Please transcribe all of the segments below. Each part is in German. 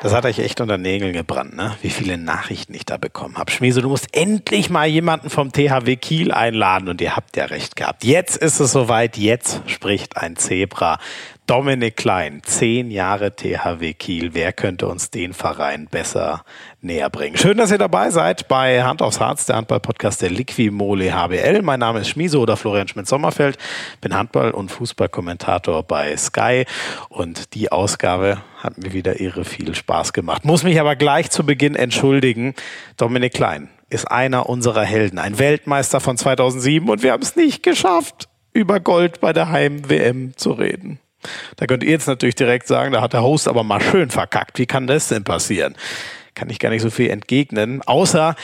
Das hat euch echt unter Nägeln gebrannt, ne? Wie viele Nachrichten ich da bekommen habe. Schmieso, du musst endlich mal jemanden vom THW Kiel einladen und ihr habt ja recht gehabt. Jetzt ist es soweit, jetzt spricht ein Zebra. Dominik Klein, zehn Jahre THW Kiel. Wer könnte uns den Verein besser näher bringen? Schön, dass ihr dabei seid bei Hand aufs Harz, der Handball-Podcast der Liquimole HBL. Mein Name ist Schmieso oder Florian Schmidt-Sommerfeld. Bin Handball- und Fußballkommentator bei Sky und die Ausgabe hat mir wieder irre viel Spaß gemacht. Muss mich aber gleich zu Beginn entschuldigen. Dominik Klein ist einer unserer Helden, ein Weltmeister von 2007 und wir haben es nicht geschafft, über Gold bei der Heim-WM zu reden. Da könnt ihr jetzt natürlich direkt sagen, da hat der Host aber mal schön verkackt. Wie kann das denn passieren? Kann ich gar nicht so viel entgegnen, außer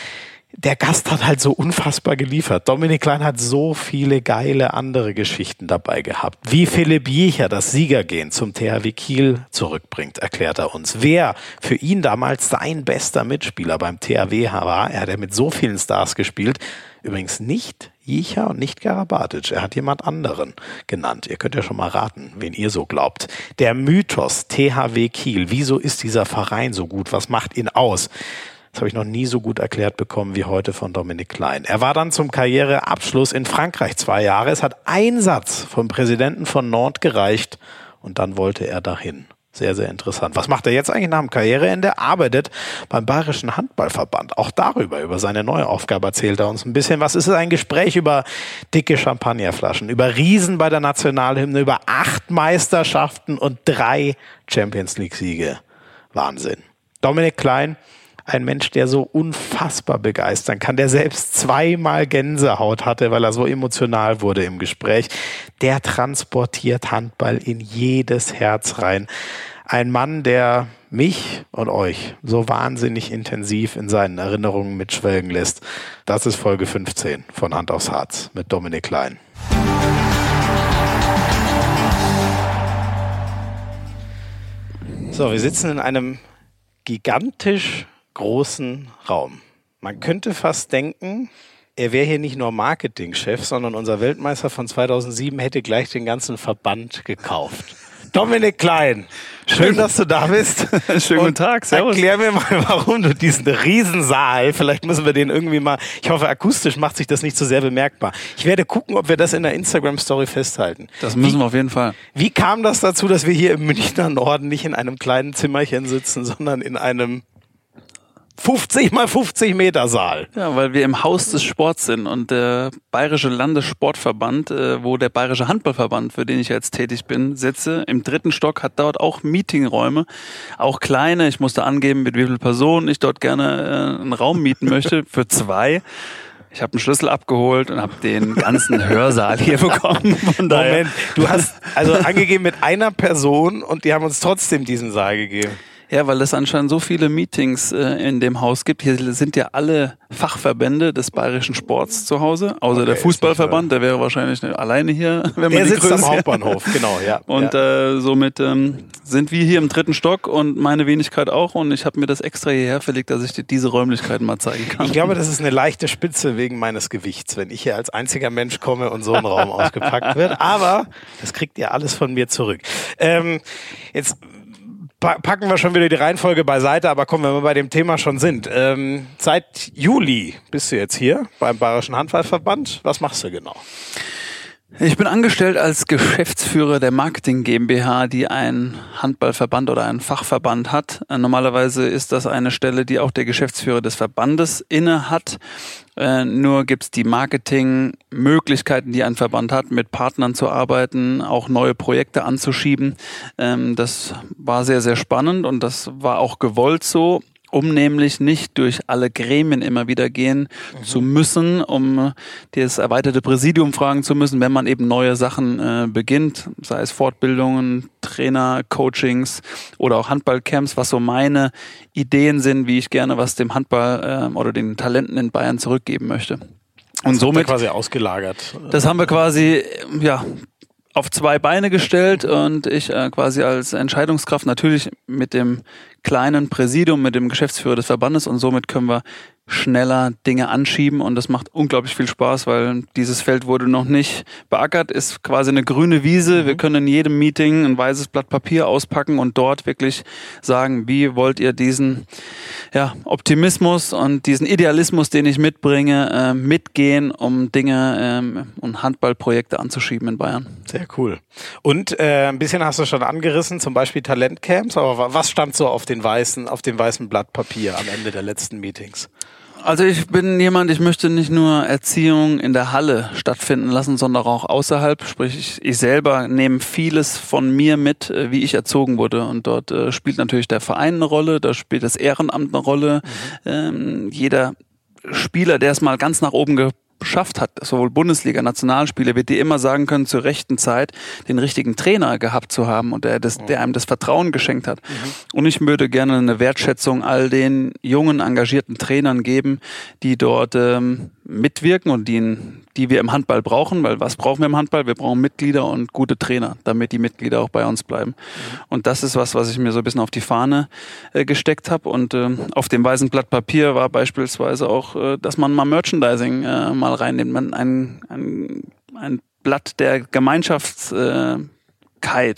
der Gast hat halt so unfassbar geliefert. Dominik Klein hat so viele geile andere Geschichten dabei gehabt. Wie Philipp Jecher das Siegergehen zum THW Kiel zurückbringt, erklärt er uns. Wer für ihn damals sein bester Mitspieler beim THW war, er hat ja mit so vielen Stars gespielt. Übrigens nicht Jicha und nicht Garabatic. Er hat jemand anderen genannt. Ihr könnt ja schon mal raten, wen ihr so glaubt. Der Mythos THW Kiel. Wieso ist dieser Verein so gut? Was macht ihn aus? Das habe ich noch nie so gut erklärt bekommen wie heute von Dominik Klein. Er war dann zum Karriereabschluss in Frankreich zwei Jahre. Es hat ein Satz vom Präsidenten von Nantes gereicht und dann wollte er dahin. Sehr, sehr interessant. Was macht er jetzt eigentlich nach dem Karriereende? Arbeitet beim Bayerischen Handballverband. Auch darüber, über seine neue Aufgabe erzählt er uns ein bisschen. Was ist es? Ein Gespräch über dicke Champagnerflaschen, über Riesen bei der Nationalhymne, über acht Meisterschaften und drei Champions League Siege. Wahnsinn. Dominik Klein, ein Mensch, der so unfassbar begeistern kann, der selbst zweimal Gänsehaut hatte, weil er so emotional wurde im Gespräch, der transportiert Handball in jedes Herz rein. Ein Mann, der mich und euch so wahnsinnig intensiv in seinen Erinnerungen mitschwelgen lässt. Das ist Folge 15 von Hand aufs Harz mit Dominik Klein. So, wir sitzen in einem gigantisch großen Raum. Man könnte fast denken, er wäre hier nicht nur Marketingchef, sondern unser Weltmeister von 2007 hätte gleich den ganzen Verband gekauft. Dominik Klein, schön, dass du da bist. Schönen guten Tag, servus. Erklär mir mal, warum du diesen Riesensaal, vielleicht müssen wir den irgendwie mal, ich hoffe, akustisch macht sich das nicht so sehr bemerkbar. Ich werde gucken, ob wir das in der Instagram-Story festhalten. Das müssen wie, wir auf jeden Fall. Wie kam das dazu, dass wir hier im Münchner Norden nicht in einem kleinen Zimmerchen sitzen, sondern in einem 50 mal 50 Meter Saal. Ja, weil wir im Haus des Sports sind und der Bayerische Landessportverband, äh, wo der Bayerische Handballverband, für den ich jetzt tätig bin, sitze, im dritten Stock hat dort auch Meetingräume, auch kleine. Ich musste angeben, mit wie vielen Personen ich dort gerne äh, einen Raum mieten möchte, für zwei. Ich habe einen Schlüssel abgeholt und habe den ganzen Hörsaal hier bekommen. Von Moment, du hast also angegeben mit einer Person und die haben uns trotzdem diesen Saal gegeben. Ja, weil es anscheinend so viele Meetings äh, in dem Haus gibt. Hier sind ja alle Fachverbände des bayerischen Sports zu Hause, außer okay, der Fußballverband, der wäre wahrscheinlich alleine hier, wenn man der sitzt Größe am Hauptbahnhof, genau, ja. Und ja. Äh, somit ähm, sind wir hier im dritten Stock und meine Wenigkeit auch und ich habe mir das extra hierher verlegt, dass ich dir diese Räumlichkeiten mal zeigen kann. Ich glaube, das ist eine leichte Spitze wegen meines Gewichts, wenn ich hier als einziger Mensch komme und so ein Raum ausgepackt wird. Aber das kriegt ihr alles von mir zurück. Ähm, jetzt packen wir schon wieder die Reihenfolge beiseite, aber kommen, wenn wir bei dem Thema schon sind. Ähm, seit Juli bist du jetzt hier beim Bayerischen Handballverband. Was machst du genau? Ich bin angestellt als Geschäftsführer der Marketing GmbH, die einen Handballverband oder einen Fachverband hat. Äh, normalerweise ist das eine Stelle, die auch der Geschäftsführer des Verbandes inne hat. Äh, nur gibt's die Marketingmöglichkeiten, die ein Verband hat, mit Partnern zu arbeiten, auch neue Projekte anzuschieben. Ähm, das war sehr, sehr spannend und das war auch gewollt so um nämlich nicht durch alle Gremien immer wieder gehen mhm. zu müssen, um das erweiterte Präsidium fragen zu müssen, wenn man eben neue Sachen äh, beginnt, sei es Fortbildungen, Trainer, Coachings oder auch Handballcamps, was so meine Ideen sind, wie ich gerne was dem Handball äh, oder den Talenten in Bayern zurückgeben möchte. Und das somit quasi ausgelagert. Das haben wir quasi ja auf zwei Beine gestellt und ich äh, quasi als Entscheidungskraft natürlich mit dem kleinen Präsidium, mit dem Geschäftsführer des Verbandes und somit können wir schneller Dinge anschieben und das macht unglaublich viel Spaß, weil dieses Feld wurde noch nicht beackert, ist quasi eine grüne Wiese. Mhm. Wir können in jedem Meeting ein weißes Blatt Papier auspacken und dort wirklich sagen, wie wollt ihr diesen ja, Optimismus und diesen Idealismus, den ich mitbringe, äh, mitgehen, um Dinge ähm, und Handballprojekte anzuschieben in Bayern. Sehr cool. Und äh, ein bisschen hast du schon angerissen, zum Beispiel Talentcamps, aber was stand so auf den weißen, auf dem weißen Blatt Papier am Ende der letzten Meetings? Also ich bin jemand, ich möchte nicht nur Erziehung in der Halle stattfinden lassen, sondern auch außerhalb. Sprich, ich, ich selber nehme vieles von mir mit, äh, wie ich erzogen wurde. Und dort äh, spielt natürlich der Verein eine Rolle, da spielt das Ehrenamt eine Rolle. Mhm. Ähm, jeder Spieler, der es mal ganz nach oben geschafft hat, sowohl Bundesliga, Nationalspiele, wird dir immer sagen können, zur rechten Zeit den richtigen Trainer gehabt zu haben und der, das, der einem das Vertrauen geschenkt hat. Mhm. Und ich würde gerne eine Wertschätzung all den jungen, engagierten Trainern geben, die dort ähm, mitwirken und die, die wir im Handball brauchen, weil was brauchen wir im Handball? Wir brauchen Mitglieder und gute Trainer, damit die Mitglieder auch bei uns bleiben. Und das ist was, was ich mir so ein bisschen auf die Fahne äh, gesteckt habe. Und äh, auf dem weißen Blatt Papier war beispielsweise auch, äh, dass man mal Merchandising äh, mal reinnimmt, man ein, ein, ein Blatt der Gemeinschafts äh,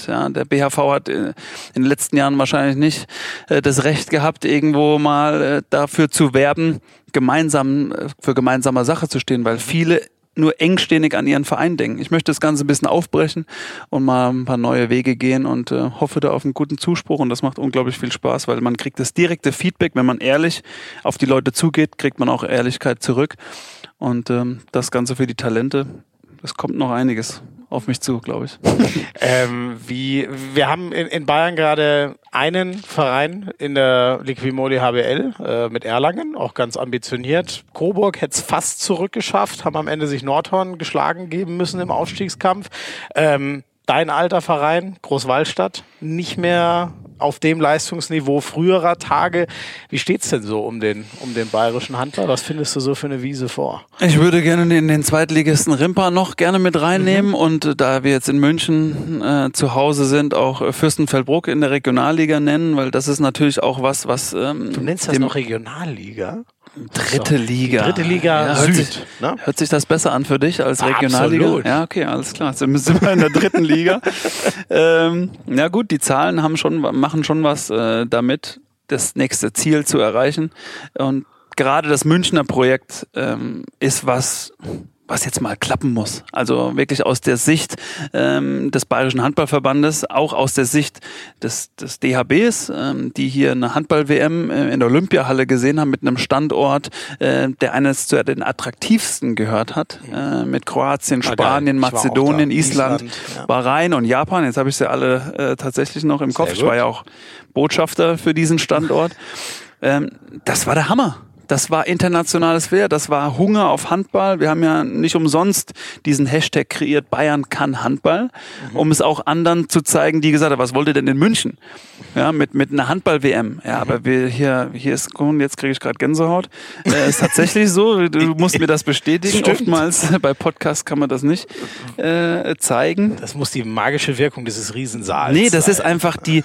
ja, der BHV hat äh, in den letzten Jahren wahrscheinlich nicht äh, das Recht gehabt, irgendwo mal äh, dafür zu werben, gemeinsam für gemeinsame Sache zu stehen, weil viele nur engständig an ihren Verein denken. Ich möchte das Ganze ein bisschen aufbrechen und mal ein paar neue Wege gehen und äh, hoffe da auf einen guten Zuspruch und das macht unglaublich viel Spaß, weil man kriegt das direkte Feedback, wenn man ehrlich auf die Leute zugeht, kriegt man auch Ehrlichkeit zurück. Und ähm, das Ganze für die Talente, es kommt noch einiges auf mich zu, glaube ich. ähm, wie, wir haben in, in Bayern gerade einen Verein in der Liquimoli HBL äh, mit Erlangen, auch ganz ambitioniert. Coburg hätte es fast zurückgeschafft, haben am Ende sich Nordhorn geschlagen geben müssen im Aufstiegskampf. Ähm, dein alter Verein, Großwallstadt, nicht mehr auf dem Leistungsniveau früherer Tage. Wie steht's denn so um den, um den bayerischen Handball? Was findest du so für eine Wiese vor? Ich würde gerne den, den Zweitligisten Rimpa noch gerne mit reinnehmen mhm. und äh, da wir jetzt in München äh, zu Hause sind, auch äh, Fürstenfeldbruck in der Regionalliga nennen, weil das ist natürlich auch was, was... Ähm, du nennst das noch Regionalliga? Dritte Liga. dritte Liga ja, Süd. Hört sich, ne? hört sich, das besser an für dich als Regionalliga? Absolut. Ja, okay, alles klar. Jetzt sind wir in der dritten Liga. Ähm, ja gut, die Zahlen haben schon, machen schon was äh, damit, das nächste Ziel zu erreichen. Und gerade das Münchner Projekt ähm, ist was, was jetzt mal klappen muss. Also wirklich aus der Sicht ähm, des Bayerischen Handballverbandes, auch aus der Sicht des, des DHBs, ähm, die hier eine Handball-WM äh, in der Olympiahalle gesehen haben mit einem Standort, äh, der eines zu den attraktivsten gehört hat, äh, mit Kroatien, Spanien, Mazedonien, Island, Island ja. Bahrain und Japan. Jetzt habe ich sie alle äh, tatsächlich noch im Sehr Kopf. Gut. Ich war ja auch Botschafter für diesen Standort. Ähm, das war der Hammer. Das war internationales Wert, das war Hunger auf Handball. Wir haben ja nicht umsonst diesen Hashtag kreiert, Bayern kann Handball, mhm. um es auch anderen zu zeigen, die gesagt haben, was wollt ihr denn in München? Ja, mit, mit einer Handball-WM. Ja, mhm. aber wir hier, hier ist, jetzt kriege ich gerade Gänsehaut. Äh, ist tatsächlich so, du musst mir das bestätigen. Stimmt. Oftmals bei Podcasts kann man das nicht äh, zeigen. Das muss die magische Wirkung dieses Riesensaals Nee, das sein. ist einfach die,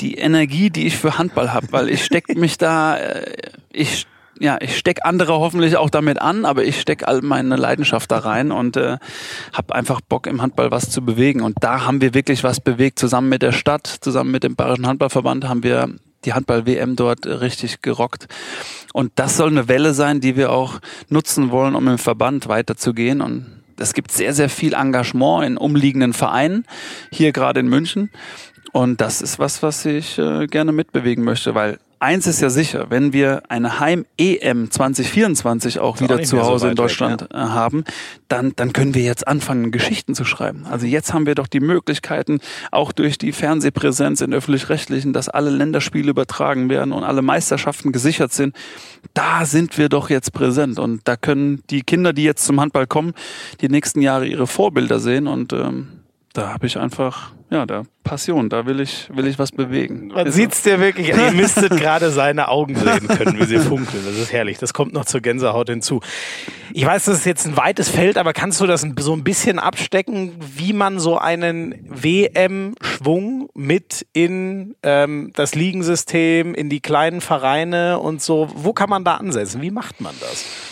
die Energie, die ich für Handball habe, weil ich stecke mich da, äh, ich ja, ich steck andere hoffentlich auch damit an, aber ich steck all meine Leidenschaft da rein und äh, habe einfach Bock im Handball was zu bewegen. Und da haben wir wirklich was bewegt. Zusammen mit der Stadt, zusammen mit dem Bayerischen Handballverband haben wir die Handball-WM dort richtig gerockt. Und das soll eine Welle sein, die wir auch nutzen wollen, um im Verband weiterzugehen. Und es gibt sehr, sehr viel Engagement in umliegenden Vereinen, hier gerade in München. Und das ist was, was ich äh, gerne mitbewegen möchte, weil eins ist ja sicher, wenn wir eine Heim-EM 2024 auch wieder auch zu Hause so in Deutschland weg, ja. Äh, haben, dann, dann können wir jetzt anfangen, Geschichten zu schreiben. Also jetzt haben wir doch die Möglichkeiten, auch durch die Fernsehpräsenz in öffentlich-rechtlichen, dass alle Länderspiele übertragen werden und alle Meisterschaften gesichert sind. Da sind wir doch jetzt präsent und da können die Kinder, die jetzt zum Handball kommen, die nächsten Jahre ihre Vorbilder sehen und ähm, da habe ich einfach, ja, da Passion, da will ich, will ich was bewegen. Man Ist sieht's dir wirklich, ihr müsstet gerade seine Augen sehen können, wie sie funkeln. Das ist herrlich. Das kommt noch zur Gänsehaut hinzu. Ich weiß, das ist jetzt ein weites Feld, aber kannst du das so ein bisschen abstecken, wie man so einen WM-Schwung mit in ähm, das Ligensystem, in die kleinen Vereine und so, wo kann man da ansetzen? Wie macht man das?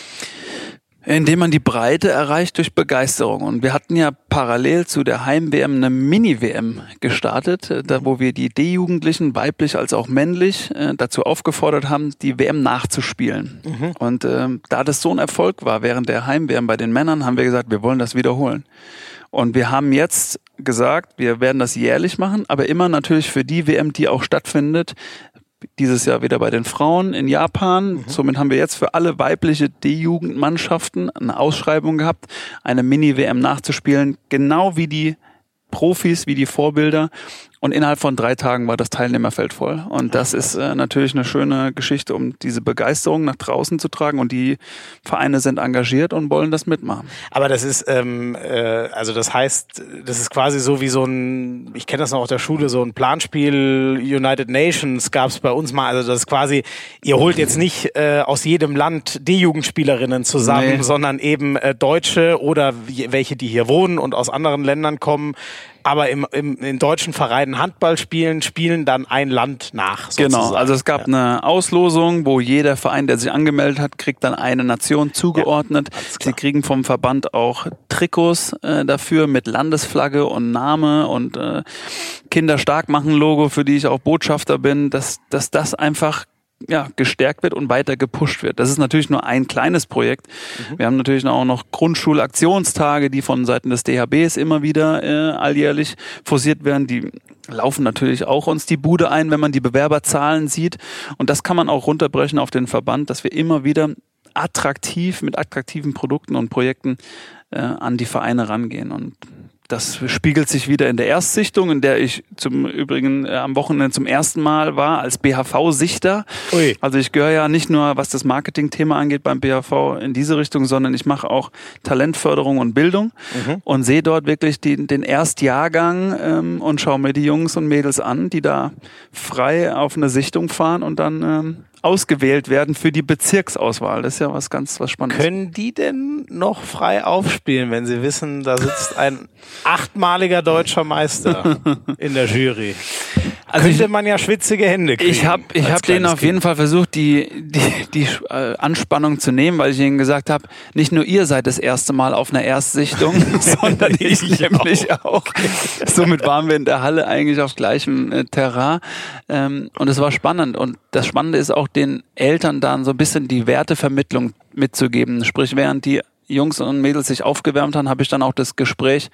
Indem man die Breite erreicht durch Begeisterung. Und wir hatten ja parallel zu der Heim-WM eine Mini-WM gestartet, äh, da wo wir die D-Jugendlichen, weiblich als auch männlich, äh, dazu aufgefordert haben, die WM nachzuspielen. Mhm. Und äh, da das so ein Erfolg war während der Heim-WM bei den Männern, haben wir gesagt, wir wollen das wiederholen. Und wir haben jetzt gesagt, wir werden das jährlich machen, aber immer natürlich für die WM, die auch stattfindet, dieses Jahr wieder bei den Frauen in Japan. Mhm. Somit haben wir jetzt für alle weibliche D-Jugendmannschaften eine Ausschreibung gehabt, eine Mini-WM nachzuspielen, genau wie die Profis, wie die Vorbilder. Und innerhalb von drei Tagen war das Teilnehmerfeld voll. Und das ist äh, natürlich eine schöne Geschichte, um diese Begeisterung nach draußen zu tragen. Und die Vereine sind engagiert und wollen das mitmachen. Aber das ist, ähm, äh, also das heißt, das ist quasi so wie so ein, ich kenne das noch aus der Schule, so ein Planspiel United Nations gab es bei uns mal. Also das ist quasi, ihr holt jetzt nicht äh, aus jedem Land die Jugendspielerinnen zusammen, nee. sondern eben äh, Deutsche oder welche, die hier wohnen und aus anderen Ländern kommen, aber im, im, in deutschen Vereinen Handball spielen, spielen dann ein Land nach. Sozusagen. Genau, also es gab ja. eine Auslosung, wo jeder Verein, der sich angemeldet hat, kriegt dann eine Nation zugeordnet. Ja, Sie kriegen vom Verband auch Trikots äh, dafür mit Landesflagge und Name und äh, Kinder stark machen Logo, für die ich auch Botschafter bin, dass, dass das einfach ja, gestärkt wird und weiter gepusht wird. Das ist natürlich nur ein kleines Projekt. Mhm. Wir haben natürlich auch noch Grundschulaktionstage, die von Seiten des DHBs immer wieder äh, alljährlich forciert werden. Die laufen natürlich auch uns die Bude ein, wenn man die Bewerberzahlen sieht. Und das kann man auch runterbrechen auf den Verband, dass wir immer wieder attraktiv mit attraktiven Produkten und Projekten äh, an die Vereine rangehen. Und das spiegelt sich wieder in der Erstsichtung, in der ich zum Übrigen äh, am Wochenende zum ersten Mal war als BHV-Sichter. Also ich gehöre ja nicht nur, was das Marketing-Thema angeht beim BHV in diese Richtung, sondern ich mache auch Talentförderung und Bildung mhm. und sehe dort wirklich die, den Erstjahrgang ähm, und schaue mir die Jungs und Mädels an, die da frei auf eine Sichtung fahren und dann ähm, ausgewählt werden für die Bezirksauswahl. Das ist ja was ganz was Spannendes. Können die denn noch frei aufspielen, wenn sie wissen, da sitzt ein achtmaliger deutscher Meister in der Jury? Also könnte ich, man ja schwitzige Hände kriegen. Ich habe ich hab denen auf kind. jeden Fall versucht, die, die, die äh, Anspannung zu nehmen, weil ich ihnen gesagt habe, nicht nur ihr seid das erste Mal auf einer Erstsichtung, sondern ich, ich nämlich auch. auch. Somit waren wir in der Halle eigentlich auf gleichem äh, Terrain. Ähm, und es war spannend. Und das Spannende ist auch, den Eltern dann so ein bisschen die Wertevermittlung mitzugeben. Sprich, während die Jungs und Mädels sich aufgewärmt haben, habe ich dann auch das Gespräch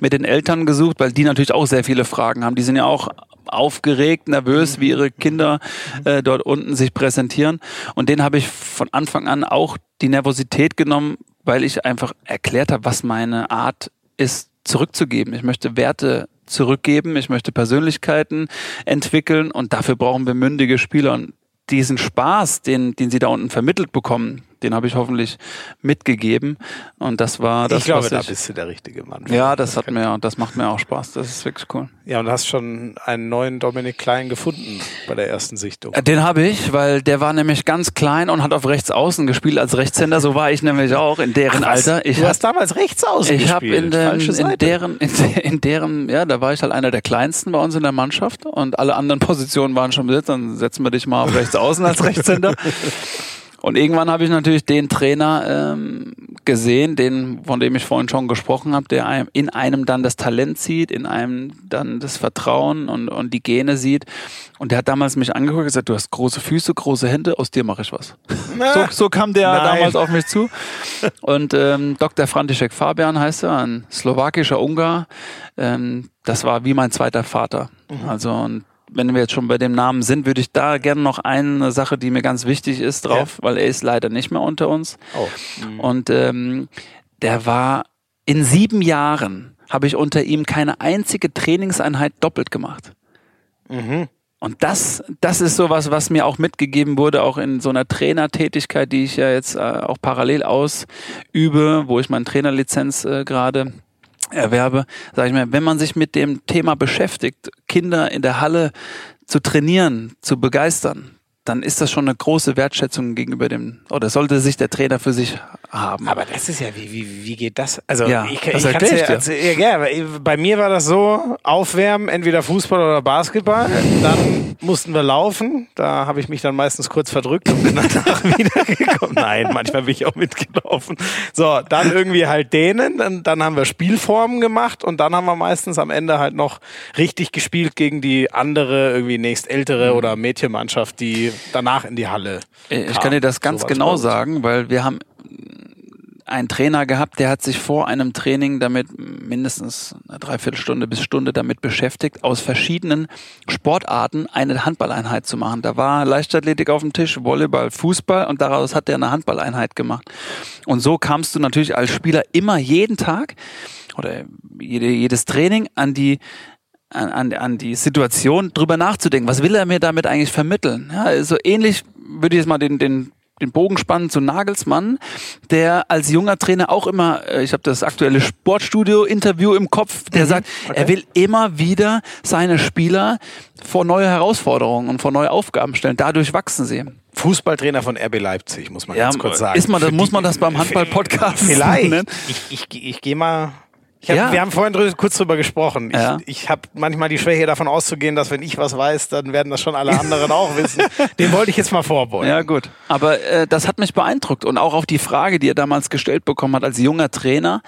mit den Eltern gesucht, weil die natürlich auch sehr viele Fragen haben. Die sind ja auch aufgeregt, nervös, wie ihre Kinder äh, dort unten sich präsentieren. Und denen habe ich von Anfang an auch die Nervosität genommen, weil ich einfach erklärt habe, was meine Art ist, zurückzugeben. Ich möchte Werte zurückgeben, ich möchte Persönlichkeiten entwickeln und dafür brauchen wir mündige Spieler. Und diesen Spaß, den, den sie da unten vermittelt bekommen, den habe ich hoffentlich mitgegeben. Und das war das. Ich glaube, da bist du der richtige Mann. Ja, das hat mir, das macht mir auch Spaß. Das ist wirklich cool. Ja, und du hast schon einen neuen Dominik Klein gefunden bei der ersten Sichtung. Den habe ich, weil der war nämlich ganz klein und hat auf rechts außen gespielt als Rechtshänder. So war ich nämlich auch in deren Ach, Alter. Ich du hast damals rechts außen ich gespielt. Ich habe in, in, deren, in, in deren, ja, da war ich halt einer der kleinsten bei uns in der Mannschaft und alle anderen Positionen waren schon besetzt. Dann setzen wir dich mal auf rechts außen als Rechtshänder. Und irgendwann habe ich natürlich den Trainer ähm, gesehen, den, von dem ich vorhin schon gesprochen habe, der einem, in einem dann das Talent sieht, in einem dann das Vertrauen und, und die Gene sieht. Und der hat damals mich angeguckt und gesagt, du hast große Füße, große Hände, aus dir mache ich was. so, so kam der Nein. damals auf mich zu. Und ähm, Dr. František Fabian heißt er, ein slowakischer Ungar. Ähm, das war wie mein zweiter Vater. Mhm. Also und wenn wir jetzt schon bei dem Namen sind, würde ich da gerne noch eine Sache, die mir ganz wichtig ist, drauf, ja. weil er ist leider nicht mehr unter uns. Oh. Mhm. Und ähm, der war in sieben Jahren habe ich unter ihm keine einzige Trainingseinheit doppelt gemacht. Mhm. Und das, das ist sowas, was mir auch mitgegeben wurde, auch in so einer Trainertätigkeit, die ich ja jetzt äh, auch parallel ausübe, wo ich meine Trainerlizenz äh, gerade erwerbe, sage ich mir, wenn man sich mit dem Thema beschäftigt, Kinder in der Halle zu trainieren, zu begeistern, dann ist das schon eine große Wertschätzung gegenüber dem, oder sollte sich der Trainer für sich haben. Aber das ist ja, wie, wie, wie geht das? Also, Ja, ich, das ich kann's ja, also, ja, ja, bei mir war das so, aufwärmen, entweder Fußball oder Basketball, dann mussten wir laufen, da habe ich mich dann meistens kurz verdrückt und bin danach wiedergekommen. Nein, manchmal bin ich auch mitgelaufen. So, dann irgendwie halt denen, dann, dann haben wir Spielformen gemacht und dann haben wir meistens am Ende halt noch richtig gespielt gegen die andere, irgendwie nächstältere oder Mädchenmannschaft, die danach in die Halle Ich kam. kann dir das ganz So genau sagen, weil wir haben einen Trainer gehabt, der hat sich vor einem Training damit mindestens eine Dreiviertelstunde bis Stunde damit beschäftigt, aus verschiedenen Sportarten eine Handballeinheit zu machen. Da war Leichtathletik auf dem Tisch, Volleyball, Fußball und daraus hat er eine Handballeinheit gemacht. Und so kamst du natürlich als Spieler immer jeden Tag oder jede, jedes Training an die an, an, die Situation drüber nachzudenken. Was will er mir damit eigentlich vermitteln? Ja, so ähnlich würde ich jetzt mal den, den, den Bogen spannen zu Nagelsmann, der als junger Trainer auch immer, äh, ich habe das aktuelle Sportstudio-Interview im Kopf, der sagt, er will immer wieder seine Spieler vor neue Herausforderungen und vor neue Aufgaben stellen. Dadurch wachsen sie. Fußballtrainer von RB Leipzig, muss man Ja, ganz kurz sagen. ist man das, muss man das beim Handball-Podcast Vielleicht. nennen? Ich, ich, ich gehe mal. Hab, Ja. Wir haben vorhin drü- kurz drüber gesprochen. Ich, Ja. ich habe manchmal die Schwäche davon auszugehen, dass wenn ich was weiß, dann werden das schon alle anderen auch wissen. Den wollte ich jetzt mal vorbeugen. Ja, gut. Aber äh, das hat mich beeindruckt. Und auch auf die Frage, die er damals gestellt bekommen hat als junger Trainer,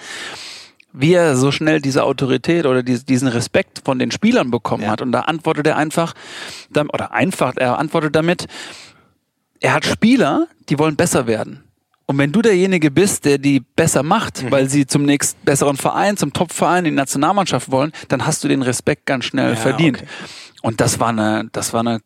wie er so schnell diese Autorität oder die, diesen Respekt von den Spielern bekommen Ja. hat. Und da antwortet er einfach, oder einfach, er antwortet damit, er hat Spieler, die wollen besser werden. Und wenn du derjenige bist, der die besser macht, Mhm. weil sie zum nächsten besseren Verein, zum Topverein, in die Nationalmannschaft wollen, dann hast du den Respekt ganz schnell Ja, verdient. okay. Und das war eine, das war eine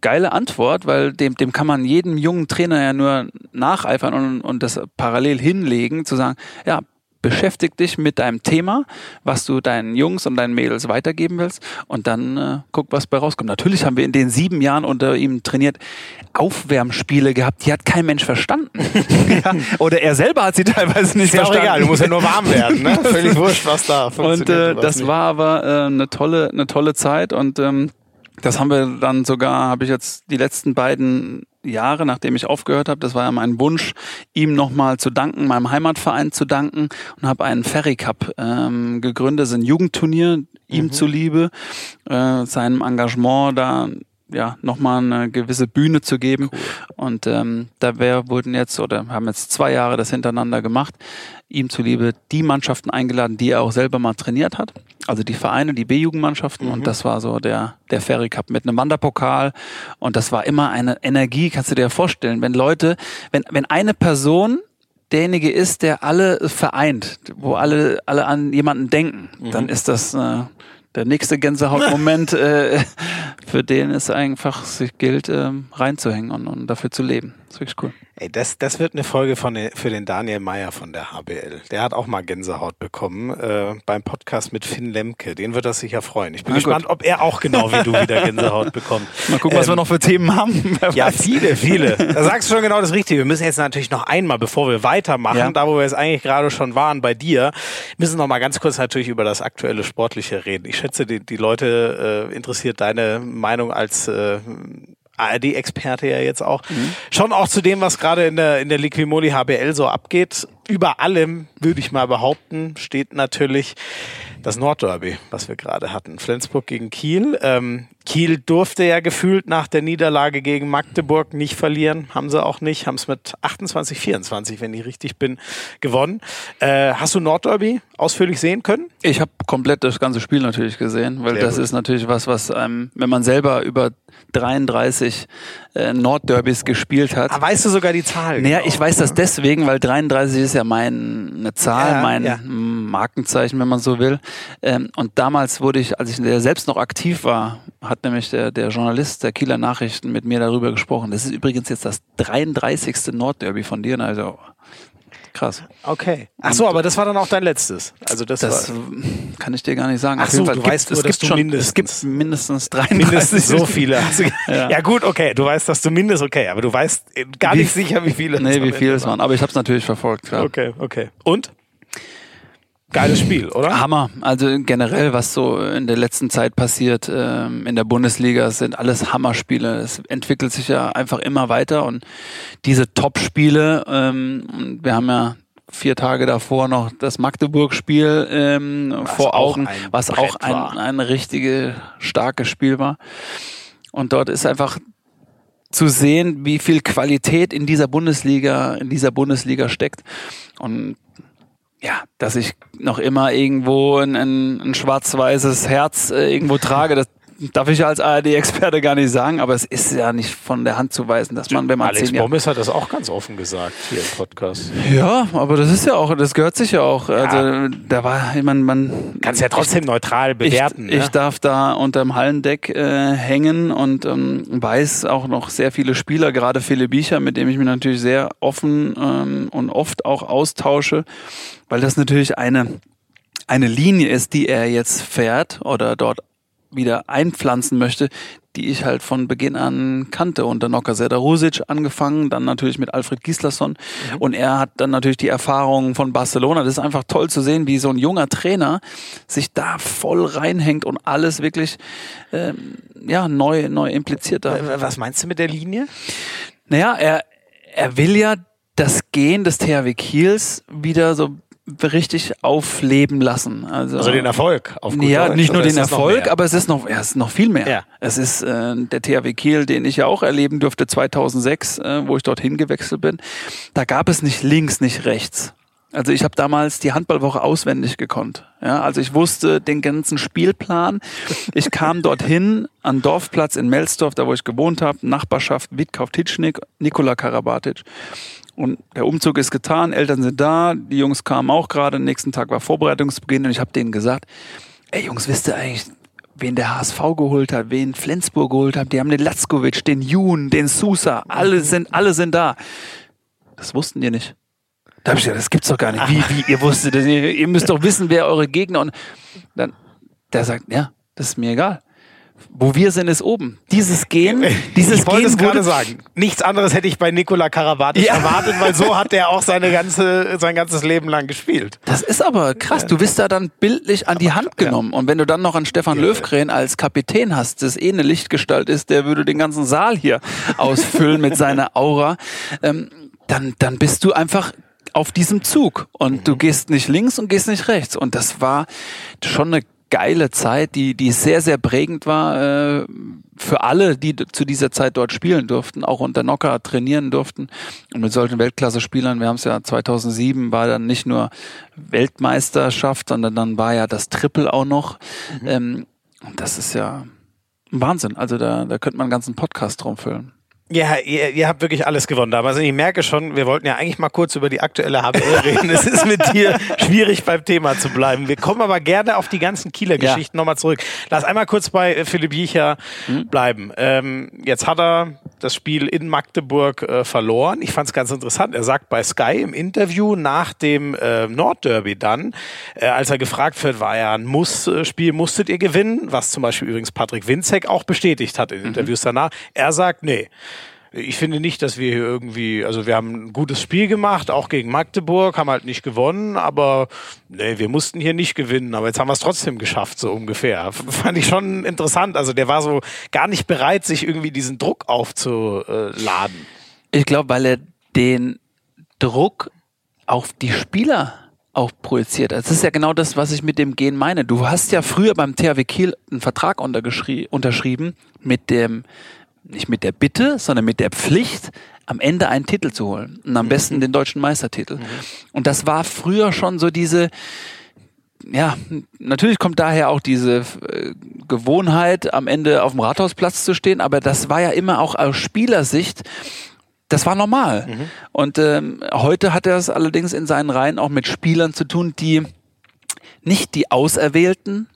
geile Antwort, weil dem, dem kann man jedem jungen Trainer ja nur nacheifern und, und das parallel hinlegen, zu sagen, ja, beschäftig dich mit deinem Thema, was du deinen Jungs und deinen Mädels weitergeben willst und dann äh, guck, was bei rauskommt. Natürlich haben wir in den sieben Jahren unter ihm trainiert Aufwärmspiele gehabt, die hat kein Mensch verstanden. ja, oder er selber hat sie teilweise nicht Ist ja verstanden. egal, du musst ja nur warm werden. Ne? Völlig wurscht, was da Und funktioniert. äh, und was das nicht. war aber äh, eine tolle, eine tolle Zeit und ähm, das haben wir dann sogar, habe ich jetzt die letzten beiden Jahre, nachdem ich aufgehört habe, das war ja mein Wunsch, ihm nochmal zu danken, meinem Heimatverein zu danken und habe einen Ferry Cup ähm, gegründet, das ist ein Jugendturnier, ihm zuliebe, äh, seinem Engagement da ja nochmal eine gewisse Bühne zu geben. Und ähm, da wär, wurden jetzt oder haben jetzt zwei Jahre das hintereinander gemacht, ihm zuliebe die Mannschaften eingeladen, die er auch selber mal trainiert hat. Also die Vereine, die B-Jugendmannschaften. Und das war so der, der Ferry Cup mit einem Wanderpokal. Und das war immer eine Energie, kannst du dir vorstellen, wenn Leute, wenn, wenn eine Person derjenige ist, der alle vereint, wo alle, alle an jemanden denken, dann ist das äh, der nächste Gänsehautmoment, äh, für den es einfach sich gilt, ähm, reinzuhängen und, und dafür zu leben. Das ist wirklich cool. Ey, das, das wird eine Folge von, für den Daniel Meyer von der HBL. Der hat auch mal Gänsehaut bekommen äh, beim Podcast mit Finn Lemke. Den wird das sicher freuen. Ich bin Na gespannt, ob er auch genau wie du wieder Gänsehaut bekommt. Mal gucken, was Ähm, wir noch für Themen haben. Ja, viele, viele. Da sagst du schon genau das Richtige. Wir müssen jetzt natürlich noch einmal, bevor wir weitermachen, Ja. da wo wir jetzt eigentlich gerade schon waren bei dir, müssen noch mal ganz kurz natürlich über das aktuelle Sportliche reden. Ich schätze, die, die Leute äh, interessiert deine Meinung als äh, ARD-Experte ja jetzt auch. Schon auch zu dem, was gerade in der, in der Liquimoli HBL so abgeht. Über allem, würde ich mal behaupten, steht natürlich das Nordderby, was wir gerade hatten. Flensburg gegen Kiel. Ähm, Kiel durfte ja gefühlt nach der Niederlage gegen Magdeburg nicht verlieren. Haben sie auch nicht. Haben es mit 28, 24, wenn ich richtig bin, gewonnen. Äh, hast du Nordderby ausführlich sehen können? Ich habe komplett das ganze Spiel natürlich gesehen, weil Sehr das gut. ist natürlich was, was einem, wenn man selber über 33 äh, Nordderbys gespielt hat. Ah, weißt du sogar die Zahl? Naja, genau? ich weiß das deswegen, weil 33 ist ja mein eine Zahl, Ja, mein ja. Markenzeichen, wenn man so will. Ähm, und damals wurde ich, als ich selbst noch aktiv war, hat nämlich der, der Journalist der Kieler Nachrichten mit mir darüber gesprochen. Das ist übrigens jetzt das 33. Nordderby von dir. Also krass. Okay. Ach so, aber das war dann auch dein letztes. Also das, Das war kann ich dir gar nicht sagen. Ach so, du gibt- weißt es nur, gibt dass du schon, mindestens- es gibt mindestens 33. mindestens so viele. Ja. Ja. gut, okay. Du weißt, dass du mindestens okay, aber du weißt gar Wie- nicht sicher, wie viele. Nee, wie viele es waren. Aber ich habe es natürlich verfolgt. Klar. Okay, okay. Und? Geiles Spiel, oder? Hammer. Also generell, was so in der letzten Zeit passiert ähm, in der Bundesliga, sind alles Hammerspiele. Es entwickelt sich ja einfach immer weiter und diese Top-Spiele, ähm, wir haben ja vier Tage davor noch das Magdeburg-Spiel ähm, vor Augen, was Brett auch ein, ein richtige starkes Spiel war. Und dort ist einfach zu sehen, wie viel Qualität in dieser Bundesliga, in dieser Bundesliga steckt. Und ja, dass ich noch immer irgendwo ein, ein, ein schwarz-weißes Herz äh, irgendwo trage, das darf ich als ARD-Experte gar nicht sagen, aber es ist ja nicht von der Hand zu weisen, dass man, wenn man Alex Bommes hat das auch ganz offen gesagt hier im Podcast. Ja, aber das ist ja auch, das gehört sich ja auch. Ja. Also da war, man, man kannst ja trotzdem ich, neutral bewerten. Ich, ne? ich, darf da unterm Hallendeck äh, hängen und ähm, weiß auch noch sehr viele Spieler, gerade Philipp Biecher, mit dem ich mich natürlich sehr offen ähm, und oft auch austausche, weil das natürlich eine eine Linie ist, die er jetzt fährt oder dort wieder einpflanzen möchte, die ich halt von Beginn an kannte. Unter Nocker Rusic angefangen, dann natürlich mit Alfred Gislason. Mhm. Und er hat dann natürlich die Erfahrungen von Barcelona. Das ist einfach toll zu sehen, wie so ein junger Trainer sich da voll reinhängt und alles wirklich ähm, ja, neu, neu impliziert. Was meinst du mit der Linie? Naja, er, er will ja das Gehen des THW Kiels wieder so richtig aufleben lassen. Also, also den Erfolg. Auf ja, Deutsch, nicht nur den Erfolg, aber es ist noch, ja, es ist noch viel mehr. Ja. Es ist äh, der THW Kiel, den ich ja auch erleben durfte 2006, äh, wo ich dorthin gewechselt bin. Da gab es nicht links, nicht rechts. Also ich habe damals die Handballwoche auswendig gekonnt. Ja, also ich wusste den ganzen Spielplan. Ich kam dorthin an Dorfplatz in Melsdorf, da wo ich gewohnt habe, Nachbarschaft Witkauf-Titschnik, Nikola Karabatic. Und der Umzug ist getan, Eltern sind da, die Jungs kamen auch gerade, nächsten Tag war Vorbereitungsbeginn und ich habe denen gesagt, ey Jungs, wisst ihr eigentlich, wen der HSV geholt hat, wen Flensburg geholt hat? Die haben den Latzkowitsch, den Jun, den Sousa, alle sind, alle sind da. Das wussten die nicht. Da habe ich gesagt, das gibt's doch gar nicht. Wie, wie, ihr wusstet das? Ihr müsst doch wissen, wer eure Gegner und dann, der sagt, ja, das ist mir egal. Wo wir sind, ist oben. Dieses Gen, dieses ich wollte es gerade sagen. Nichts anderes hätte ich bei Nikola Karabatic ja. erwartet, weil so hat er auch seine ganze, sein ganzes Leben lang gespielt. Das ist aber krass. Du bist da dann bildlich an die Hand genommen. Und wenn du dann noch einen Stefan. Löwgren als Kapitän hast, das eh eine Lichtgestalt ist, der würde den ganzen Saal hier ausfüllen mit seiner Aura, ähm, dann, dann bist du einfach auf diesem Zug und mhm. du gehst nicht links und gehst nicht rechts. Und das war schon eine geile Zeit, die, die sehr, sehr prägend war äh, für alle, die zu dieser Zeit dort spielen durften, auch unter Nocker trainieren durften. Und mit solchen Weltklasse-Spielern, wir haben es ja 2007, war dann nicht nur Weltmeisterschaft, sondern dann war ja das Triple auch noch. Mhm. Ähm, und das ist ja Wahnsinn. Also da, da könnte man einen ganzen Podcast drum füllen. Ja, ihr, ihr habt wirklich alles gewonnen damals. Ich merke schon, wir wollten ja eigentlich mal kurz über die aktuelle HBL reden. es ist mit dir schwierig beim Thema zu bleiben. Wir kommen aber gerne auf die ganzen Kieler Geschichten ja. nochmal zurück. Lass einmal kurz bei Philipp Jiecher mhm. bleiben. Ähm, jetzt hat er das Spiel in Magdeburg äh, verloren. Ich fand es ganz interessant. Er sagt bei Sky im Interview nach dem äh, Nordderby dann, äh, als er gefragt wird, war ja ein Muss-Spiel, musstet ihr gewinnen? Was zum Beispiel übrigens Patrick Winzek auch bestätigt hat in mhm. Interviews danach. Er sagt, nee ich finde nicht, dass wir hier irgendwie, also wir haben ein gutes Spiel gemacht, auch gegen Magdeburg, haben halt nicht gewonnen, aber nee, wir mussten hier nicht gewinnen, aber jetzt haben wir es trotzdem geschafft, so ungefähr. Fand ich schon interessant. Also der war so gar nicht bereit, sich irgendwie diesen Druck aufzuladen. Ich glaube, weil er den Druck auf die Spieler auch projiziert. Das ist ja genau das, was ich mit dem Gehen meine. Du hast ja früher beim THW Kiel einen Vertrag unterschrieben mit dem nicht mit der Bitte, sondern mit der Pflicht, am Ende einen Titel zu holen. Und am mhm. besten den deutschen Meistertitel. Mhm. Und das war früher schon so diese, ja, natürlich kommt daher auch diese äh, Gewohnheit, am Ende auf dem Rathausplatz zu stehen, aber das war ja immer auch aus Spielersicht das war normal. Mhm. Und ähm, heute hat er es allerdings in seinen Reihen auch mit Spielern zu tun, die nicht die Auserwählten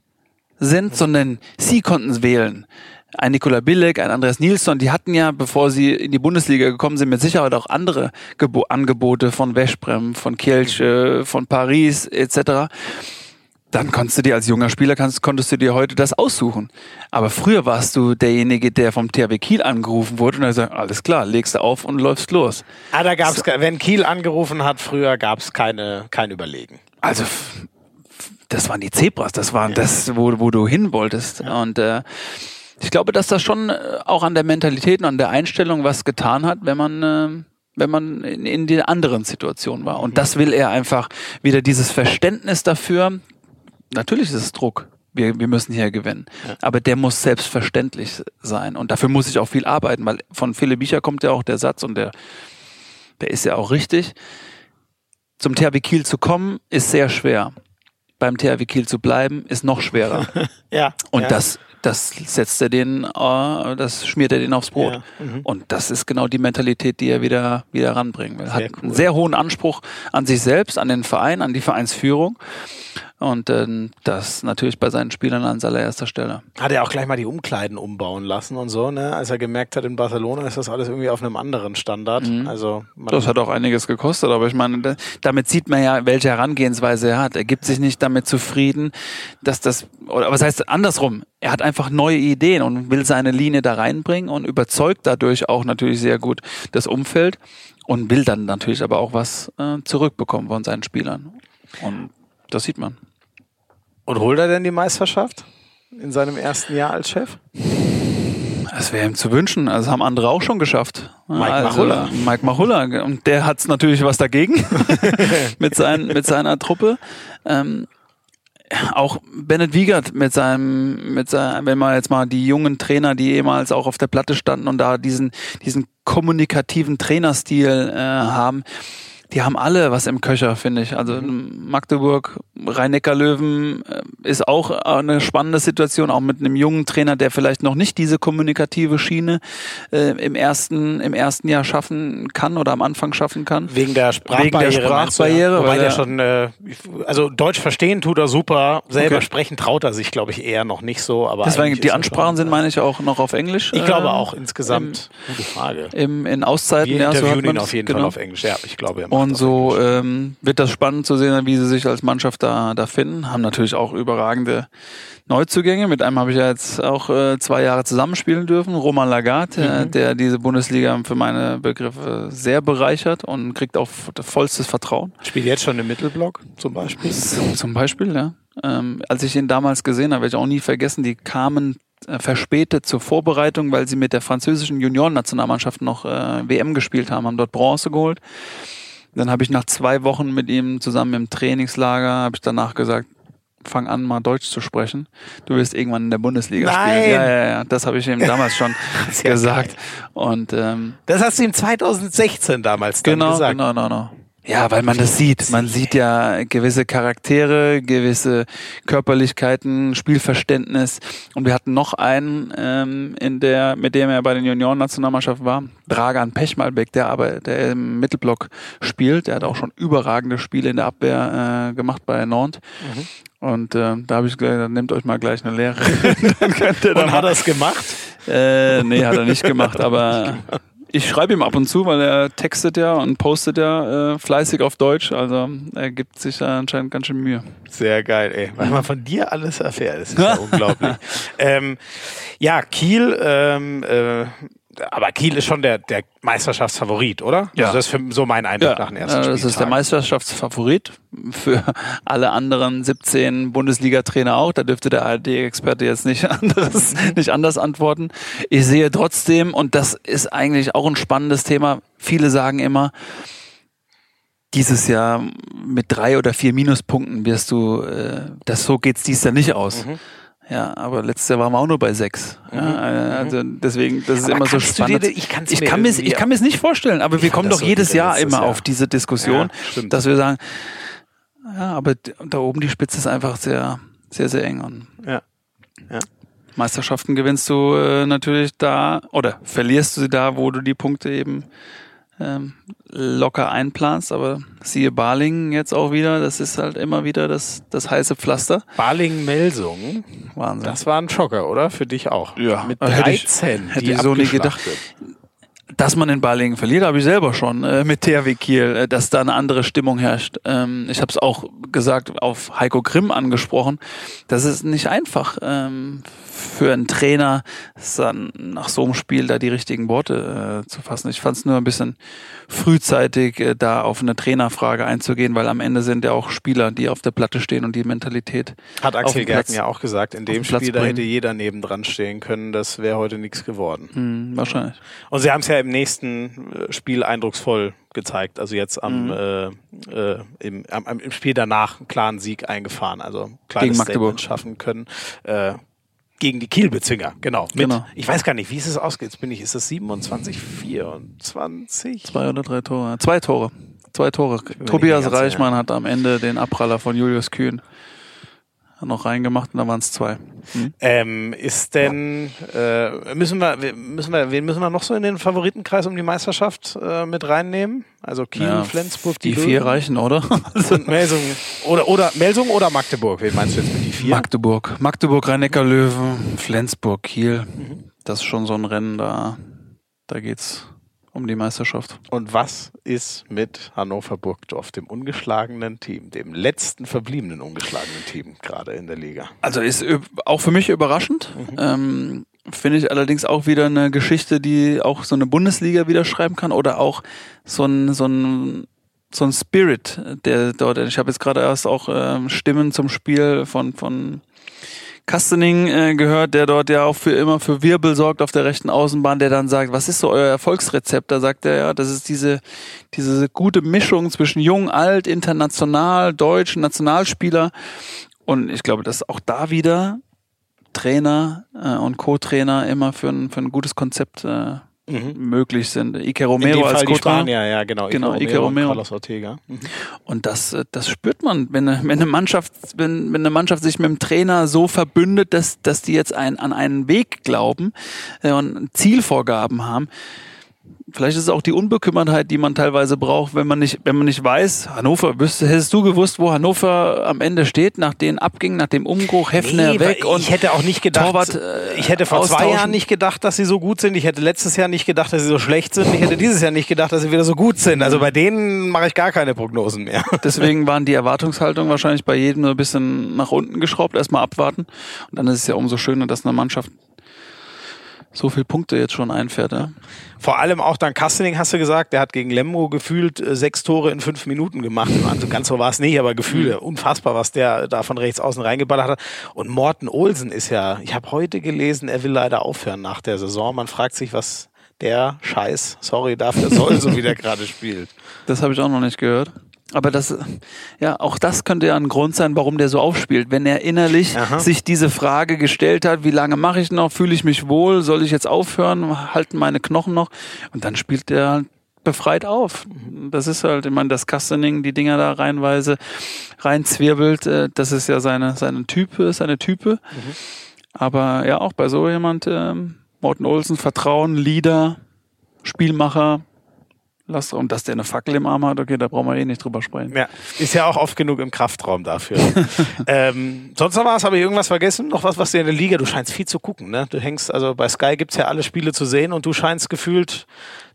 sind, mhm. sondern sie konnten es wählen ein Nikola Billig, ein Andreas Nilsson, die hatten ja, bevor sie in die Bundesliga gekommen sind, mit Sicherheit auch andere Gebo Angebote von Westbrem, von Kielce, von Paris etc. Dann konntest du dir als junger Spieler kannst, konntest du dir heute das aussuchen. Aber früher warst du derjenige, der vom THW Kiel angerufen wurde und er sagt, alles klar, legst du auf und läufst los. Ah, da gab's, so. wenn Kiel angerufen hat, früher gab's keine, kein Überlegen. Also das waren die Zebras, das waren das, wo, wo du hin wolltest. Und äh, ich glaube, dass das schon äh, auch an der Mentalität und an der Einstellung was getan hat, wenn man äh, wenn man in, in der anderen Situation war. Und das will er einfach wieder dieses Verständnis dafür. Natürlich ist es Druck. Wir, wir müssen hier gewinnen. Ja. Aber der muss selbstverständlich sein. Und dafür muss ich auch viel arbeiten, weil von Philipp Bicher kommt ja auch der Satz und der, der ist ja auch richtig. Zum THW Kiel zu kommen, ist sehr schwer. Beim THW Kiel zu bleiben, ist noch schwerer. Ja. Und ja. das, das setzt er den, äh, das schmiert er den aufs Brot. Ja, mhm. Und das ist genau die Mentalität, die er wieder, wieder ranbringen will. Er hat cool. einen sehr hohen Anspruch an sich selbst, an den Verein, an die Vereinsführung. Und ähm, das natürlich bei seinen Spielern an allererster Stelle. Hat er auch gleich mal die Umkleiden umbauen lassen und so, ne? Als er gemerkt hat, in Barcelona ist das alles irgendwie auf einem anderen Standard. Also man, Mhm. Das hat auch einiges gekostet, aber ich meine, da- damit sieht man ja, welche Herangehensweise er hat. Er gibt sich nicht damit zufrieden, dass das, oder was heißt andersrum? Er hat einfach neue Ideen und will seine Linie da reinbringen und überzeugt dadurch auch natürlich sehr gut das Umfeld und will dann natürlich aber auch was äh, zurückbekommen von seinen Spielern. Und das sieht man. Und holt er denn die Meisterschaft in seinem ersten Jahr als Chef? Es wäre ihm zu wünschen. Also haben andere auch schon geschafft. Mike also, Machulla. Mike Machulla. Und der hat natürlich was dagegen mit, sein, mit seiner Truppe. Ähm, auch Bennett Wiegert mit seinem, mit seinem, wenn man jetzt mal die jungen Trainer, die ehemals auch auf der Platte standen und da diesen, diesen kommunikativen Trainerstil äh, haben, die haben alle was im Köcher, finde ich. Also Magdeburg, Rhein-Neckar-Löwen äh, ist auch eine spannende Situation, auch mit einem jungen Trainer, der vielleicht noch nicht diese kommunikative Schiene äh, im ersten im ersten Jahr schaffen kann oder am Anfang schaffen kann. Wegen der Sprachbarriere. Wegen der Sprachbarriere, ja? Wobei weil der er- schon, äh, also Deutsch verstehen tut er super, selber Okay. sprechen traut er sich, glaube ich, eher noch nicht so. Aber Deswegen die Ansprachen sind, meine ich, auch noch auf Englisch. Ich glaube äh, auch insgesamt. Gute Frage. Im, in Auszeiten, Wir ja, so interviewen man ihn auf jeden genau. Fall auf Englisch. Ja, ich glaube, macht Und so ähm, wird das spannend zu sehen, wie sie sich als Mannschaft da, da finden. Haben natürlich auch überragende Neuzugänge. Mit einem habe ich ja jetzt auch äh, zwei Jahre zusammenspielen dürfen. Roman Lagarde, äh, Mhm. der diese Bundesliga für meine Begriffe sehr bereichert und kriegt auch vollstes Vertrauen. Spielt jetzt schon im Mittelblock zum Beispiel. Zum Beispiel, ja. Ähm, als ich ihn damals gesehen habe, werde ich auch nie vergessen, die kamen äh, verspätet zur Vorbereitung, weil sie mit der französischen Juniorennationalmannschaft noch äh, WM gespielt haben, haben dort Bronze geholt. Dann habe ich nach zwei Wochen mit ihm zusammen im Trainingslager, habe ich danach gesagt, fang an, mal Deutsch zu sprechen. Du wirst irgendwann in der Bundesliga Nein! spielen. Ja, ja, ja. Das habe ich ihm damals schon gesagt. Und ähm, Das hast du ihm 2016 damals Genau, gesagt. genau, genau, genau. Ja, weil man das sieht. Man sieht ja gewisse Charaktere, gewisse Körperlichkeiten, Spielverständnis. Und wir hatten noch einen, ähm, in der, mit dem er bei den Junioren-Nationalmannschaften war, Dragan Pechmalbeck, der aber der im Mittelblock spielt. Der hat auch schon überragende Spiele in der Abwehr äh, gemacht bei Nantes. Und äh, da habe ich gesagt, dann nehmt euch mal gleich eine Lehre. dann könnt ihr da Und hat er es gemacht? äh, nee, hat er nicht gemacht, aber ich schreibe ihm ab und zu, weil er textet ja und postet ja äh, fleißig auf Deutsch. Also er gibt sich da anscheinend ganz schön Mühe. Sehr geil, ey. Was man von dir alles erfährt, das ist ja unglaublich. Ähm, ja, Kiel, ähm, äh, aber Kiel ist schon der, der Meisterschaftsfavorit, oder? Ja. Also das ist für, so mein Eindruck nach dem ersten äh, das ist der. Meisterschaftsfavorit für alle anderen 17 Bundesliga-Trainer auch. Da dürfte der ARD-Experte jetzt nicht, anderes, nicht anders antworten. Ich sehe trotzdem, und das ist eigentlich auch ein spannendes Thema, viele sagen immer, dieses Jahr mit drei oder vier Minuspunkten wirst du, äh, das so geht's dies Jahr nicht aus. Mhm. Ja, aber letztes Jahr waren wir auch nur bei sechs. Ja, äh, also deswegen, das ist Aber immer so dir spannend. das- ich kann's ich kann mir, ich kann mir es nicht vorstellen, aber wir kommen doch so jedes Jahr letztes immer Jahr. auf diese Diskussion, Ja, dass wir sagen, ja, aber da oben die Spitze ist einfach sehr, sehr, sehr eng. Und Ja. Meisterschaften gewinnst du äh, natürlich da oder verlierst du sie da, wo du die Punkte eben ähm, locker einplanst. Aber siehe Balingen jetzt auch wieder, das ist halt immer wieder das, das heiße Pflaster. Balingen-Melsungen, Wahnsinn. das war ein Schocker, oder? Für dich auch. Ja. Mit Hätte ich- 13. hätte die ich so nie gedacht. Dass man in Balingen verliert, habe ich selber schon äh, mit THW Kiel, äh, dass da eine andere Stimmung herrscht. Ähm, ich habe es auch gesagt, auf Heiko Grimm angesprochen. Das ist nicht einfach ähm, für einen Trainer, dann nach so einem Spiel da die richtigen Worte äh, zu fassen. Ich fand es nur ein bisschen frühzeitig, äh, da auf eine Trainerfrage einzugehen, weil am Ende sind ja auch Spieler, die auf der Platte stehen und die Mentalität. Hat Axel Gerken ja auch gesagt, in dem Spiel, da hätte jeder nebendran stehen können, das wäre heute nichts geworden. Mhm, wahrscheinlich. Und sie haben es ja im nächsten äh, Spiel eindrucksvoll gezeigt. Also jetzt am, mhm. äh, äh, im, am, im Spiel danach einen klaren Sieg eingefahren. Also kleines Gegen Magdeburg. Statement schaffen können. Äh, gegen die Kielbezwinger, genau. Mit, genau. Ich weiß gar nicht, wie ist es ausgeht. Jetzt bin ich, ist es 27, 24? Zwei oder drei Tore. Zwei Tore. Zwei Tore. Tobias Reichmann hat am Ende den Abpraller von Julius Kühn noch reingemacht und da waren es zwei. Mhm. Ähm, ist denn, äh, müssen wir, müssen wir, wen müssen wir noch so in den Favoritenkreis um die Meisterschaft äh, mit reinnehmen? Also Kiel, ja, Flensburg, die, die vier reichen, oder? Melsung oder oder Melsung oder Magdeburg? Wen meinst du jetzt mit die vier? Magdeburg, Magdeburg, Rhein-Neckar-Löwen, Flensburg, Kiel. Mhm. Das ist schon so ein Rennen da. Da geht's um die Meisterschaft. Und was ist mit Hannover Burgdorf, dem ungeschlagenen Team, dem letzten verbliebenen ungeschlagenen Team gerade in der Liga? Also ist auch für mich überraschend. Mhm. Ähm, Finde ich allerdings auch wieder eine Geschichte, die auch so eine Bundesliga wieder schreiben kann oder auch so ein, so ein so ein Spirit, der dort. Ich habe jetzt gerade erst auch ähm, Stimmen zum Spiel von von Kastening äh, gehört, der dort ja auch für immer für Wirbel sorgt auf der rechten Außenbahn, der dann sagt, was ist so euer Erfolgsrezept? Da sagt er ja, das ist diese, diese gute Mischung zwischen jung, alt, international, deutsch, Nationalspieler. Und ich glaube, dass auch da wieder Trainer äh, und Co-Trainer immer für ein, für ein gutes Konzept äh, mhm. möglich sind. Ike Romero als die Spanier, ja genau. Genau, Ike Romero, Romero. Carlos Ortega. Mhm. Und das, äh, das spürt man, wenn eine, wenn eine Mannschaft, wenn, wenn eine Mannschaft sich mit dem Trainer so verbündet, dass, dass die jetzt ein, an einen Weg glauben äh, und Zielvorgaben haben vielleicht ist es auch die Unbekümmertheit, die man teilweise braucht, wenn man nicht, wenn man nicht weiß, Hannover, wüsste, hättest du gewusst, wo Hannover am Ende steht, nach den Abgängen, nach dem Umbruch, Hefner nee, weg und ich hätte auch nicht gedacht, Torwart, äh, ich hätte vor zwei Jahren nicht gedacht, dass sie so gut sind, ich hätte letztes Jahr nicht gedacht, dass sie so schlecht sind, ich hätte dieses Jahr nicht gedacht, dass sie wieder so gut sind. Also bei denen mache ich gar keine Prognosen mehr. Deswegen waren die Erwartungshaltungen wahrscheinlich bei jedem nur ein bisschen nach unten geschraubt, erstmal abwarten und dann ist es ja umso schöner, dass eine Mannschaft so viele Punkte jetzt schon einfährt. Ja? Vor allem auch dann Kastening, hast du gesagt, der hat gegen Lemmo gefühlt äh, sechs Tore in fünf Minuten gemacht. Also ganz so war es nicht, aber Gefühle. Mhm. Unfassbar, was der da von rechts außen reingeballert hat. Und Morten Olsen ist ja, ich habe heute gelesen, er will leider aufhören nach der Saison. Man fragt sich, was der Scheiß, sorry dafür soll, so wie der gerade spielt. Das habe ich auch noch nicht gehört. Aber das, ja, auch das könnte ja ein Grund sein, warum der so aufspielt. Wenn er innerlich Aha. sich diese Frage gestellt hat, wie lange mache ich noch, fühle ich mich wohl, soll ich jetzt aufhören, halten meine Knochen noch? Und dann spielt er halt befreit auf. Das ist halt, ich meine, das Castaning, die Dinger da reinweise reinzwirbelt, äh, das ist ja seine, seine Type, seine Type. Mhm. Aber ja, auch bei so jemand, ähm, Morten Olsen, Vertrauen, Leader, Spielmacher, Lass, und dass der eine Fackel im Arm hat, okay, da brauchen wir eh nicht drüber sprechen. Ja, ist ja auch oft genug im Kraftraum dafür. ähm, sonst noch was? Habe ich irgendwas vergessen? Noch was, was dir in der Liga, du scheinst viel zu gucken, ne? Du hängst, also bei Sky gibt's ja alle Spiele zu sehen und du scheinst gefühlt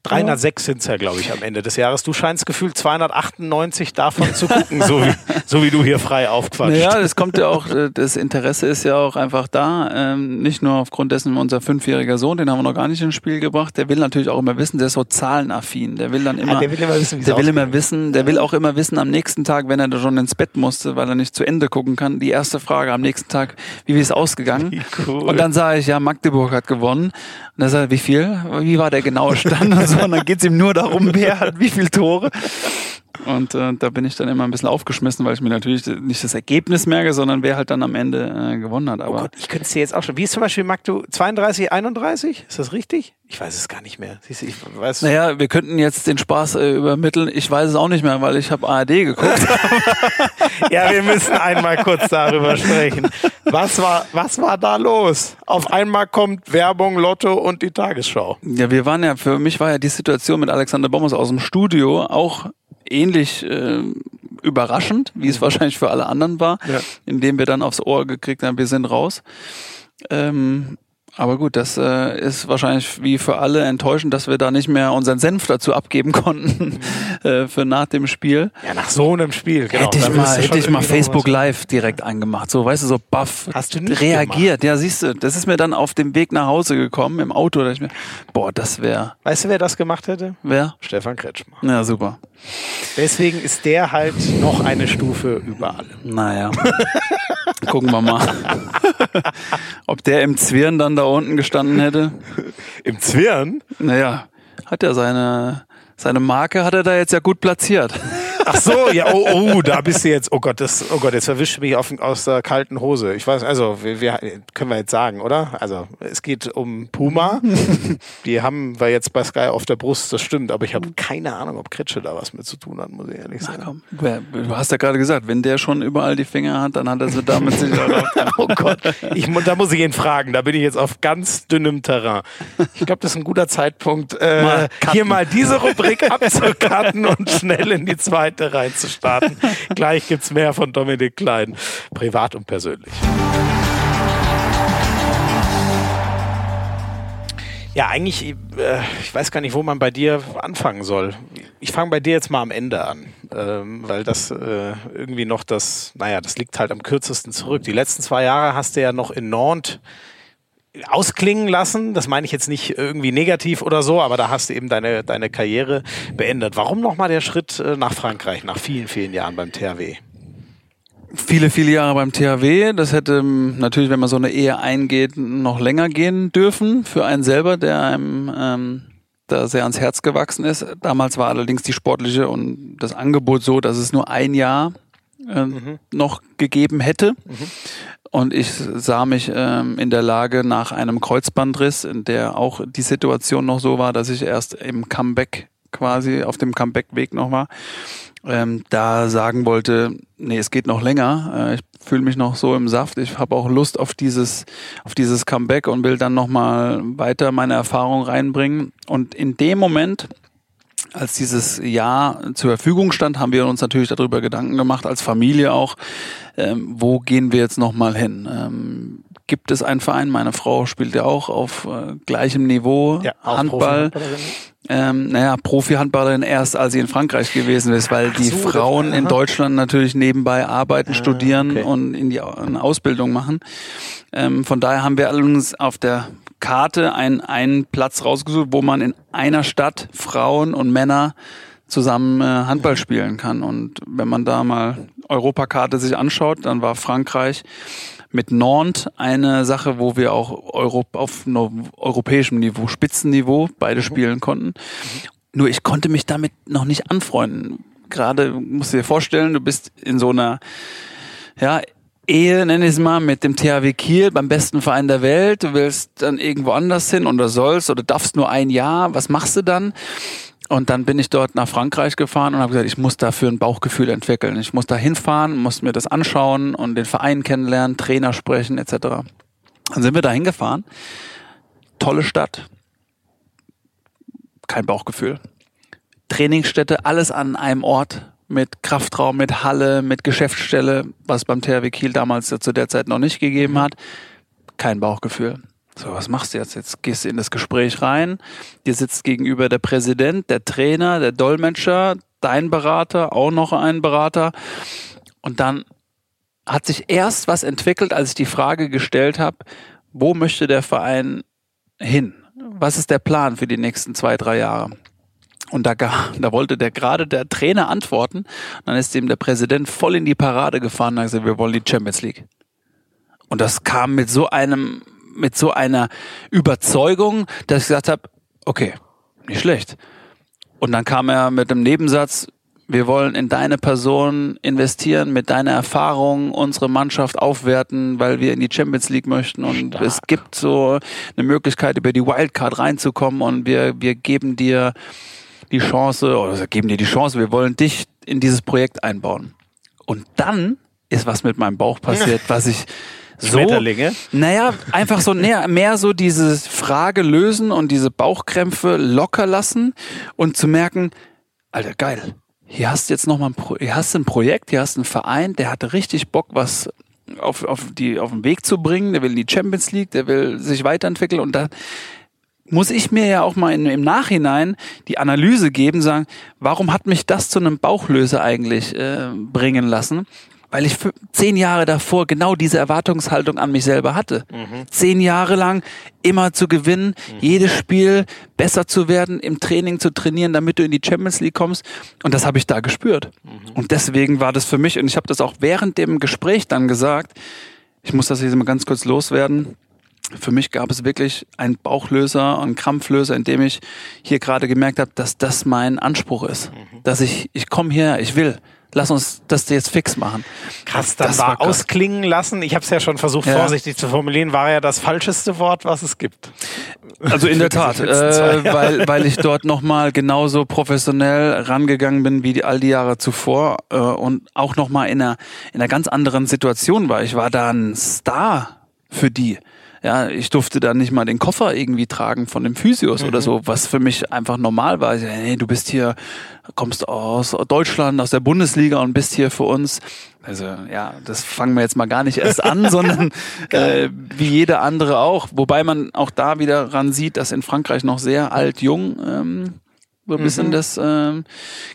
306 sind es ja, glaube ich, am Ende des Jahres. Du scheinst gefühlt 298 davon zu gucken, so wie, so wie du hier frei aufquatscht. Ja, das kommt ja auch, äh, das Interesse ist ja auch einfach da. Ähm, nicht nur aufgrund dessen, unser fünfjähriger Sohn, den haben wir noch gar nicht ins Spiel gebracht, der will natürlich auch immer wissen, der ist so zahlenaffin. Der will dann immer, ja, der will immer wissen, der will immer wissen, der will auch immer wissen am nächsten Tag, wenn er da schon ins Bett musste, weil er nicht zu Ende gucken kann, die erste Frage am nächsten Tag, wie ist ausgegangen? Cool. Und dann sage ich, ja, Magdeburg hat gewonnen. Und dann sagt er, wie viel? Wie war der genaue Stand? Und, so. und dann geht's ihm nur darum, wer hat wie viele Tore. Und äh, da bin ich dann immer ein bisschen aufgeschmissen, weil ich mir natürlich nicht das Ergebnis merke, sondern wer halt dann am Ende äh, gewonnen hat. Aber oh Gott, ich könnte es dir jetzt auch schon. Wie ist zum Beispiel Magdu 32, 31? Ist das richtig? Ich weiß es gar nicht mehr. Siehst du, ich weiß. Naja, wir könnten jetzt den Spaß äh, übermitteln. Ich weiß es auch nicht mehr, weil ich habe ARD geguckt. ja, wir müssen einmal kurz darüber sprechen. Was war, was war da los? Auf einmal kommt Werbung, Lotto und die Tagesschau. Ja, wir waren ja, für mich war ja die Situation mit Alexander Bommers aus dem Studio auch ähnlich äh, überraschend, wie es mhm. wahrscheinlich für alle anderen war, ja. indem wir dann aufs Ohr gekriegt haben, wir sind raus. Ähm, Aber gut, das äh, ist wahrscheinlich wie für alle enttäuschend, dass wir da nicht mehr unseren Senf dazu abgeben konnten äh, für nach dem Spiel. Ja, nach so einem Spiel, genau. Hätte ich mal, hätte ich mal Facebook Live direkt angemacht. So, weißt du, so baff. Hast du nicht reagiert. Ja, siehst du, das ist mir dann auf dem Weg nach Hause gekommen im Auto. Da ich mir, boah, das wäre, Weißt du, wer das gemacht hätte? wer? Stefan Kretschmer. Ja, super. Deswegen ist der halt noch eine Stufe über alle. Naja. Gucken wir mal. Ob der im Zwirn dann da unten gestanden hätte. Im Zwirn? Naja, hat er seine, seine Marke hat er da jetzt ja gut platziert. Ach so, ja, oh, oh, da bist du jetzt. Oh Gott, das, oh Gott, jetzt verwischt mich auf, aus der kalten Hose. Ich weiß, also, wir, wir, können wir jetzt sagen, oder? Also, es geht um Puma. Die haben wir jetzt bei Sky auf der Brust, das stimmt, aber ich habe keine Ahnung, ob Kretsche da was mit zu tun hat, muss ich ehrlich sagen. Komm, wer- Du hast ja gerade gesagt, wenn der schon überall die Finger hat, dann hat er sie damit auch. Oh Gott, ich, da muss ich ihn fragen. Da bin ich jetzt auf ganz dünnem Terrain. Ich glaube, das ist ein guter Zeitpunkt, äh, Mal hier mal diese Rubrik abzukarten und schnell in die zweite reinzustarten. Gleich gibt's mehr von Dominik Klein, privat und persönlich. Ja, eigentlich, äh, ich weiß gar nicht, wo man bei dir anfangen soll. Ich fange bei dir jetzt mal am Ende an, ähm, weil das äh, irgendwie noch das, naja, das liegt halt am kürzesten zurück. Die letzten zwei Jahre hast du ja noch in Nantes ausklingen lassen. Das meine ich jetzt nicht irgendwie negativ oder so, aber da hast du eben deine, deine Karriere beendet. Warum nochmal der Schritt äh, nach Frankreich, nach vielen, vielen Jahren beim THW? Viele, viele Jahre beim THW. Das hätte ähm, natürlich, wenn man so eine Ehe eingeht, noch länger gehen dürfen für einen selber, der einem ähm, da sehr ans Herz gewachsen ist. Damals war allerdings die sportliche und das Angebot so, dass es nur ein Jahr äh, noch gegeben hätte. Und ich sah mich ähm, in der Lage nach einem Kreuzbandriss, in der auch die Situation noch so war, dass ich erst im Comeback quasi auf dem Comeback-Weg noch war, ähm, da sagen wollte, nee, es geht noch länger. Äh, ich fühle mich noch so im Saft. Ich habe auch Lust auf dieses, auf dieses Comeback und will dann nochmal weiter meine Erfahrung reinbringen. Und in dem Moment, als dieses Jahr zur Verfügung stand, haben wir uns natürlich darüber Gedanken gemacht, als Familie auch, ähm, wo gehen wir jetzt nochmal hin? Ähm, gibt es einen Verein? Meine Frau spielt ja auch auf äh, gleichem Niveau auch Handball. Ähm, naja, Profi-Handballerin erst, als sie in Frankreich gewesen ist, weil die so, Frauen das- in. Deutschland natürlich nebenbei arbeiten, studieren okay. und in die eine Ausbildung machen. Ähm, von daher haben wir uns auf der Karte einen, einen Platz rausgesucht, wo man in einer Stadt Frauen und Männer zusammen äh, Handball spielen kann. Und wenn man da mal Europakarte sich anschaut, dann war Frankreich mit Nantes eine Sache, wo wir auch Euro auf europäischem Niveau, Spitzenniveau beide spielen konnten. Nur ich konnte mich damit noch nicht anfreunden. Gerade musst du dir vorstellen, du bist in so einer ja, Ehe, nenne ich es mal, mit dem THW Kiel beim besten Verein der Welt. Du willst dann irgendwo anders hin oder sollst oder darfst nur ein Jahr. Was machst du dann? Und dann bin ich dort nach Frankreich gefahren und habe gesagt, ich muss dafür ein Bauchgefühl entwickeln. Ich muss da hinfahren, muss mir das anschauen und den Verein kennenlernen, Trainer sprechen etc. Dann sind wir da hingefahren. Tolle Stadt. Kein Bauchgefühl. Trainingsstätte, alles an einem Ort mit Kraftraum, mit Halle, mit Geschäftsstelle, was beim THW Kiel damals zu der Zeit noch nicht gegeben hat. Kein Bauchgefühl. So, was machst du jetzt? Jetzt gehst du in das Gespräch rein. Dir sitzt gegenüber der Präsident, der Trainer, der Dolmetscher, dein Berater, auch noch ein Berater. Und dann hat sich erst was entwickelt, als ich die Frage gestellt habe, wo möchte der Verein hin? Was ist der Plan für die nächsten zwei, drei Jahre? Und da, da wollte der gerade der Trainer antworten. Dann ist ihm der Präsident voll in die Parade gefahren und hat gesagt, wir wollen die Champions League. Und das kam mit so einem, mit so einer Überzeugung, dass ich gesagt habe, okay, nicht schlecht. Und dann kam er mit dem Nebensatz, wir wollen in deine Person investieren, mit deiner Erfahrung unsere Mannschaft aufwerten, weil wir in die Champions League möchten. Und es gibt so eine Möglichkeit, über die Wildcard reinzukommen und wir, wir geben dir die Chance, oder geben dir die Chance, wir wollen dich in dieses Projekt einbauen. Und dann ist was mit meinem Bauch passiert, was ich so, Schmetterlinge? naja, einfach so näher, mehr so diese Frage lösen und diese Bauchkrämpfe locker lassen und zu merken, Alter, geil. Hier hast du jetzt nochmal ein, Pro hier hast du ein Projekt, hier hast du einen Verein, der hatte richtig Bock, was auf, auf, die, auf den Weg zu bringen, der will in die Champions League, der will sich weiterentwickeln und da muss ich mir ja auch mal in, im Nachhinein die Analyse geben, sagen, warum hat mich das zu einem Bauchlöser eigentlich äh, bringen lassen? Weil ich zehn Jahre davor genau diese Erwartungshaltung an mich selber hatte. Mhm. Zehn Jahre lang immer zu gewinnen, mhm. jedes Spiel besser zu werden, im Training zu trainieren, damit du in die Champions League kommst. Und das habe ich da gespürt. Mhm. Und deswegen war das für mich, und ich habe das auch während dem Gespräch dann gesagt, ich muss das jetzt mal ganz kurz loswerden für mich gab es wirklich einen Bauchlöser und Krampflöser, in dem ich hier gerade gemerkt habe, dass das mein Anspruch ist. Mhm. Dass ich, ich komme her, ich will. Lass uns das jetzt fix machen. Krass, das, das war, war ausklingen lassen. Ich habe es ja schon versucht, ja. vorsichtig zu formulieren. War ja das falscheste Wort, was es gibt. Also in der Tat, äh, weil, weil ich dort nochmal genauso professionell rangegangen bin wie die, all die Jahre zuvor äh, und auch nochmal in einer, in einer ganz anderen Situation war. Ich war da ein Star für die ja, ich durfte da nicht mal den Koffer irgendwie tragen von dem Physios mhm. oder so, was für mich einfach normal war. Ich, hey, du bist hier, kommst aus Deutschland, aus der Bundesliga und bist hier für uns. Also ja, das fangen wir jetzt mal gar nicht erst an, sondern äh, wie jeder andere auch. Wobei man auch da wieder ran sieht, dass in Frankreich noch sehr alt-jung ähm, so ein bisschen mhm. das ähm,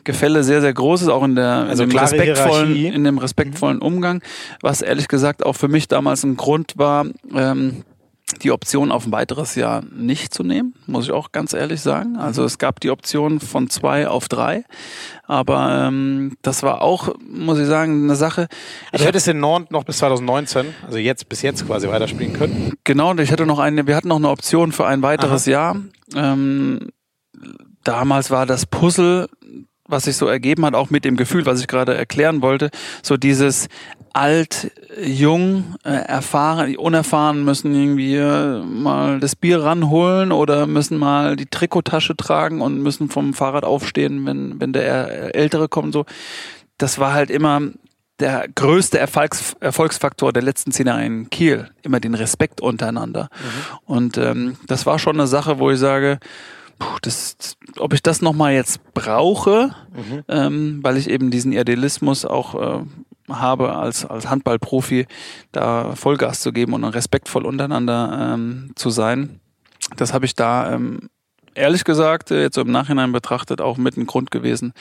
Gefälle sehr, sehr groß ist, auch in der also in dem respektvollen, in dem respektvollen Umgang, was ehrlich gesagt auch für mich damals ein Grund war, ähm, die Option auf ein weiteres Jahr nicht zu nehmen, muss ich auch ganz ehrlich sagen. Also es gab die Option von zwei auf drei, aber ähm, das war auch, muss ich sagen, eine Sache. Also ich hätte es in Nord noch bis 2019, also jetzt bis jetzt quasi weiterspielen können. Genau, ich hätte noch eine, wir hatten noch eine Option für ein weiteres Aha. Jahr. Ähm, damals war das Puzzle was sich so ergeben hat, auch mit dem Gefühl, was ich gerade erklären wollte, so dieses alt, jung, äh, erfahren, unerfahren müssen irgendwie äh, mal das Bier ranholen oder müssen mal die Trikottasche tragen und müssen vom Fahrrad aufstehen, wenn, wenn der Ältere kommt. So, das war halt immer der größte Erfolgs Erfolgsfaktor der letzten zehn Jahre in Kiel, immer den Respekt untereinander. Mhm. Und ähm, das war schon eine Sache, wo ich sage, puh, das, ob ich das nochmal jetzt brauche, mhm. ähm, weil ich eben diesen Idealismus auch äh, habe, als, als Handballprofi da Vollgas zu geben und respektvoll untereinander ähm, zu sein. Das habe ich da ähm, ehrlich gesagt, äh, jetzt so im Nachhinein betrachtet, auch mit ein Grund gewesen,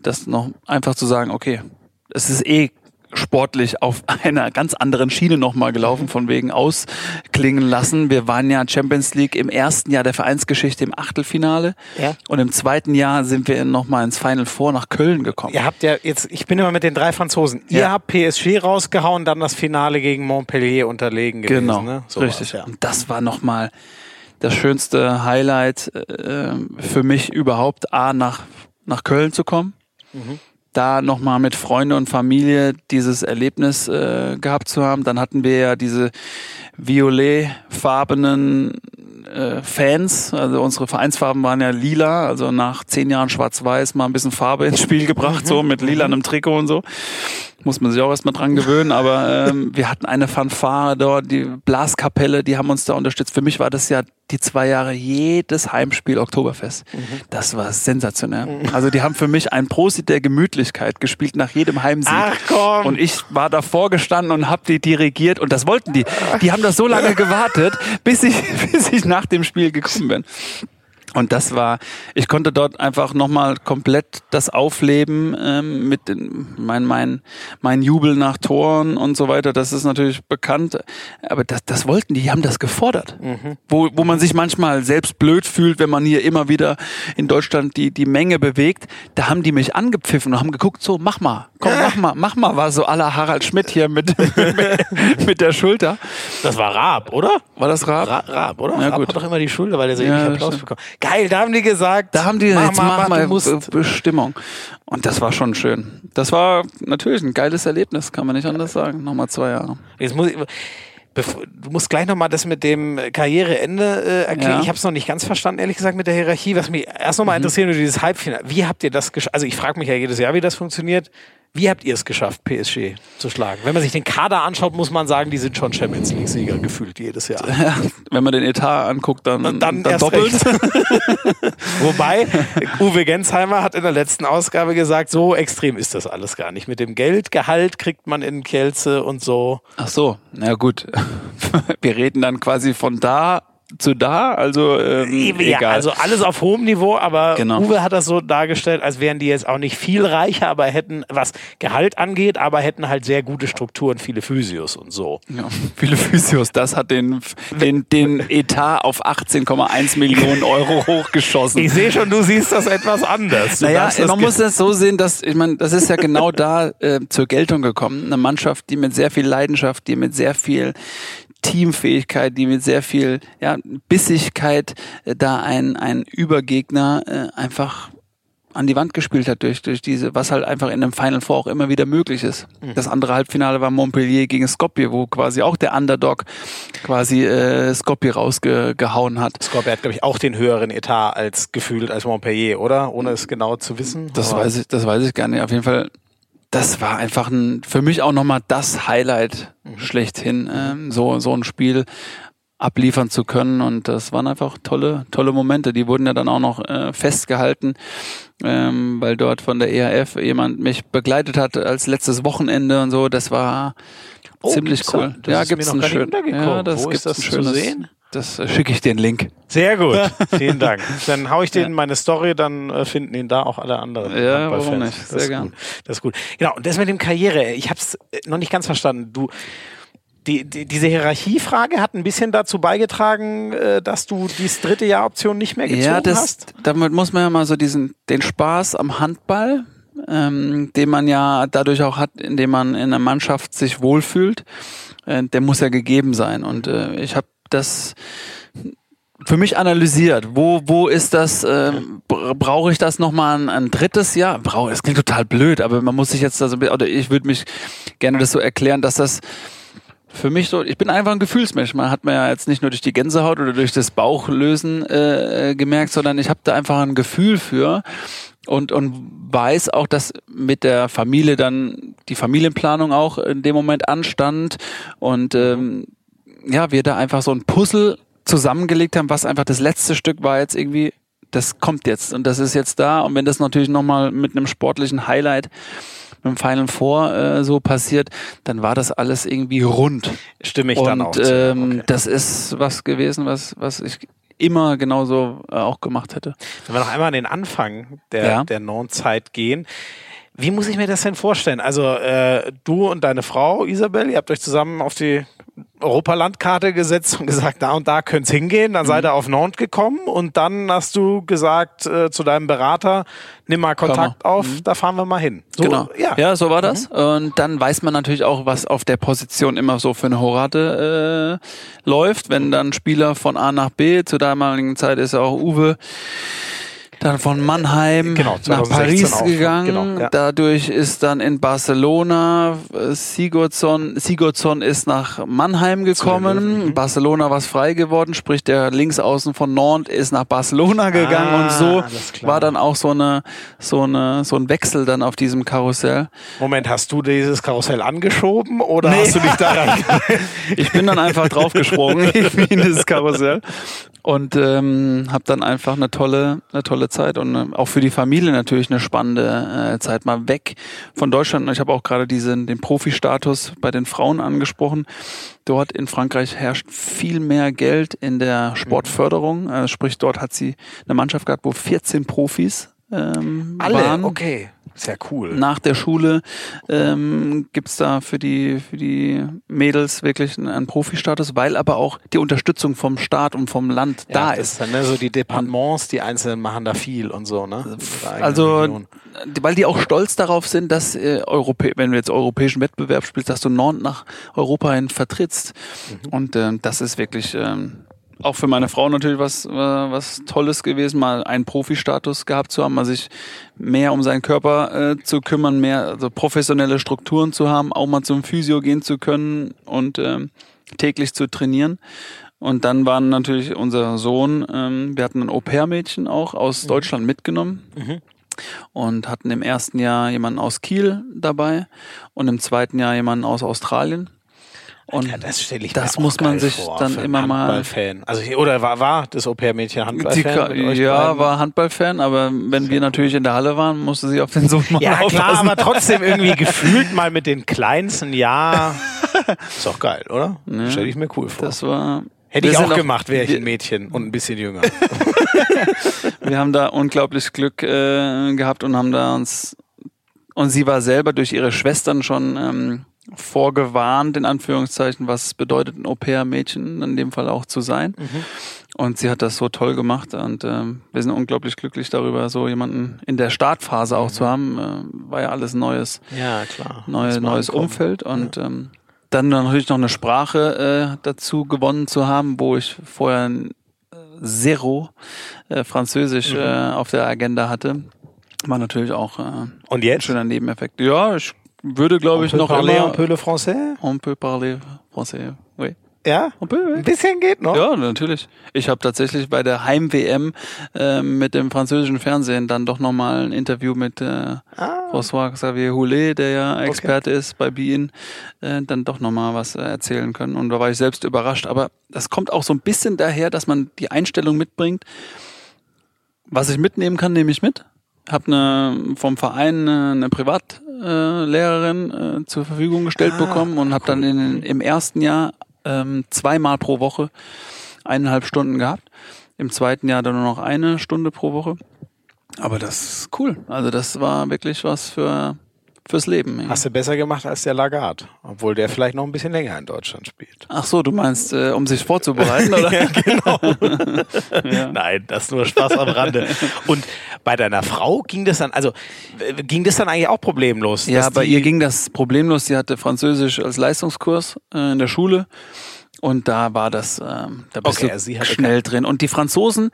das noch einfach zu sagen, okay, es ist eh sportlich auf einer ganz anderen Schiene nochmal gelaufen, von wegen ausklingen lassen. Wir waren ja Champions League im ersten Jahr der Vereinsgeschichte im Achtelfinale. Ja. Und im zweiten Jahr sind wir nochmal ins Final Four nach Köln gekommen. Ihr habt ja jetzt, ich bin immer mit den drei Franzosen. Ja. Ihr habt PSG rausgehauen, dann das Finale gegen Montpellier unterlegen gewesen. Genau, ne? so richtig. Ja. Und das war nochmal das schönste Highlight äh, für mich überhaupt, A, nach, nach Köln zu kommen. Mhm da nochmal mit Freunde und Familie dieses Erlebnis äh, gehabt zu haben. Dann hatten wir ja diese violetfarbenen äh, Fans, also unsere Vereinsfarben waren ja lila, also nach zehn Jahren schwarz-weiß mal ein bisschen Farbe ins Spiel gebracht, so mit lilanem Trikot und so muss man sich auch erstmal dran gewöhnen, aber ähm, wir hatten eine Fanfare dort, die Blaskapelle, die haben uns da unterstützt. Für mich war das ja die zwei Jahre jedes Heimspiel Oktoberfest. Mhm. Das war sensationell. Mhm. Also die haben für mich ein Prosit der Gemütlichkeit gespielt nach jedem Heimsieg. Ach komm. Und ich war davor gestanden und habe die dirigiert und das wollten die. Die haben das so lange gewartet, bis ich, bis ich nach dem Spiel gekommen bin. Und das war, ich konnte dort einfach nochmal komplett das aufleben ähm, mit den, mein, mein, mein Jubel nach Toren und so weiter. Das ist natürlich bekannt, aber das, das wollten die, die haben das gefordert. Mhm. Wo, wo man sich manchmal selbst blöd fühlt, wenn man hier immer wieder in Deutschland die, die Menge bewegt. Da haben die mich angepfiffen und haben geguckt, so mach mal, komm, mach mal, mach mal, war so aller Harald Schmidt hier mit, mit, mit der Schulter. Das war Raab, oder? War das Raab? Ra Raab, oder? Ja, Raab gut. hat doch immer die Schulter, weil der so ja, Applaus bekommt. Geil, da haben die gesagt. Da haben die mach jetzt mach, mach mal Bestimmung. Und das war schon schön. Das war natürlich ein geiles Erlebnis, kann man nicht anders sagen. Nochmal zwei Jahre. Jetzt muss ich, du musst gleich nochmal das mit dem Karriereende äh, erklären. Ja. Ich habe es noch nicht ganz verstanden, ehrlich gesagt, mit der Hierarchie. Was mich erst nochmal mhm. interessiert, dieses Halbfinale. Wie habt ihr das geschafft? Also ich frage mich ja jedes Jahr, wie das funktioniert. Wie habt ihr es geschafft, PSG zu schlagen? Wenn man sich den Kader anschaut, muss man sagen, die sind schon Champions League-Sieger gefühlt jedes Jahr. Ja, wenn man den Etat anguckt, dann, dann, dann erst doppelt. Wobei, Uwe Gensheimer hat in der letzten Ausgabe gesagt, so extrem ist das alles gar nicht. Mit dem Geldgehalt kriegt man in Kielce und so. Ach so, na gut. Wir reden dann quasi von da zu da, also ähm, ja, egal. also alles auf hohem Niveau, aber Genau. Uwe hat das so dargestellt, als wären die jetzt auch nicht viel reicher, aber hätten, was Gehalt angeht, aber hätten halt sehr gute Strukturen, viele Physios und so. Ja, viele Physios, das hat den, den, den Etat auf 18,1 Millionen Euro hochgeschossen. Ich sehe schon, du siehst das etwas anders. Du Naja, man muss das so sehen, dass, ich meine, das ist ja genau da äh, zur Geltung gekommen. Eine Mannschaft, die mit sehr viel Leidenschaft, die mit sehr viel Teamfähigkeit, die mit sehr viel ja, Bissigkeit äh, da ein, ein Übergegner äh, einfach an die Wand gespielt hat durch, durch diese, was halt einfach in einem Final Four auch immer wieder möglich ist. Das andere Halbfinale war Montpellier gegen Skopje, wo quasi auch der Underdog quasi äh, Skopje rausgehauen hat. Skopje hat, glaube ich, auch den höheren Etat als gefühlt als Montpellier, oder? Ohne es genau zu wissen. Das weiß ich, das weiß ich gar nicht. Auf jeden Fall, das war einfach ein, für mich auch nochmal das Highlight schlechthin, ähm, so, so ein Spiel abliefern zu können. Und das waren einfach tolle, tolle Momente. Die wurden ja dann auch noch äh, festgehalten, ähm, weil dort von der ERF jemand mich begleitet hat als letztes Wochenende und so. Das war Oh, ziemlich gibt's da? cool. Das ja, ist mir gibt's noch ein gar nicht schön. untergekommen. Ja, das Wo gibt's ist das zu sehen? Das äh, schicke ich dir einen Link. Sehr gut, vielen Dank. Dann hau ich den in meine Story, dann äh, finden ihn da auch alle anderen. Ja, warum nicht? Sehr ist gern. Gut. Das ist gut. Genau, und das mit dem Karriere, ich habe es noch nicht ganz verstanden. Du, die, die, diese Hierarchiefrage hat ein bisschen dazu beigetragen, äh, dass du dieses dritte Jahr Option nicht mehr gezogen Ja, das, hast. damit muss man ja mal so diesen, den Spaß am Handball, ähm, den man ja dadurch auch hat, indem man in einer Mannschaft sich wohlfühlt, äh, der muss ja gegeben sein. Und äh, ich habe das für mich analysiert. Wo, wo ist das, äh, bra- brauche ich das nochmal ein, ein drittes Jahr? Brauche, das klingt total blöd, aber man muss sich jetzt, also, oder ich würde mich gerne das so erklären, dass das für mich so, ich bin einfach ein Gefühlsmensch. Man hat mir ja jetzt nicht nur durch die Gänsehaut oder durch das Bauchlösen äh, äh, gemerkt, sondern ich habe da einfach ein Gefühl für und, und weiß auch, dass mit der Familie dann die Familienplanung auch in dem Moment anstand und ähm, ja, wir da einfach so ein Puzzle zusammengelegt haben, was einfach das letzte Stück war jetzt irgendwie, das kommt jetzt und das ist jetzt da und wenn das natürlich nochmal mit einem sportlichen Highlight mit dem Final Four äh, so passiert, dann war das alles irgendwie rund. Stimme ich und dann auch zu. ähm, Okay. das ist was gewesen, was, was ich immer genauso äh, auch gemacht hätte. Wenn wir noch einmal an den Anfang der, Ja. der Non-Zeit gehen. Wie muss ich mir das denn vorstellen? Also äh, du und deine Frau Isabel, ihr habt euch zusammen auf die Europalandkarte gesetzt und gesagt, da und da könnte es hingehen. Dann Mhm. seid ihr auf Nantes gekommen und dann hast du gesagt äh, zu deinem Berater, nimm mal Kontakt auf, da fahren wir mal hin. So, genau. Ja. ja, so war das. Und dann weiß man natürlich auch, was auf der Position immer so für eine Horate äh, läuft. Wenn dann Spieler von A nach B, zu damaligen Zeit ist auch Uwe dann von Mannheim Genau, nach 2016 Paris auch. gegangen. Genau, ja. Dadurch ist dann in Barcelona äh, Sigurdsson, Sigurdsson ist nach Mannheim gekommen. Mhm. Barcelona war frei geworden, sprich der Linksaußen von Nantes ist nach Barcelona gegangen Ah, und so war dann auch so eine so eine so ein Wechsel dann auf diesem Karussell. Moment, hast du dieses Karussell angeschoben oder Nee. hast du dich daran? Ich bin dann einfach draufgesprungen in dieses Karussell und ähm, habe dann einfach eine tolle, eine tolle Zeit und äh, auch für die Familie natürlich eine spannende äh, Zeit mal weg von Deutschland. Ich habe auch gerade diesen den Profi-Status bei den Frauen angesprochen. Dort in Frankreich herrscht viel mehr Geld in der Sportförderung. Äh, sprich, dort hat sie eine Mannschaft gehabt, wo 14 Profis ähm, waren. okay. Sehr cool. Nach der Schule ähm, gibt's da für die, für die Mädels wirklich einen, Profi-Status, weil aber auch die Unterstützung vom Staat und vom Land Ja, da ist. Dann, ne, so die Departements, die einzelnen machen da viel und so, ne? Also, Region. weil die auch stolz darauf sind, dass äh, Europä wenn du jetzt europäischen Wettbewerb spielst, dass du Nord nach Europa hin vertrittst. Mhm. Und ähm, das ist wirklich ähm, auch für meine Frau natürlich was, äh, was Tolles gewesen, mal einen Profi-Status gehabt zu haben, mal sich mehr um seinen Körper äh, zu kümmern, mehr also professionelle Strukturen zu haben, auch mal zum Physio gehen zu können und ähm, täglich zu trainieren. Und dann waren natürlich unser Sohn, ähm, wir hatten ein Au-pair-Mädchen auch aus Deutschland mitgenommen. und hatten im ersten Jahr jemanden aus Kiel dabei und im zweiten Jahr jemanden aus Australien. Und Ja, das stelle ich das mir auch muss man sich vor dann immer mal. Handballfan. Also oder war, war das Au-pair-Mädchen Handballfan? Ja, beiden? war Handballfan, aber wenn wir natürlich in der Halle waren, musste sie auf den Sohn mal Ja, klar, aufpassen. aber trotzdem irgendwie gefühlt mal mit den Kleinsten, ja. Ist doch geil, oder? Stell ich mir cool vor. Das war. Hätte wir ich auch gemacht, wäre ich ein Mädchen und ein bisschen jünger. wir haben da unglaublich Glück äh, gehabt und haben da uns und sie war selber durch ihre Schwestern schon ähm, vorgewarnt, in Anführungszeichen, was es bedeutet, ein Au-pair-Mädchen in dem Fall auch zu sein. Und sie hat das so toll gemacht und ähm, wir sind unglaublich glücklich darüber, so jemanden in der Startphase auch zu haben. Äh, war ja alles Neues. Ja, klar. neue, neues ankommen. Umfeld und ähm, dann natürlich noch eine Sprache äh, dazu gewonnen zu haben, wo ich vorher äh, zero äh, Französisch Mhm. äh, auf der Agenda hatte. War natürlich auch äh, Und ein jetzt? schöner Nebeneffekt. Ja, ich würde, glaube ich, On peut noch parler immer... un peu le français? On peut parler français, oui. Ja? On peut, oui. Ein bisschen geht noch. Ja, natürlich. Ich habe tatsächlich bei der Heim-WM äh, mit dem französischen Fernsehen dann doch nochmal ein Interview mit äh, Ah. François Xavier Houlet, der ja Experte ist bei Bein, äh, dann doch nochmal was äh, erzählen können. Und da war ich selbst überrascht. Aber das kommt auch so ein bisschen daher, dass man die Einstellung mitbringt. Was ich mitnehmen kann, nehme ich mit. Hab eine, vom Verein eine, eine Privatlehrerin äh, zur Verfügung gestellt Ah, bekommen und habe dann in, im ersten Jahr ähm, zweimal pro Woche eineinhalb Stunden gehabt. Im zweiten Jahr dann nur noch eine Stunde pro Woche. Aber das ist cool. Also das war wirklich was für fürs Leben. Hast du besser gemacht als der Lagarde, obwohl der vielleicht noch ein bisschen länger in Deutschland spielt. Ach so, du meinst, äh, um sich vorzubereiten, oder? Ja, genau. Ja. Nein, das ist nur Spaß am Rande. Und bei deiner Frau ging das dann, also äh, ging das dann eigentlich auch problemlos? Ja, bei ihr ging das problemlos. Sie hatte Französisch als Leistungskurs äh, in der Schule. Und da war das, ähm, da bist Okay, du schnell drin. Und die Franzosen,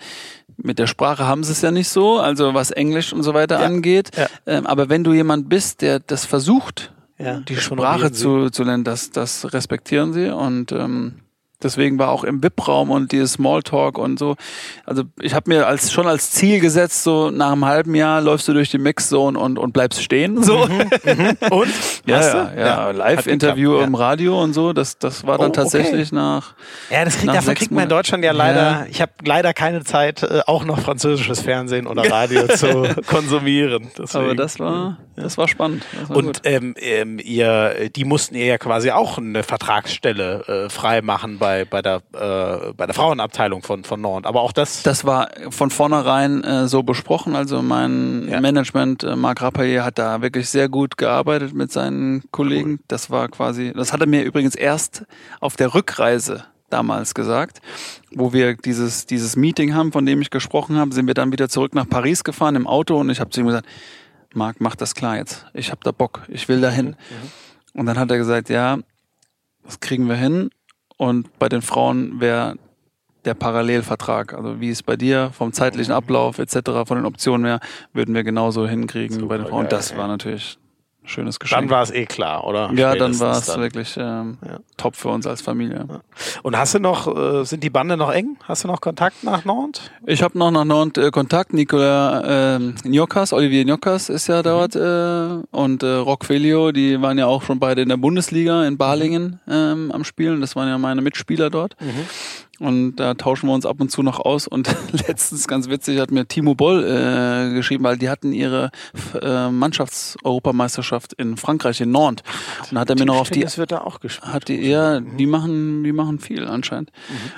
mit der Sprache haben sie es ja nicht so, also was Englisch und so weiter Ja, angeht. ja. Ähm, aber wenn du jemand bist, der das versucht, Ja, die Sprache zu, zu lernen, das, das respektieren sie. Und ähm, deswegen war auch im VIP-Raum und dieses Smalltalk und so. Also ich habe mir als schon als Ziel gesetzt, so nach einem halben Jahr läufst du durch die Mixzone und, und bleibst stehen. So. Und? Ja, Hast ja, du? ja, Hat Live-Interview im Radio und so, das, das war dann Oh, okay. tatsächlich nach. Ja, das kriegt, davon kriegt man in. Deutschland ja leider, Ja. ich habe leider keine Zeit, äh, auch noch französisches Fernsehen oder Radio zu konsumieren. Deswegen. Aber das war, das war spannend. Das war Und ähm, ähm, ihr, die mussten ihr ja quasi auch eine Vertragsstelle äh, freimachen bei, bei, der, äh, bei der Frauenabteilung von, von Nord. Aber auch das, Das war von vornherein äh, so besprochen. Also mein Ja. Management, äh, Marc Rappaillet, hat da wirklich sehr gut gearbeitet mit seinen Kollegen. Das war quasi, das hat er mir übrigens erst auf der Rückreise damals gesagt, wo wir dieses, dieses Meeting haben, von dem ich gesprochen habe, sind wir dann wieder zurück nach Paris gefahren im Auto und ich habe zu ihm gesagt, Marc, mach das klar jetzt. Ich habe da Bock, ich will da hin. Und dann hat er gesagt, ja, das kriegen wir hin. Und bei den Frauen wäre der Parallelvertrag, also wie es bei dir vom zeitlichen Ablauf etc., von den Optionen her, würden wir genauso hinkriegen bei den Frauen. Und das war natürlich schönes Geschenk. dann war es eh klar, oder? ja, dann Spätestens war es dann. wirklich ähm, Ja. top für uns als Familie. Und hast du noch, äh, sind die Bande noch eng? Hast du noch Kontakt nach Nord? Ich habe noch nach Nantes äh, Kontakt. Nicolas ähm, Njokas, Olivier Njokas ist ja dort äh, und äh, Rock Felio, die waren ja auch schon beide in der Bundesliga in Balingen ähm, am Spielen. Das waren ja meine Mitspieler dort. Und da tauschen wir uns ab und zu noch aus. Und letztens, ganz witzig, hat mir Timo Boll äh, geschrieben, weil die hatten ihre äh, Mannschaftseuropameisterschaft in Frankreich, in Nantes. Und da hat er mir noch auf die Das wird da auch gespielt. hat die eher, die machen, die machen viel anscheinend.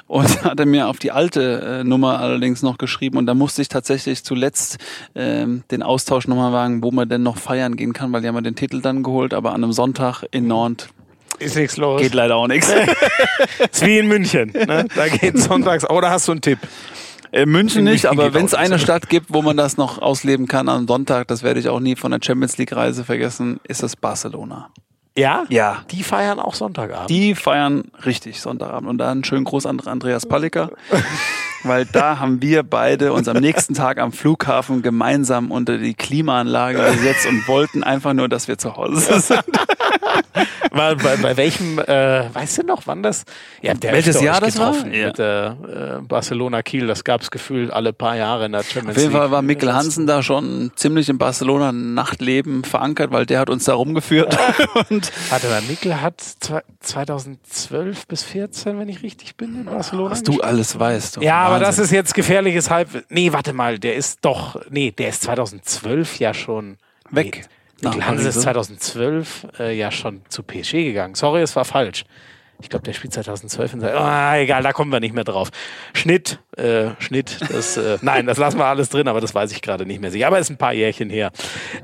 Und hat er mir auf die alte äh, Nummer allerdings noch geschrieben und da musste ich tatsächlich zuletzt ähm, den Austausch nochmal wagen, wo man denn noch feiern gehen kann, weil die haben ja den Titel dann geholt, aber an einem Sonntag in Nantes Ist nichts los. geht leider auch nichts. ist wie in München. Ne? Da geht sonntags. Oder hast du einen Tipp? In München nicht, aber wenn es eine. Stadt gibt, wo man das noch ausleben kann am Sonntag, das werde ich auch nie von der Champions League Reise vergessen, ist es Barcelona. Ja? Ja. Die feiern auch Sonntagabend. Die feiern richtig Sonntagabend. Und da einen schönen Gruß an Andreas Palliker. weil da haben wir beide uns am nächsten Tag am Flughafen gemeinsam unter die Klimaanlage gesetzt und wollten einfach nur, dass wir zu Hause sind. bei, bei, bei welchem, äh, weißt du noch, wann das? Ja, Welches Jahr das war? Ja. Mit äh, Barcelona Kiel, das gab es gefühlt alle paar Jahre in der Champions League. Auf jeden Fall war Mikkel Hansen da schon ziemlich im Barcelona Nachtleben verankert, weil der hat uns da rumgeführt. und Warte mal, Mikkel hat 2012 bis 14, wenn ich richtig bin, in Barcelona. Was du alles weißt. Ja, aber das ist jetzt gefährliches Halb. Nee, warte mal, der ist doch, nee, der ist 2012 ja schon weg. Nee, Mikkel Hansen ist 2012 äh, ja schon zu PSG gegangen. Sorry, es war falsch. Ich glaube, der spielt 2012 und sagt, oh, egal, da kommen wir nicht mehr drauf. Schnitt, äh, Schnitt, das, äh, nein, das lassen wir alles drin, aber das weiß ich gerade nicht mehr sicher. Aber es ist ein paar Jährchen her.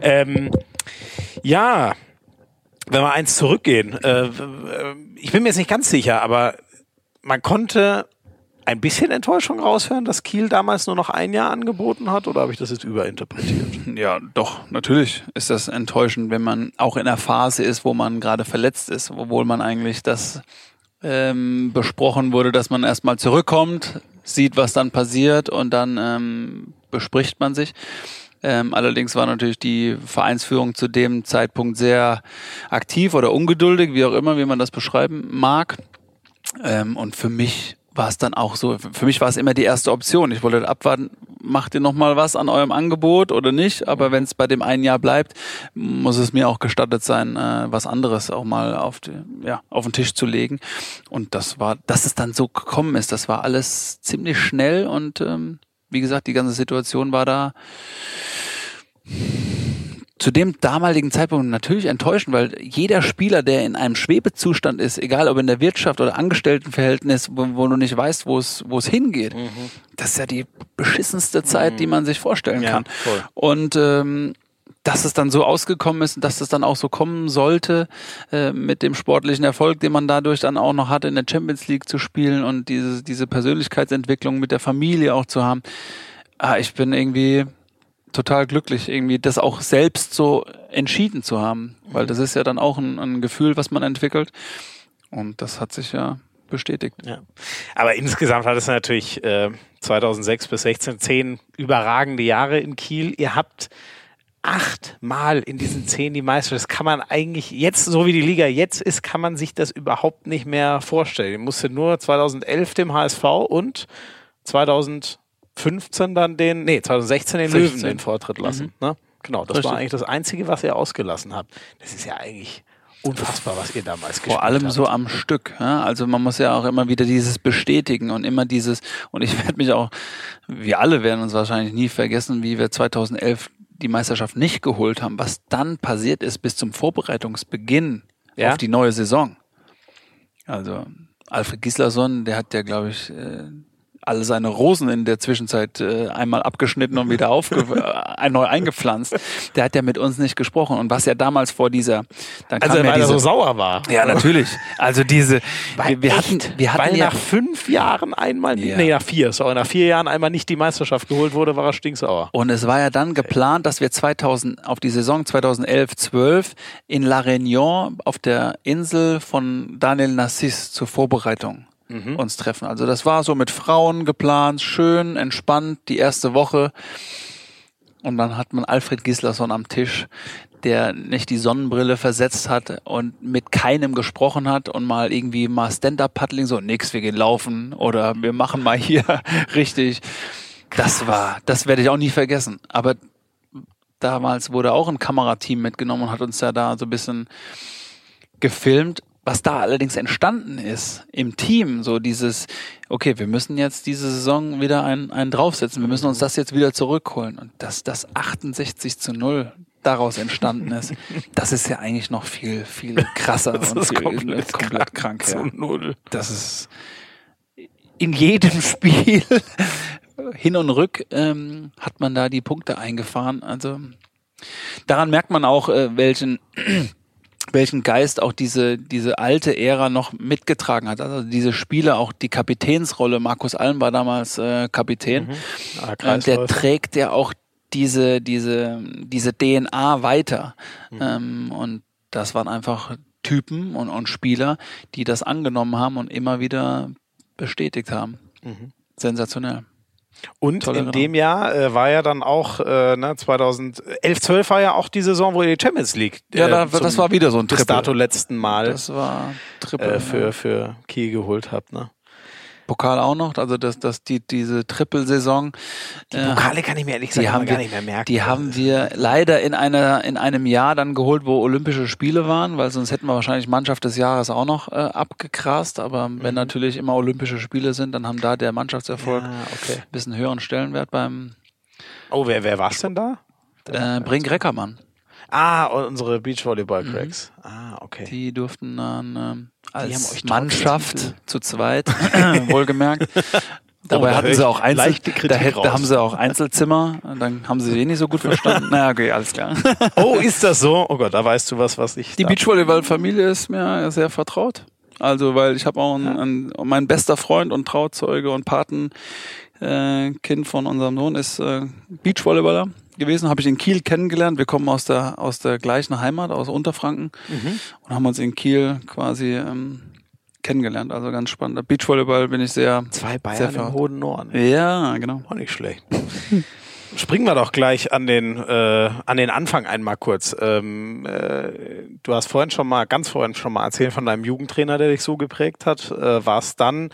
Ähm, ja, wenn wir eins zurückgehen, äh, ich bin mir jetzt nicht ganz sicher, aber man konnte ein bisschen Enttäuschung raushören, dass Kiel damals nur noch ein Jahr angeboten hat, oder habe ich das jetzt überinterpretiert? Ja, doch, natürlich ist das enttäuschend, wenn man auch in einer Phase ist, wo man gerade verletzt ist, obwohl man eigentlich das ähm, besprochen wurde, dass man erstmal zurückkommt, sieht, was dann passiert und dann ähm, bespricht man sich. Ähm, allerdings war natürlich die Vereinsführung zu dem Zeitpunkt sehr aktiv oder ungeduldig, wie auch immer, wie man das beschreiben mag. Ähm, und für mich war es dann auch so, für mich war es immer die erste Option. Ich wollte abwarten, macht ihr nochmal was an eurem Angebot oder nicht? Aber wenn es bei dem einen Jahr bleibt, muss es mir auch gestattet sein, äh, was anderes auch mal auf, die, ja, auf den Tisch zu legen. Und das war, dass es dann so gekommen ist, das war alles ziemlich schnell und ähm, wie gesagt, die ganze Situation war da zu dem damaligen Zeitpunkt natürlich enttäuschend, weil jeder Spieler, der in einem Schwebezustand ist, egal ob in der Wirtschaft oder Angestelltenverhältnis, wo, wo du nicht weißt, wo es wo es hingeht, mhm. das ist ja die beschissenste Zeit, mhm. die man sich vorstellen ja, kann. Voll. Und ähm, dass es dann so ausgekommen ist, dass es dann auch so kommen sollte, äh, mit dem sportlichen Erfolg, den man dadurch dann auch noch hatte, in der Champions League zu spielen und diese, diese Persönlichkeitsentwicklung mit der Familie auch zu haben. Ah, ich bin irgendwie total glücklich, irgendwie das auch selbst so entschieden zu haben, weil mhm. das ist ja dann auch ein, ein Gefühl, was man entwickelt. Und das hat sich ja bestätigt. Ja. Aber insgesamt hat es natürlich äh, 2006 bis 16 zehn überragende Jahre in Kiel. Ihr habt achtmal in diesen zehn die Meisterschaft. Das kann man eigentlich jetzt, so wie die Liga jetzt ist, kann man sich das überhaupt nicht mehr vorstellen. Ich musste nur 2011 dem HSV und 2015 dann den, nee, 2016 den 16. Löwen den Vortritt lassen. Mhm. Ne? Genau, das Richtig. war eigentlich das Einzige, was ihr ausgelassen habt. Das ist ja eigentlich unfassbar, was ihr damals gespielt habt. Vor allem habt. so am Stück. Ja? Also man muss ja auch immer wieder dieses bestätigen und immer dieses, und ich werde mich auch, wir alle werden uns wahrscheinlich nie vergessen, wie wir 2011 die Meisterschaft nicht geholt haben, was dann passiert ist bis zum Vorbereitungsbeginn ja? auf die neue Saison. Also Alfred Gislason, der hat ja, glaube ich, alle seine Rosen in der Zwischenzeit äh, einmal abgeschnitten und wieder aufge äh, neu eingepflanzt. Der hat ja mit uns nicht gesprochen. Und was ja damals vor dieser, dann also weil er so sauer war. Ja, natürlich. Also diese, weil wir, hatten, wir hatten weil ja, nach fünf Jahren einmal, ja. nee, nach vier, sorry, nach vier Jahren einmal nicht die Meisterschaft geholt wurde, war er stinksauer. Und es war ja dann geplant, dass wir 2000 auf die Saison 2011-12 in La Réunion auf der Insel von Daniel Nassis zur Vorbereitung mhm. uns treffen. Also das war so mit Frauen geplant, schön, entspannt, die erste Woche. Und dann hat man Alfred Gislason am Tisch, der nicht die Sonnenbrille versetzt hat und mit keinem gesprochen hat und mal irgendwie mal Stand-up-Paddling, so nix, wir gehen laufen oder wir machen mal hier richtig. Das war, das werde ich auch nie vergessen. Aber damals wurde auch ein Kamerateam mitgenommen und hat uns ja da so ein bisschen gefilmt was da allerdings entstanden ist im Team, so dieses, okay, wir müssen jetzt diese Saison wieder einen, einen draufsetzen, wir müssen uns das jetzt wieder zurückholen. Und dass das 68 zu 0 daraus entstanden ist, das ist ja eigentlich noch viel, viel krasser das und viel, komplett, komplett krank. Zu ja. null. Das ist in jedem Spiel hin und rück ähm, hat man da die Punkte eingefahren. Also daran merkt man auch, äh, welchen welchen Geist auch diese, diese alte Ära noch mitgetragen hat. Also diese Spiele, auch die Kapitänsrolle, Markus Allen war damals äh, Kapitän, mhm. ah, äh, der trägt ja auch diese, diese, diese DNA weiter. Mhm. Ähm, und das waren einfach Typen und, und Spieler, die das angenommen haben und immer wieder bestätigt haben. Mhm. sensationell. Und Tolle in dem Jahr äh, war ja dann auch, äh, ne, 2011, 12 war ja auch die Saison, wo ihr die Champions League. Äh, ja, da, das war wieder so ein Triple. Bis dato letzten Mal. Das war Triple. Äh, für, für Kiel geholt habt, ne? Pokal auch noch, also das, das, die, diese Trippelsaison. Die Pokale kann ich mir ehrlich gesagt haben gar nicht mehr merken. Die haben wir leider in einer, in einem Jahr dann geholt, wo Olympische Spiele waren, weil sonst hätten wir wahrscheinlich Mannschaft des Jahres auch noch äh, abgegrast. Aber mhm. wenn natürlich immer Olympische Spiele sind, dann haben da der Mannschaftserfolg ja, okay. ein bisschen höheren Stellenwert beim. Oh, wer, wer war's denn da? Äh, Brink Reckermann. Ah, unsere Beachvolleyball-Cracks. Mhm. Ah, okay. Die durften dann ähm, als Mannschaft zu zweit, wohlgemerkt. Dabei oh, hatten sie auch Einzel da, da, haben sie auch Einzelzimmer, dann haben sie eh nicht so gut verstanden. naja, okay, alles klar. oh, ist das so? Oh Gott, da weißt du was, was ich. Die Beachvolleyball-Familie ist mir sehr vertraut. Also, weil ich habe auch einen, einen, mein bester Freund und Trauzeuge und Patenkind äh, von unserem Sohn ist äh, Beachvolleyballer gewesen, habe ich in Kiel kennengelernt. Wir kommen aus der aus der gleichen Heimat, aus Unterfranken mhm. und haben uns in Kiel quasi ähm, kennengelernt. Also ganz spannend. Beachvolleyball bin ich sehr zwei Bayern sehr im hohen Norden. Ja, genau. Auch nicht schlecht. Springen wir doch gleich an den äh, an den Anfang einmal kurz. Ähm, äh, du hast vorhin schon mal ganz vorhin schon mal erzählt von deinem Jugendtrainer, der dich so geprägt hat. Äh, warst dann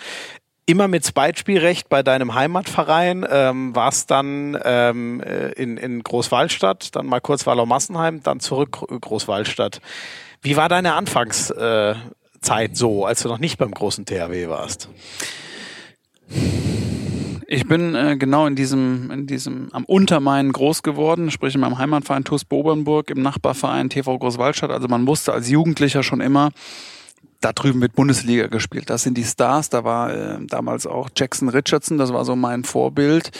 immer mit Zweitspielrecht bei deinem Heimatverein, ähm, warst dann ähm, äh, in, in Großwallstadt, dann mal kurz Wallau-Massenheim, dann zurück Großwallstadt. Wie war deine Anfangszeit äh, so, als du noch nicht beim großen THW warst? Ich bin äh, genau in diesem, in diesem am Untermain groß geworden, sprich in meinem Heimatverein TuS Bobernburg, im Nachbarverein TV Großwaldstadt. Also man wusste als Jugendlicher schon immer, da drüben wird Bundesliga gespielt. Das sind die Stars. Da war äh, damals auch Jackson Richardson, das war so mein Vorbild.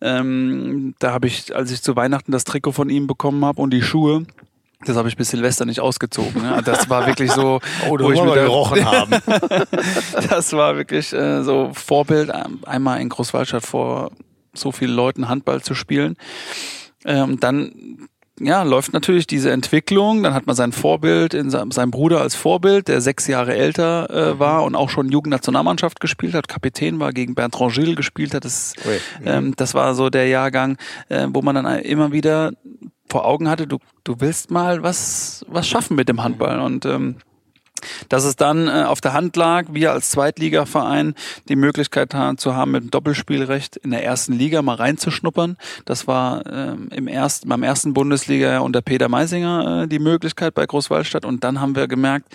Ähm, da habe ich, als ich zu Weihnachten das Trikot von ihm bekommen habe und die Schuhe, das habe ich bis Silvester nicht ausgezogen. Ne? Das war wirklich so, oh, wo ich wieder gerochen haben. das war wirklich äh, so Vorbild, einmal in Großwaldstadt vor so vielen Leuten Handball zu spielen. Ähm, dann ja, läuft natürlich diese Entwicklung. Dann hat man sein Vorbild, in seinem, sein Bruder als Vorbild, der sechs Jahre älter äh, mhm. war und auch schon Jugendnationalmannschaft gespielt hat, Kapitän war, gegen Bertrand Gilles gespielt hat. Das, ähm, das war so der Jahrgang, äh, wo man dann immer wieder vor Augen hatte, du, du willst mal was, was schaffen mit dem Handball. Und ähm, dass es dann äh, auf der Hand lag, wir als Zweitligaverein die Möglichkeit zu haben, mit dem Doppelspielrecht in der ersten Liga mal reinzuschnuppern. Das war ähm, im ersten, beim ersten Bundesliga unter Peter Meisinger äh, die Möglichkeit bei Großwaldstadt. Und dann haben wir gemerkt,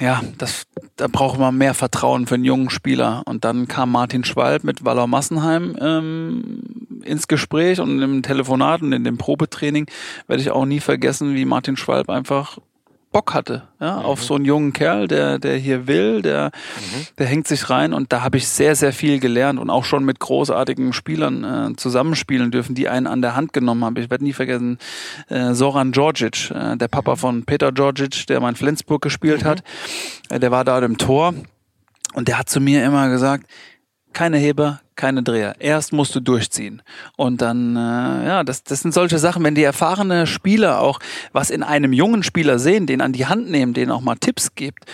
ja, das, da brauchen wir mehr Vertrauen für einen jungen Spieler. Und dann kam Martin Schwalb mit Wallau Massenheim ähm, ins Gespräch und im Telefonat und in dem Probetraining werde ich auch nie vergessen, wie Martin Schwalb einfach Bock hatte, ja, mhm. auf so einen jungen Kerl, der, der hier will, der, mhm. der hängt sich rein und da habe ich sehr, sehr viel gelernt und auch schon mit großartigen Spielern äh, zusammenspielen dürfen, die einen an der Hand genommen haben. Ich werde nie vergessen, äh, Soran Djordjic, äh, der Papa mhm. von Peter Djordjic, der mal in Flensburg gespielt mhm. hat, äh, der war da im Tor und der hat zu mir immer gesagt, keine Heber, keine Dreher. Erst musst du durchziehen. Und dann, äh, ja, das, das sind solche Sachen, wenn die erfahrene Spieler auch was in einem jungen Spieler sehen, den an die Hand nehmen, den auch mal Tipps gibt,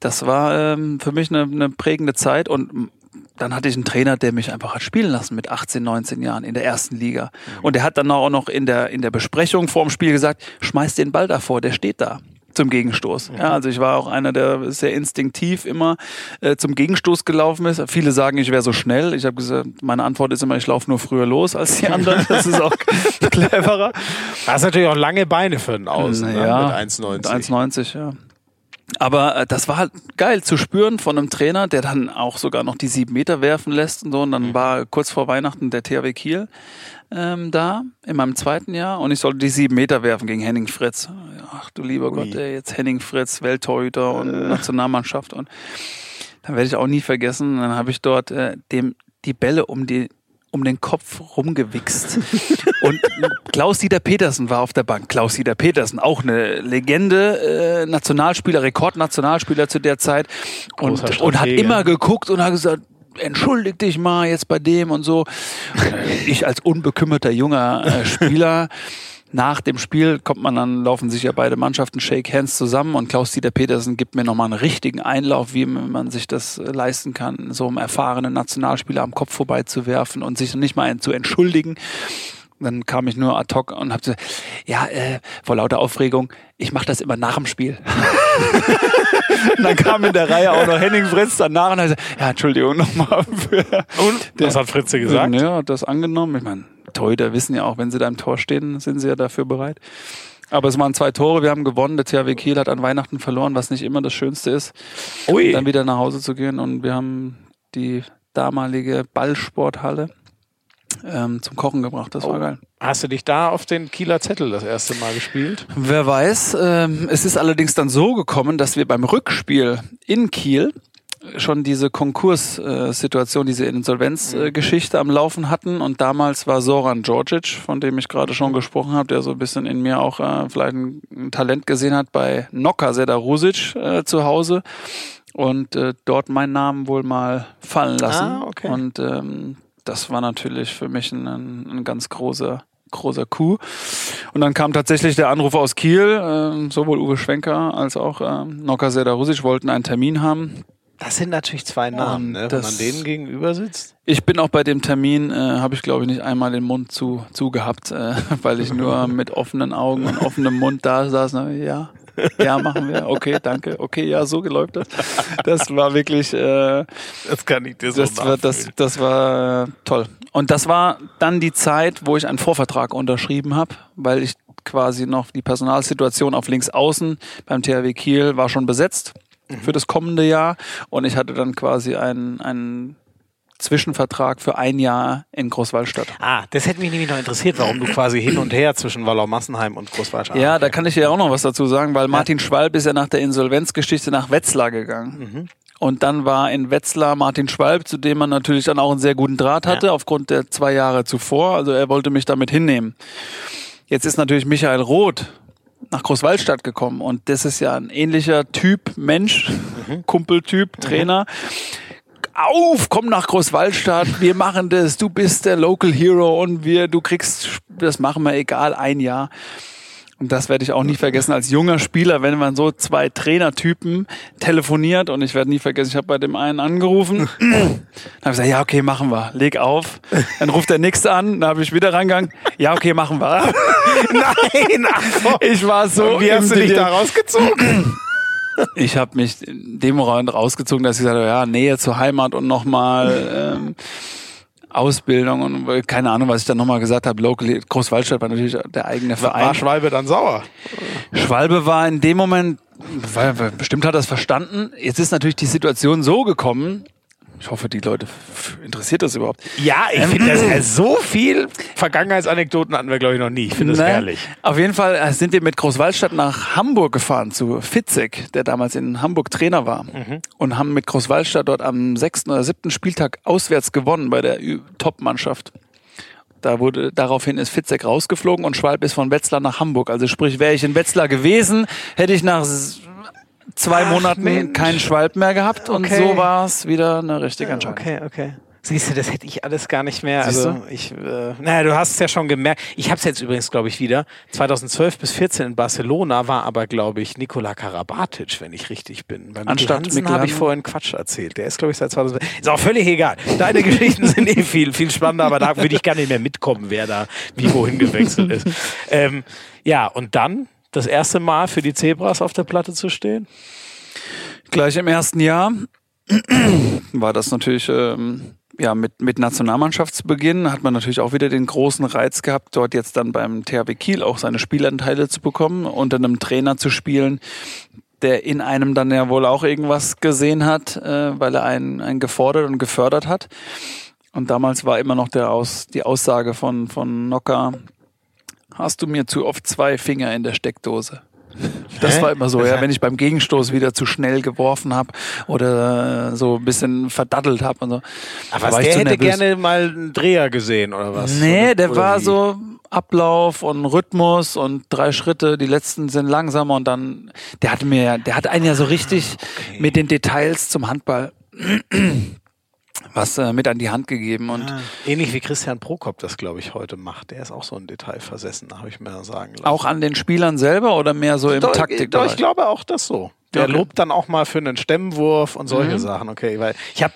das war ähm, für mich eine, eine prägende Zeit und dann hatte ich einen Trainer, der mich einfach hat spielen lassen mit 18, 19 Jahren in der ersten Liga. Und der hat dann auch noch in der, in der Besprechung vor dem Spiel gesagt, schmeiß den Ball davor, der steht da zum Gegenstoß. Ja, also ich war auch einer, der sehr instinktiv immer äh, zum Gegenstoß gelaufen ist. Viele sagen, ich wäre so schnell. Ich habe gesagt, meine Antwort ist immer, ich laufe nur früher los als die anderen. Das ist auch cleverer. Das ist natürlich auch lange Beine für einen Außen, ja, ne? mit 1,90. 1,90, ja. Aber äh, das war halt geil zu spüren von einem Trainer, der dann auch sogar noch die sieben Meter werfen lässt und so. Und dann mhm. war kurz vor Weihnachten der THW Kiel ähm, da in meinem zweiten Jahr und ich sollte die sieben Meter werfen gegen Henning Fritz. Ach du lieber Ui. Gott, ey, jetzt Henning Fritz, Welttorhüter und äh. Nationalmannschaft und dann werde ich auch nie vergessen. Dann habe ich dort äh, dem die Bälle um die um den Kopf rumgewichst. und Klaus-Dieter Petersen war auf der Bank. Klaus-Dieter Petersen, auch eine Legende, äh, Nationalspieler, Rekordnationalspieler zu der Zeit. Und, und hat immer geguckt und hat gesagt, entschuldig dich mal jetzt bei dem und so. ich als unbekümmerter junger äh, Spieler nach dem Spiel kommt man dann, laufen sich ja beide Mannschaften Shake Hands zusammen und Klaus-Dieter Petersen gibt mir nochmal einen richtigen Einlauf, wie man sich das äh, leisten kann, so einem erfahrenen Nationalspieler am Kopf vorbeizuwerfen und sich nicht mal zu entschuldigen. Dann kam ich nur ad hoc und hab so, ja, äh, vor lauter Aufregung, ich mache das immer nach dem Spiel. und dann kam in der Reihe auch noch Henning Fritz danach und er gesagt, ja, Entschuldigung nochmal. Und? Was hat Fritze gesagt? Ja, hat das angenommen. Ich meine, Torhüter wissen ja auch, wenn sie da im Tor stehen, sind sie ja dafür bereit. Aber es waren zwei Tore, wir haben gewonnen. Der THW Kiel hat an Weihnachten verloren, was nicht immer das Schönste ist. Ui. Dann wieder nach Hause zu gehen und wir haben die damalige Ballsporthalle ähm, zum Kochen gebracht. Das oh. war geil. Hast du dich da auf den Kieler Zettel das erste Mal gespielt? Wer weiß. Ähm, es ist allerdings dann so gekommen, dass wir beim Rückspiel in Kiel schon diese Konkurssituation, diese Insolvenzgeschichte am Laufen hatten. Und damals war Soran Djordjic, von dem ich gerade schon gesprochen habe, der so ein bisschen in mir auch äh, vielleicht ein, Talent gesehen hat, bei Noka Sedarusic äh, zu Hause und äh, dort meinen Namen wohl mal fallen lassen. Ah, okay. Und ähm, das war natürlich für mich ein, ein ganz großer großer Coup. Und dann kam tatsächlich der Anruf aus Kiel, äh, sowohl Uwe Schwenker als auch äh, Noka Sedarusic wollten einen Termin haben. Das sind natürlich zwei Namen, ne, wenn man denen gegenüber sitzt. Ich bin auch bei dem Termin, äh, habe ich glaube ich nicht einmal den Mund zu, zu gehabt, äh, weil ich nur mit offenen Augen und offenem Mund da saß. Na, ja, ja, machen wir. Okay, danke. Okay, ja, so geläuft das. Das war wirklich. Äh, das kann ich dir so das war, das, das war äh, toll. Und das war dann die Zeit, wo ich einen Vorvertrag unterschrieben habe, weil ich quasi noch die Personalsituation auf links außen beim THW Kiel war schon besetzt für das kommende Jahr und ich hatte dann quasi einen, einen Zwischenvertrag für ein Jahr in Großwallstadt. Ah, das hätte mich nämlich noch interessiert, warum du quasi hin und her zwischen Wallau-Massenheim und Großwallstadt. Ja, da kann ich ja auch noch was dazu sagen, weil Martin Schwalb ist ja nach der Insolvenzgeschichte nach Wetzlar gegangen. Mhm. Und dann war in Wetzlar Martin Schwalb, zu dem man natürlich dann auch einen sehr guten Draht hatte, ja. aufgrund der zwei Jahre zuvor. Also er wollte mich damit hinnehmen. Jetzt ist natürlich Michael Roth nach Großwallstadt gekommen und das ist ja ein ähnlicher Typ Mensch, mhm. Kumpeltyp, Trainer. Mhm auf, komm nach Großwallstadt, wir machen das, du bist der Local Hero und wir, du kriegst, das machen wir egal, ein Jahr. Und das werde ich auch nie vergessen als junger Spieler, wenn man so zwei Trainertypen telefoniert und ich werde nie vergessen, ich habe bei dem einen angerufen, dann habe ich gesagt, ja okay, machen wir, leg auf. Dann ruft der nächste an, dann habe ich wieder reingegangen, ja okay, machen wir. Nein, ach, ich war so. Und wie hast du dich da rausgezogen? ich habe mich in dem Moment rausgezogen, dass ich gesagt habe, ja, Nähe zur Heimat und nochmal ähm, Ausbildung und keine Ahnung, was ich dann nochmal gesagt habe. Local Großwaldstadt war natürlich der eigene Verein. War Schwalbe dann sauer? Schwalbe war in dem Moment, bestimmt hat er es verstanden. Jetzt ist natürlich die Situation so gekommen, ich hoffe, die Leute interessiert das überhaupt. Ja, ich finde das ja so viel Vergangenheitsanekdoten hatten wir, glaube ich, noch nie. Ich finde das ne? herrlich. Auf jeden Fall äh, sind wir mit Großwaldstadt nach Hamburg gefahren zu Fitzek, der damals in Hamburg Trainer war. Mhm. Und haben mit Großwaldstadt dort am sechsten oder siebten Spieltag auswärts gewonnen bei der Top-Mannschaft. Da wurde, daraufhin ist Fitzek rausgeflogen und Schwalb ist von Wetzlar nach Hamburg. Also sprich, wäre ich in Wetzlar gewesen, hätte ich nach zwei Ach, Monaten Mensch. keinen Schwalb mehr gehabt und okay. so war es wieder eine richtige Entscheidung. Okay, okay. Siehst du, das hätte ich alles gar nicht mehr. Siehst also du? ich, äh, naja, du hast es ja schon gemerkt. Ich habe es jetzt übrigens, glaube ich, wieder. 2012 bis 14 in Barcelona war aber, glaube ich, Nikola Karabatic, wenn ich richtig bin. Beim Anstatt habe ich vorhin Quatsch erzählt. Der ist, glaube ich, seit 2012. Ist auch völlig egal. Deine Geschichten sind eh viel, viel spannender, aber da würde ich gar nicht mehr mitkommen, wer da wie wohin gewechselt ist. Ähm, ja, und dann das erste Mal für die Zebras auf der Platte zu stehen? Gleich im ersten Jahr war das natürlich ähm, ja mit, mit Nationalmannschaftsbeginn hat man natürlich auch wieder den großen Reiz gehabt, dort jetzt dann beim THW Kiel auch seine Spielanteile zu bekommen, unter einem Trainer zu spielen, der in einem dann ja wohl auch irgendwas gesehen hat, äh, weil er einen, einen gefordert und gefördert hat. Und damals war immer noch der Aus, die Aussage von, von Nocker, hast du mir zu oft zwei Finger in der Steckdose. Das Hä? war immer so, ja, wenn ich beim Gegenstoß wieder zu schnell geworfen habe oder so ein bisschen verdattelt habe und so. Aber was, der hätte nervös. gerne mal einen Dreher gesehen oder was? Nee, der oder war wie? so Ablauf und Rhythmus und drei Schritte, die letzten sind langsamer und dann, der hatte mir, der hat einen ja so richtig okay. mit den Details zum Handball was äh, mit an die Hand gegeben. Und Ah, ähnlich wie Christian Prokop das, glaube ich, heute macht. Der ist auch so ein Detail versessen, habe ich mir sagen lassen. auch an den Spielern selber oder mehr so im Doch, Taktik? Doch, ich glaube auch das so. Der Okay. lobt dann auch mal für einen Stemmwurf und solche Mhm. Sachen. Okay, weil ich habe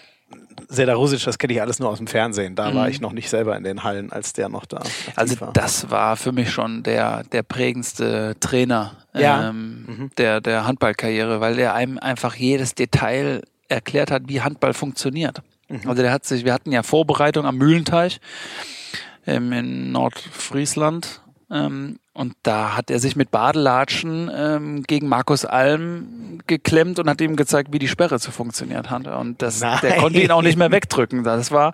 Sedarusic, das kenne ich alles nur aus dem Fernsehen. Da Mhm. war ich noch nicht selber in den Hallen, als der noch da Also war. das war für mich schon der, der prägendste Trainer Ja. ähm, Mhm. der, der Handballkarriere, weil er einem einfach jedes Detail erklärt hat, wie Handball funktioniert. Mhm. Also der hat sich, wir hatten ja Vorbereitung am Mühlenteich ähm, in Nordfriesland ähm, und da hat er sich mit Badelatschen ähm, gegen Markus Alm geklemmt und hat ihm gezeigt, wie die Sperre zu funktioniert hat. Und das, der konnte ihn auch nicht mehr wegdrücken. Das war,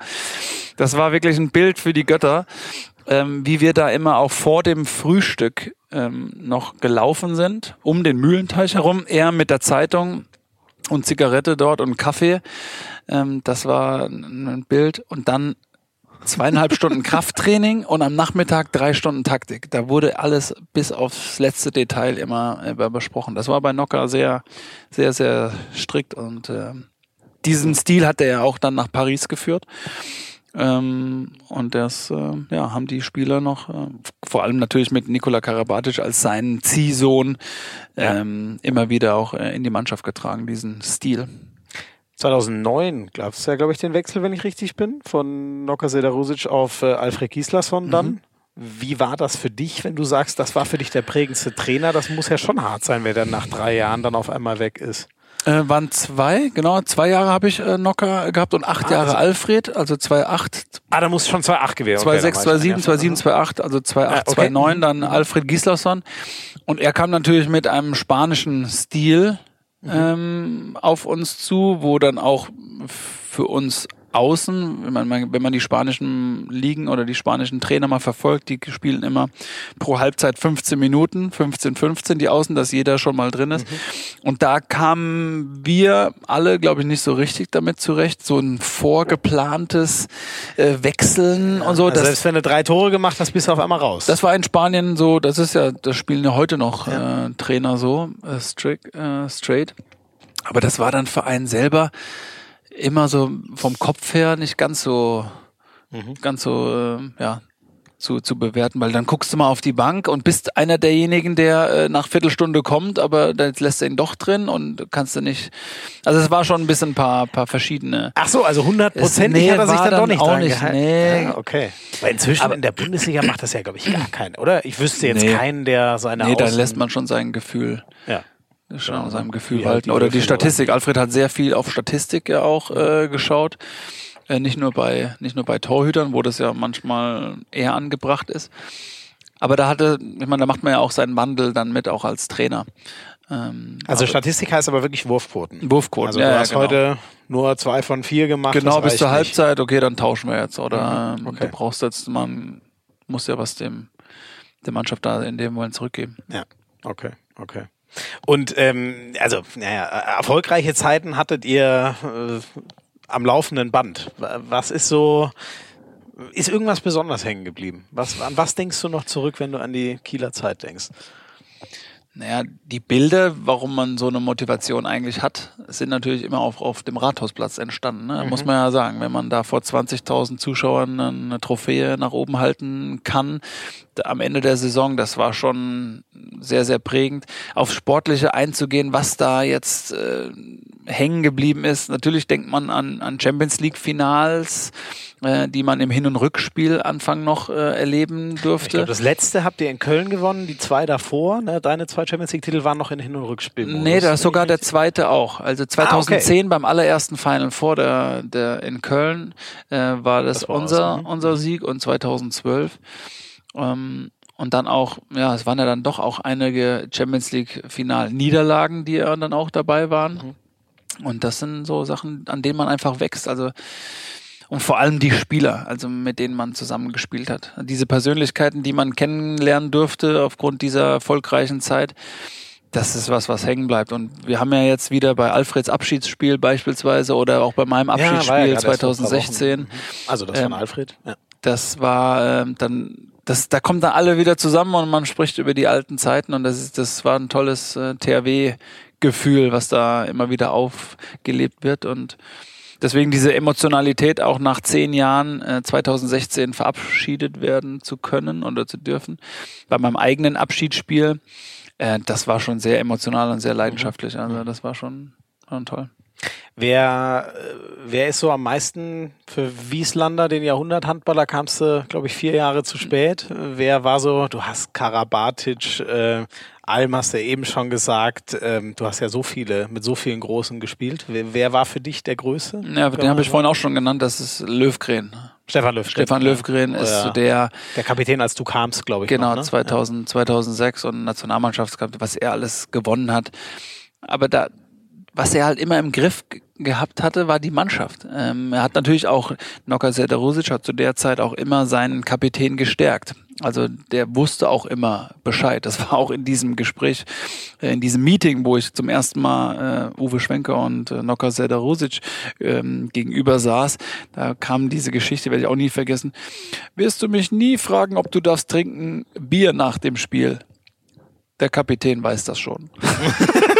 das war wirklich ein Bild für die Götter, ähm, wie wir da immer auch vor dem Frühstück ähm, noch gelaufen sind, um den Mühlenteich herum, er mit der Zeitung und Zigarette dort und Kaffee. Ähm, das war ein Bild. Und dann zweieinhalb Stunden Krafttraining und am Nachmittag drei Stunden Taktik. Da wurde alles bis aufs letzte Detail immer äh, besprochen. Das war bei Nocker sehr, sehr, sehr strikt und äh, diesen Stil hat er ja auch dann nach Paris geführt. Ähm, und das äh, ja, haben die Spieler noch, äh, vor allem natürlich mit Nikola Karabatic als seinen Ziehsohn, ähm, immer wieder auch äh, in die Mannschaft getragen, diesen Stil. 2009 gab es ja, glaube ich, den Wechsel, wenn ich richtig bin, von Noka Sedarusic auf äh, Alfred Gislason dann. Mhm. Wie war das für dich, wenn du sagst, das war für dich der prägendste Trainer? Das muss ja schon hart sein, wer dann nach drei Jahren dann auf einmal weg ist. Äh, waren zwei, genau, zwei Jahre habe ich äh, Nocker gehabt und acht Ah, Jahre also- Alfred, also 2,8, Ah, da muss schon 2,8 gewesen 2,6, 2,7, 2,7, 2,8, also 2,8, Ah, okay. 2,9, dann Alfred Gislason. Und er kam natürlich mit einem spanischen Stil ähm, auf uns zu, wo dann auch für uns außen, wenn man, wenn man die spanischen Ligen oder die spanischen Trainer mal verfolgt, die spielen immer pro Halbzeit 15 Minuten, 15, 15 die Außen, dass jeder schon mal drin ist. Und da kamen wir alle, glaube ich, nicht so richtig damit zurecht. So ein vorgeplantes äh, Wechseln und so. Also selbst wenn du drei Tore gemacht hast, bist du auf einmal raus. das war in Spanien so, das ist ja, das spielen ja heute noch äh, Trainer so, äh, strict, äh, straight. Aber das war dann für einen selber immer so vom Kopf her nicht ganz so, ganz so, äh, ja, zu, zu bewerten, weil dann guckst du mal auf die Bank und bist einer derjenigen, der äh, nach Viertelstunde kommt, aber dann lässt er ihn doch drin und kannst du nicht. Also es war schon ein bisschen ein paar, paar verschiedene. Ach so, also 100 Prozent Nee, hat er sich dann doch dann nicht auch nicht, gehalten. nee. Ja, okay. Weil inzwischen Aber- in der Bundesliga macht das ja, glaube ich, gar keinen, oder? Ich wüsste jetzt Nee. keinen, der seine Nee, da Außen- lässt man schon sein Gefühl. Ja. Schon Ja, an seinem Gefühl halt halten. Oder die Statistik. Alfred hat sehr viel auf Statistik ja auch äh, geschaut. Äh, nicht nur bei nicht nur bei Torhütern, wo das ja manchmal eher angebracht ist. Aber da hatte, ich meine, da macht man ja auch seinen Wandel dann mit, auch als Trainer. Ähm, Also Statistik heißt aber wirklich Wurfquoten. Wurfquoten, Also ja, du ja, hast genau. heute nur zwei von vier gemacht. Genau, bis zur nicht. Halbzeit, okay, dann tauschen wir jetzt. Oder Mhm, okay. du brauchst jetzt, man muss ja was dem der Mannschaft da in dem Moment zurückgeben. Ja, okay, okay. Und ähm, also, naja, erfolgreiche Zeiten hattet ihr äh, am laufenden Band. Was ist so, ist irgendwas besonders hängen geblieben? Was, an was denkst du noch zurück, wenn du an die Kieler Zeit denkst? Naja, die Bilder, warum man so eine Motivation eigentlich hat, sind natürlich immer auf, auf dem Rathausplatz entstanden. Ne? Muss man ja sagen, wenn man da vor 20.000 Zuschauern eine Trophäe nach oben halten kann, da, am Ende der Saison, das war schon sehr, sehr prägend. Auf Sportliche einzugehen, was da jetzt äh, hängen geblieben ist. Natürlich denkt man an, an Champions League Finals, äh, die man im Hin- und Rückspiel Anfang noch äh, erleben Ich durfte. glaube, das letzte habt ihr in Köln gewonnen, die zwei davor. Ne? Deine zwei Champions League-Titel waren noch in Hin- und Rückspiel. Nee, da ist sogar der zweite auch. Also 2010 beim allerersten Final vor der, der in Köln äh, war das, Das war unser, aus, mhm. unser Sieg und 2012. Ähm, und dann auch, ja, es waren ja dann doch auch einige Champions League Final-Niederlagen, die ja dann auch dabei waren. Und das sind so Sachen, an denen man einfach wächst. Also und vor allem die Spieler, also mit denen man zusammengespielt hat. Diese Persönlichkeiten, die man kennenlernen durfte aufgrund dieser erfolgreichen Zeit, das ist was, was hängen bleibt. Und wir haben ja jetzt wieder bei Alfreds Abschiedsspiel beispielsweise oder auch bei meinem ja Abschiedsspiel ein paar 2016. Wochen. Also das von Ähm, Alfred. Ja. Das war ähm, dann, das, da kommen dann alle wieder zusammen und man spricht über die alten Zeiten und das ist, das war ein tolles äh, THW-Gefühl, was da immer wieder aufgelebt wird und deswegen diese Emotionalität auch nach zehn Jahren äh, 2016 verabschiedet werden zu können oder zu dürfen. Bei meinem eigenen Abschiedsspiel, äh, das war schon sehr emotional und sehr leidenschaftlich. Also das war schon, schon toll. Wer, äh, wer ist so am meisten für Wieslander, den Jahrhunderthandballer, kamst du, glaube ich, vier Jahre zu spät. Wer war so, du hast Karabatic, äh, Alm hast du eben schon gesagt, ähm, du hast ja so viele, mit so vielen Großen gespielt. Wer, wer war für dich der Größte? Ja, den habe ich vorhin auch schon genannt, das ist Löwgren. Stefan Löwgren. Stefan Löwgren ist ja. so der. Der Kapitän, als du kamst, glaube ich. Genau, noch, ne? 2000, 2006 und Nationalmannschaftskapitän, was er alles gewonnen hat. Aber da, was er halt immer im Griff gehabt hatte, war die Mannschaft. Ähm, er hat natürlich auch, Nocker Sederusic hat zu der Zeit auch immer seinen Kapitän gestärkt. Also der wusste auch immer Bescheid. Das war auch in diesem Gespräch, äh, in diesem Meeting, wo ich zum ersten Mal äh, Uwe Schwenker und äh, Nocker Sederusic ähm, gegenüber saß. Da kam diese Geschichte, werde ich auch nie vergessen. Wirst du mich nie fragen, ob du darfst trinken Bier nach dem Spiel? Der Kapitän weiß das schon.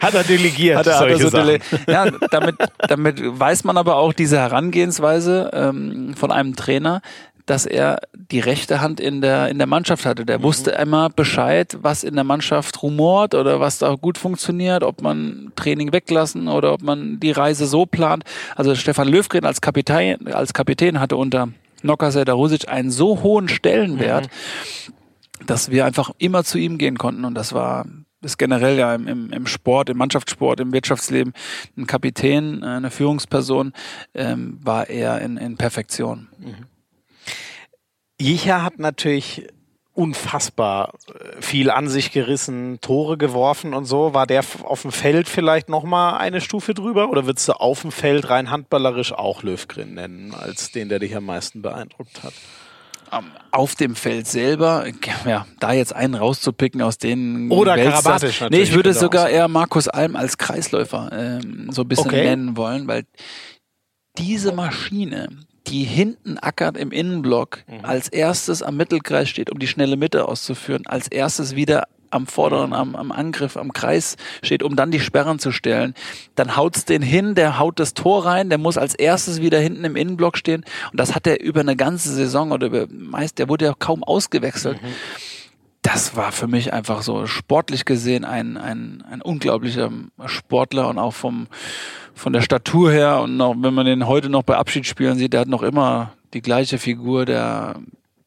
Hat er delegiert. Hat er, hat er so dele ja, damit, damit weiß man aber auch diese Herangehensweise ähm, von einem Trainer, dass er die rechte Hand in der, in der Mannschaft hatte. Der mhm. wusste immer Bescheid, was in der Mannschaft rumort oder was da gut funktioniert, ob man Training weglassen oder ob man die Reise so plant. Also Stefan Löwgren als Kapitän, als Kapitän hatte unter Nocker Sedarusic einen so hohen Stellenwert, mhm. dass wir einfach immer zu ihm gehen konnten und das war ist generell ja im, im, Sport, im Mannschaftssport, im Wirtschaftsleben ein Kapitän, äh, eine Führungsperson, ähm, war er in, in Perfektion. Mhm. Jicha hat natürlich unfassbar äh, viel an sich gerissen, Tore geworfen und so. War der auf dem Feld vielleicht noch mal eine Stufe drüber oder würdest du auf dem Feld rein handballerisch auch Löwgren nennen, als den, der dich am meisten beeindruckt hat? Auf dem Feld selber, ja, da jetzt einen rauszupicken aus denen. Oder Karabatisch. Nee, ich würde sogar eher Markus Alm als Kreisläufer ähm, so ein bisschen okay. nennen wollen, weil diese Maschine, die hinten ackert im Innenblock, mhm. als erstes am Mittelkreis steht, um die schnelle Mitte auszuführen, als erstes wieder am vorderen, am, am Angriff, am Kreis steht, um dann die Sperren zu stellen. Dann haut's den hin, der haut das Tor rein, der muss als erstes wieder hinten im Innenblock stehen. Und das hat er über eine ganze Saison oder über meist, der wurde ja kaum ausgewechselt. Mhm. Das war für mich einfach so sportlich gesehen ein, ein, ein unglaublicher Sportler und auch vom, von der Statur her und auch wenn man den heute noch bei Abschiedsspielen sieht, der hat noch immer die gleiche Figur, der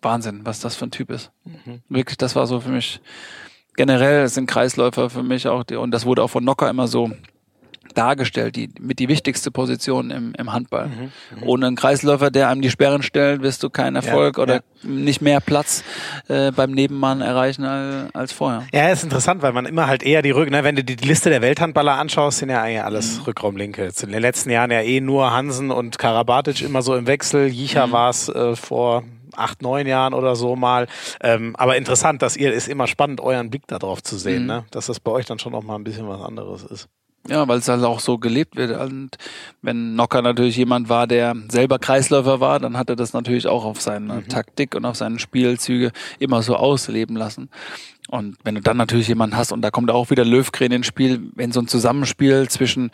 Wahnsinn, was das für ein Typ ist. Mhm. Wirklich, das war so für mich generell sind Kreisläufer für mich auch, die, und das wurde auch von Nocker immer so dargestellt, die mit die wichtigste Position im, im Handball. Mhm, mhm. Ohne einen Kreisläufer, der einem die Sperren stellt, wirst du keinen Erfolg ja, oder ja. nicht mehr Platz äh, beim Nebenmann erreichen als, als vorher. Ja, ist interessant, weil man immer halt eher die Rücken, ne, wenn du die Liste der Welthandballer anschaust, sind ja eigentlich alles mhm. Rückraumlinke. In den letzten Jahren ja eh nur Hansen und Karabatic immer so im Wechsel. Jicha mhm. war es äh, vor acht, neun Jahren oder so mal. Ähm, aber interessant, dass ihr, ist immer spannend, euren Blick darauf zu sehen, mhm. ne? dass das bei euch dann schon noch mal ein bisschen was anderes ist. Ja, weil es halt auch so gelebt wird. Und wenn Nocker natürlich jemand war, der selber Kreisläufer war, dann hat er das natürlich auch auf seine mhm. Taktik und auf seine Spielzüge immer so ausleben lassen. Und wenn du dann natürlich jemanden hast, und da kommt auch wieder Löwgren ins Spiel, wenn so ein Zusammenspiel zwischen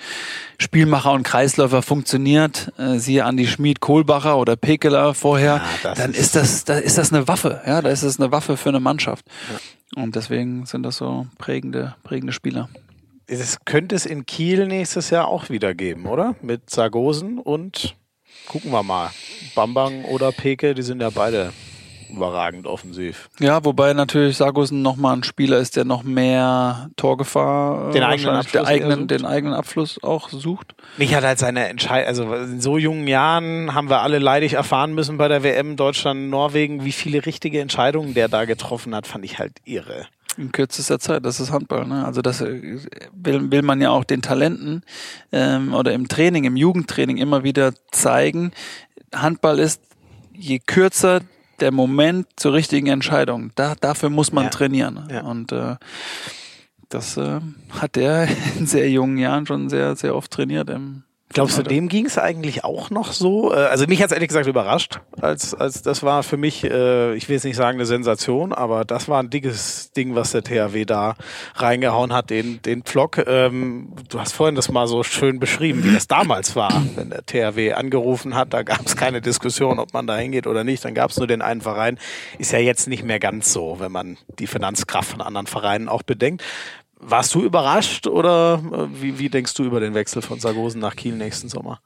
Spielmacher und Kreisläufer funktioniert, äh, siehe Andi Schmid, Kohlbacher oder Pekeler vorher, ja, dann ist, ist das, da ist das eine Waffe, ja, da ist es eine Waffe für eine Mannschaft. Ja. Und deswegen sind das so prägende, prägende Spieler. Es könnte es in Kiel nächstes Jahr auch wieder geben, oder? Mit Sargosen und gucken wir mal. Bambang oder Peke, die sind ja beide überragend offensiv. Ja, wobei natürlich Sargussen nochmal ein Spieler ist, der noch mehr Torgefahr, äh, den eigenen Abschluss, eigenen, den eigenen Abschluss auch sucht. Mich hat halt seine Entscheidung, also in so jungen Jahren haben wir alle leidig erfahren müssen bei der WM Deutschland, Norwegen, wie viele richtige Entscheidungen der da getroffen hat, fand ich halt irre. In kürzester Zeit, das ist Handball. Ne? Also das äh, will, will man ja auch den Talenten ähm, oder im Training, im Jugendtraining immer wieder zeigen. Handball ist, je kürzer der Moment zur richtigen Entscheidung. Da, dafür muss man ja. trainieren. Ja. Und äh, das äh, hat er in sehr jungen Jahren schon sehr, sehr oft trainiert im, Glaubst du, dem ging es eigentlich auch noch so? Äh, also mich hat es ehrlich gesagt überrascht, als, als das war für mich, äh, ich will jetzt nicht sagen eine Sensation, aber das war ein dickes Ding, was der THW da reingehauen hat, den, den Pflock. Ähm, du hast vorhin das mal so schön beschrieben, wie das damals war, wenn der THW angerufen hat, da gab es keine Diskussion, ob man da hingeht oder nicht, dann gab es nur den einen Verein. Ist ja jetzt nicht mehr ganz so, wenn man die Finanzkraft von anderen Vereinen auch bedenkt. Warst du überrascht oder äh, wie, wie denkst du über den Wechsel von Sargosen nach Kiel nächsten Sommer?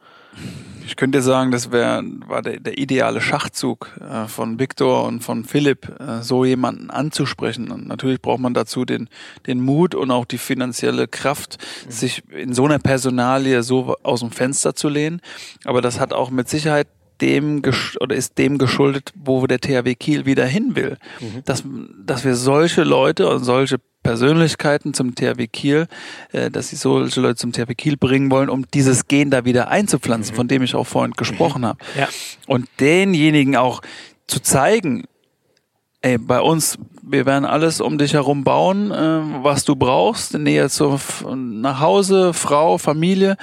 Ich könnte sagen, das wär, war der, der ideale Schachzug äh, von Viktor und von Philipp, äh, so jemanden anzusprechen. Und natürlich braucht man dazu den, den Mut und auch die finanzielle Kraft, mhm. sich in so einer Personalie so aus dem Fenster zu lehnen. Aber das hat auch mit Sicherheit dem oder ist dem geschuldet, wo der THW Kiel wieder hin will. Mhm. Dass, dass wir solche Leute und solche Persönlichkeiten zum THW Kiel, äh, dass sie solche Leute zum THW Kiel bringen wollen, um dieses Gen da wieder einzupflanzen, mhm. von dem ich auch vorhin gesprochen habe. Ja. Und denjenigen auch zu zeigen, ey, bei uns, wir werden alles um dich herum bauen, äh, was du brauchst, Nähe zur, nach Hause, Frau, Familie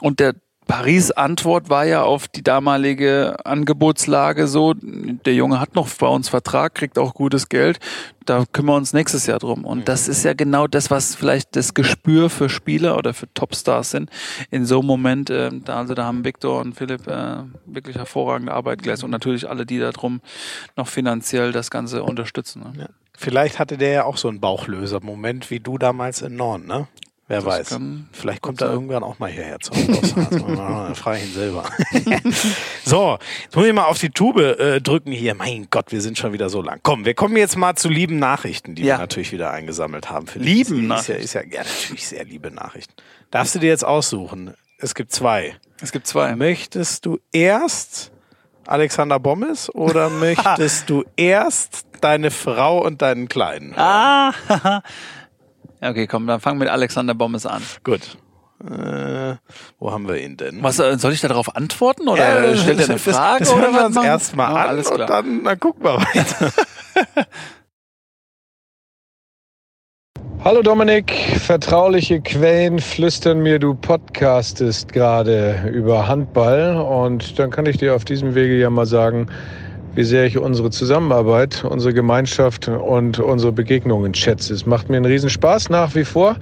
und der Paris Antwort war ja auf die damalige Angebotslage so, der Junge hat noch bei uns Vertrag, kriegt auch gutes Geld, da kümmern wir uns nächstes Jahr drum. Und das ist ja genau das, was vielleicht das Gespür für Spieler oder für Topstars sind. In so einem Moment, äh, da, also da haben Victor und Philipp äh, wirklich hervorragende Arbeit geleistet und natürlich alle, die darum noch finanziell das Ganze unterstützen. Ne? Ja. Vielleicht hatte der ja auch so einen Bauchlöser-Moment wie du damals in Norden, ne? Wer das weiß. Vielleicht kommt er irgendwann auch mal hierher zum Dann frage ich ihn selber. so, jetzt muss ich mal auf die Tube äh, drücken hier. Mein Gott, wir sind schon wieder so lang. Komm, wir kommen jetzt mal zu lieben Nachrichten, die ja. wir natürlich wieder eingesammelt haben. Für lieben Nachrichten? Ist ja, ist ja, ja, natürlich sehr liebe Nachrichten. Darfst du dir jetzt aussuchen? Es gibt zwei. Es gibt zwei. Möchtest du erst Alexander Bommes oder möchtest du erst deine Frau und deinen Kleinen? Ah, Okay, komm, dann fangen wir mit Alexander Bommes an. Gut. Äh, wo haben wir ihn denn? Was äh, soll ich darauf antworten oder ja, stellt er eine Frage? Das, das hören wir uns erstmal oh, an alles klar. und dann, dann gucken wir weiter. Hallo Dominik, vertrauliche Quellen flüstern mir, du podcastest gerade über Handball und dann kann ich dir auf diesem Wege ja mal sagen, wie sehr ich unsere Zusammenarbeit, unsere Gemeinschaft und unsere Begegnungen schätze. Es macht mir einen Riesenspaß nach wie vor.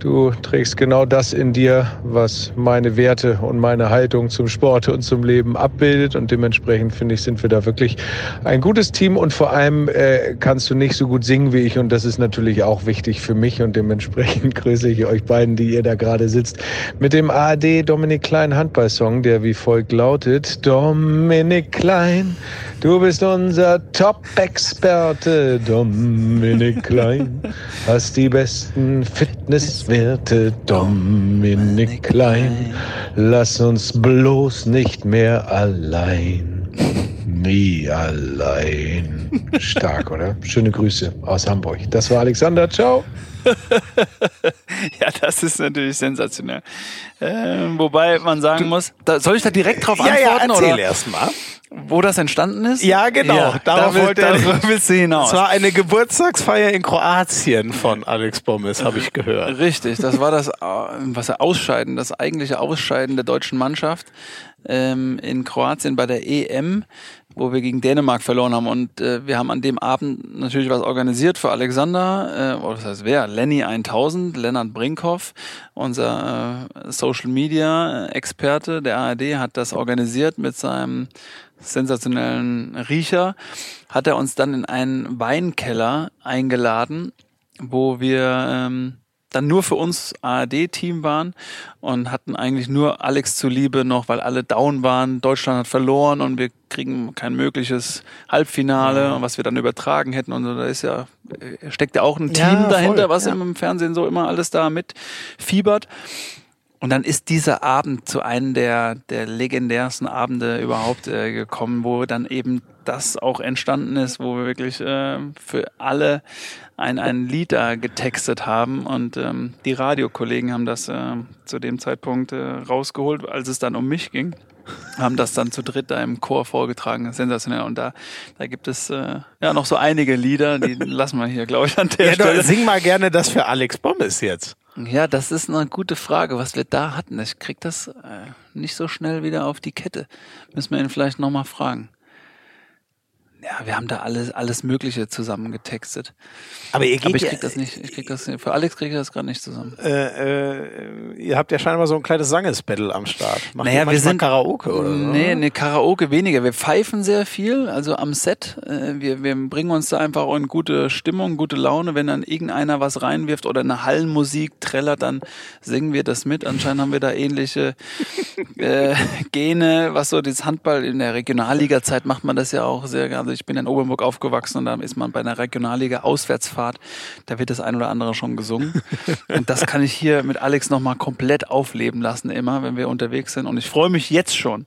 Du trägst genau das in dir, was meine Werte und meine Haltung zum Sport und zum Leben abbildet. Und dementsprechend finde ich, sind wir da wirklich ein gutes Team. Und vor allem äh, kannst du nicht so gut singen wie ich. Und das ist natürlich auch wichtig für mich. Und dementsprechend grüße ich euch beiden, die ihr da gerade sitzt, mit dem ARD Dominik Klein Handballsong, der wie folgt lautet. Dominik Klein, du bist unser Top-Experte. Dominik Klein, hast die besten Fitness werte Dominik Klein, lass uns bloß nicht mehr allein. Nie allein. Stark, oder? Schöne Grüße aus Hamburg. Das war Alexander. Ciao. ja, das ist natürlich sensationell. Äh, wobei man sagen muss, da, soll ich da direkt drauf antworten? Ja, ja, erzähl erst mal. Wo das entstanden ist? Ja, genau. Ja, darauf da wollte er willst du hinaus. Es war eine Geburtstagsfeier in Kroatien von Alex Bommes, habe ich gehört. Richtig, das war das, äh, was er Ausscheiden, das eigentliche Ausscheiden der deutschen Mannschaft ähm, in Kroatien bei der EM, wo wir gegen Dänemark verloren haben. Und äh, wir haben an dem Abend natürlich was organisiert für Alexander, äh, oder das heißt wer? Lenny 1000, Lennart Brinkhoff, unser äh, Social Media Experte der ARD, hat das organisiert mit seinem sensationellen Riecher, hat er uns dann in einen Weinkeller eingeladen, wo wir ähm, dann nur für uns ARD-Team waren und hatten eigentlich nur Alex zuliebe noch, weil alle down waren. Deutschland hat verloren und wir kriegen kein mögliches Halbfinale, was wir dann übertragen hätten. Und da ist ja, steckt ja auch ein Team ja, dahinter, was ja. im Fernsehen so immer alles da mitfiebert. Und dann ist dieser Abend zu einem der, der legendärsten Abende überhaupt äh, gekommen, wo dann eben das auch entstanden ist, wo wir wirklich äh, für alle ein, ein Lied da getextet haben. Und ähm, die Radiokollegen haben das äh, zu dem Zeitpunkt äh, rausgeholt, als es dann um mich ging. Haben das dann zu dritt da im Chor vorgetragen. Sensationell. Und da, da gibt es äh, ja noch so einige Lieder, die lassen wir hier, glaube ich, an der ja, Stelle. Sing mal gerne das für Alex Bommes jetzt. Ja, das ist eine gute Frage, was wir da hatten. Ich krieg das äh, nicht so schnell wieder auf die Kette. Müssen wir ihn vielleicht nochmal fragen. Ja, wir haben da alles, alles Mögliche zusammengetextet. Aber ihr geht Aber ich ja, krieg das nicht, ich krieg das nicht. Für Alex kriege ich das gerade nicht zusammen. äh, äh, ihr habt ja scheinbar so ein kleines Sangesbattle am Start. Macht Naja, wir sind- Karaoke oder so? Nee, nee, Karaoke weniger. Wir pfeifen sehr viel, also am Set. Äh, Wir, wir bringen uns da einfach auch in gute Stimmung, gute Laune. Wenn dann irgendeiner was reinwirft oder eine Hallenmusik trällert, dann singen wir das mit. Anscheinend haben wir da ähnliche äh, Gene, was so das Handball in der Regionalliga-Zeit macht man das ja auch sehr gerne. Also ich bin in Obernburg aufgewachsen und da ist man bei einer Regionalliga-Auswärtsfahrt, da wird das ein oder andere schon gesungen. Und das kann ich hier mit Alex nochmal komplett aufleben lassen, immer, wenn wir unterwegs sind. Und ich freue mich jetzt schon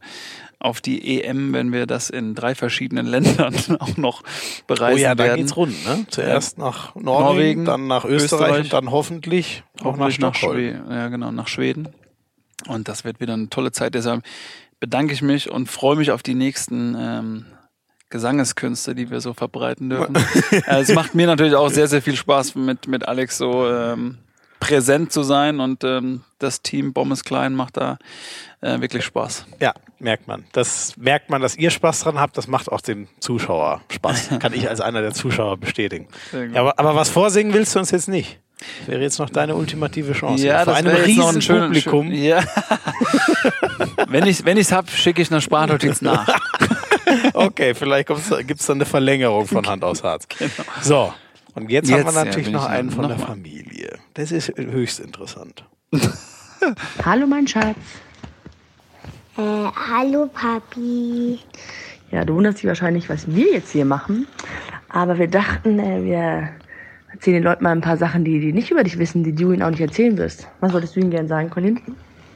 auf die EM, wenn wir das in drei verschiedenen Ländern auch noch bereisen Oh ja, da werden. geht's rund, ne? Zuerst nach Norwegen, Norwegen, dann nach Österreich, Österreich. und dann hoffentlich auch nach nach. Schweden. Ja, genau, nach Schweden. Und das wird wieder eine tolle Zeit. Deshalb bedanke ich mich und freue mich auf die nächsten ähm, Gesangeskünste, die wir so verbreiten dürfen. äh, es macht mir natürlich auch sehr, sehr viel Spaß, mit, mit Alex so ähm, präsent zu sein und ähm, das Team Bommes Klein macht da äh, wirklich Spaß. Ja, merkt man. Das merkt man, dass ihr Spaß dran habt. Das macht auch dem Zuschauer Spaß. Kann ich als einer der Zuschauer bestätigen. Ja, aber, aber was vorsingen willst du uns jetzt nicht? Das wäre jetzt noch deine ultimative Chance. Ja, Vor das einem riesen noch ein schöner Publikum. schön- Ja. wenn ich wenn ich's hab, schicke ich eine Sprachnotiz nach. Okay, vielleicht gibt es dann eine Verlängerung von Hand aus Harz. So, und jetzt, haben wir Jetzt, ja, natürlich bin noch einen noch- von der noch mal. Familie. Das ist höchst interessant. Hallo mein Schatz. Äh, hallo Papi. Ja, du wunderst dich wahrscheinlich, was wir jetzt hier machen. Aber wir dachten, äh, wir erzählen den Leuten mal ein paar Sachen, die die nicht über dich wissen, die du ihnen auch nicht erzählen wirst. Was wolltest du ihnen gerne sagen, Colin?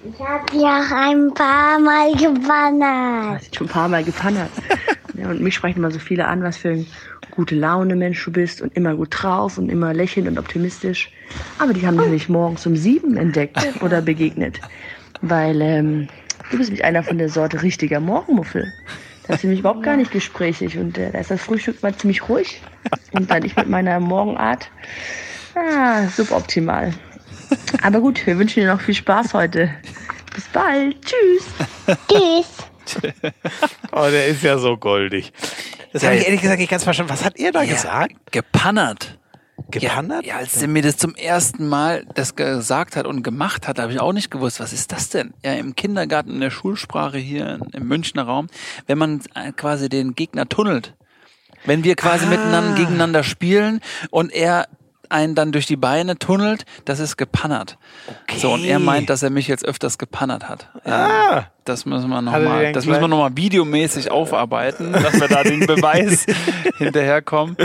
Ich habe ja ein paar Mal Du gewandert. hast schon ein paar Mal gepannert. ja, und mich sprechen immer so viele an, was für ein gute Laune Mensch du bist und immer gut drauf und immer lächelnd und optimistisch. Aber die haben dich nicht morgens um sieben entdeckt oder begegnet. Weil ähm, du bist nämlich einer von der Sorte richtiger Morgenmuffel. Das ist nämlich überhaupt gar nicht gesprächig und äh, da ist das Frühstück mal ziemlich ruhig. Und dann ich mit meiner Morgenart, ah, suboptimal. Aber gut, wir wünschen dir noch viel Spaß heute. Bis bald. Tschüss. Tschüss. Oh, der ist ja so goldig. Das habe ich ehrlich gesagt nicht ganz verstanden. Was hat ihr da gesagt? Gepannert. Gepannert? Ja, als er mir das zum ersten Mal das gesagt hat und gemacht hat, habe ich auch nicht gewusst, was ist das denn? Ja, im Kindergarten, in der Schulsprache hier im Münchner Raum, wenn man äh, quasi den Gegner tunnelt. Wenn wir quasi Ah. miteinander gegeneinander spielen und er einen dann durch die Beine tunnelt, das ist gepannert. So, und er meint, dass er mich jetzt öfters gepannert hat. Ah. Das müssen wir nochmal, das müssen wir kleinen- noch mal videomäßig aufarbeiten, dass wir da den Beweis hinterherkommen.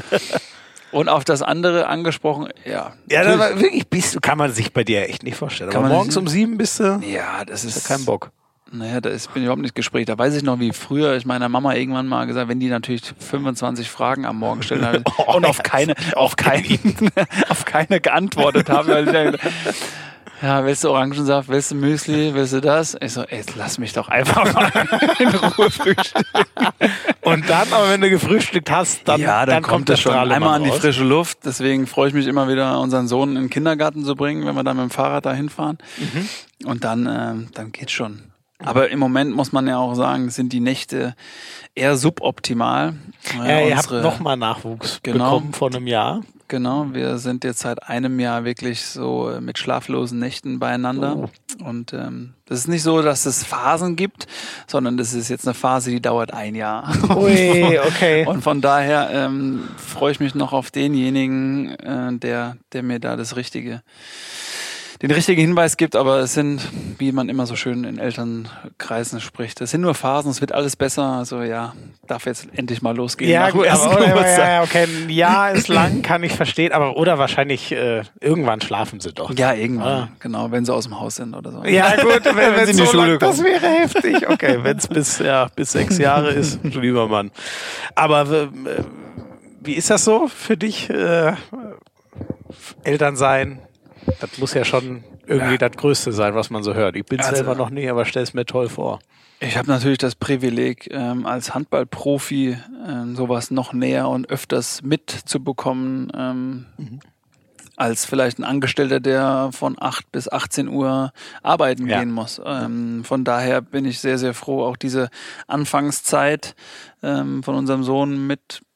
Und auf das andere angesprochen, ja. Ja, natürlich. war wirklich, bist du, kann man sich bei dir echt nicht vorstellen. Kann Aber morgens um sieben bist du, ja, das ist kein Bock. Naja, da ist, bin ich überhaupt nicht Gespräch. Da weiß ich noch, wie früher ich meiner Mama irgendwann mal gesagt, wenn die natürlich 25 Fragen am Morgen stellen hat, Oh, und auf keine, auf keine, auf keine geantwortet habe. Weil ich dann, ja, willst du Orangensaft, willst du Müsli, willst du das? Ich so, ey, lass mich doch einfach mal in Ruhe frühstücken. Und dann, aber wenn du gefrühstückt hast, dann, ja, dann, kommt der das schon Strahlemann einmal an die frische Luft. Deswegen freue ich mich immer wieder, unseren Sohn in den Kindergarten zu bringen, wenn wir dann mit dem Fahrrad da hinfahren. Mhm. Und dann, ähm, dann geht's schon. Aber im Moment muss man ja auch sagen, sind die Nächte eher suboptimal. Ja, ihr habt unsere- nochmal Nachwuchs Genau. bekommen vor einem Jahr. Genau, wir sind jetzt seit einem Jahr wirklich so äh, mit schlaflosen Nächten beieinander. Oh. Und ähm, das ist nicht so, dass es Phasen gibt, sondern das ist jetzt eine Phase, die dauert ein Jahr. Ui, okay. Und von daher ähm, freue ich mich noch auf denjenigen, äh, der, der mir da das richtige, den richtigen Hinweis gibt. Aber es sind, wie man immer so schön in Elternkreisen spricht, es sind nur Phasen, es wird alles besser. Also ja, darf jetzt endlich mal losgehen. Ja, nach gut, aber, oder, ja, ja, okay, ein Jahr ist lang, kann ich verstehen, aber oder wahrscheinlich äh, irgendwann schlafen sie doch. Ja, irgendwann, Ah. genau, wenn sie aus dem Haus sind oder so. Ja, gut, wenn, Wenn wenn sie in die so Schule lang, das kommen. wäre heftig. Okay, wenn es bis, ja, bis sechs Jahre ist, lieber Mann. Aber äh, wie ist das so für dich, äh, Eltern sein? Das muss ja schon irgendwie das Größte sein, was man so hört. Ich bin Also- selber noch nie, aber stell es mir toll vor. Ich habe natürlich das Privileg, ähm, als Handballprofi ähm, sowas noch näher und öfters mitzubekommen. Ähm, als vielleicht ein Angestellter, der von 8 bis 18 Uhr arbeiten Ja. gehen muss. Ähm, von daher bin ich sehr, sehr froh, auch diese Anfangszeit ähm, von unserem Sohn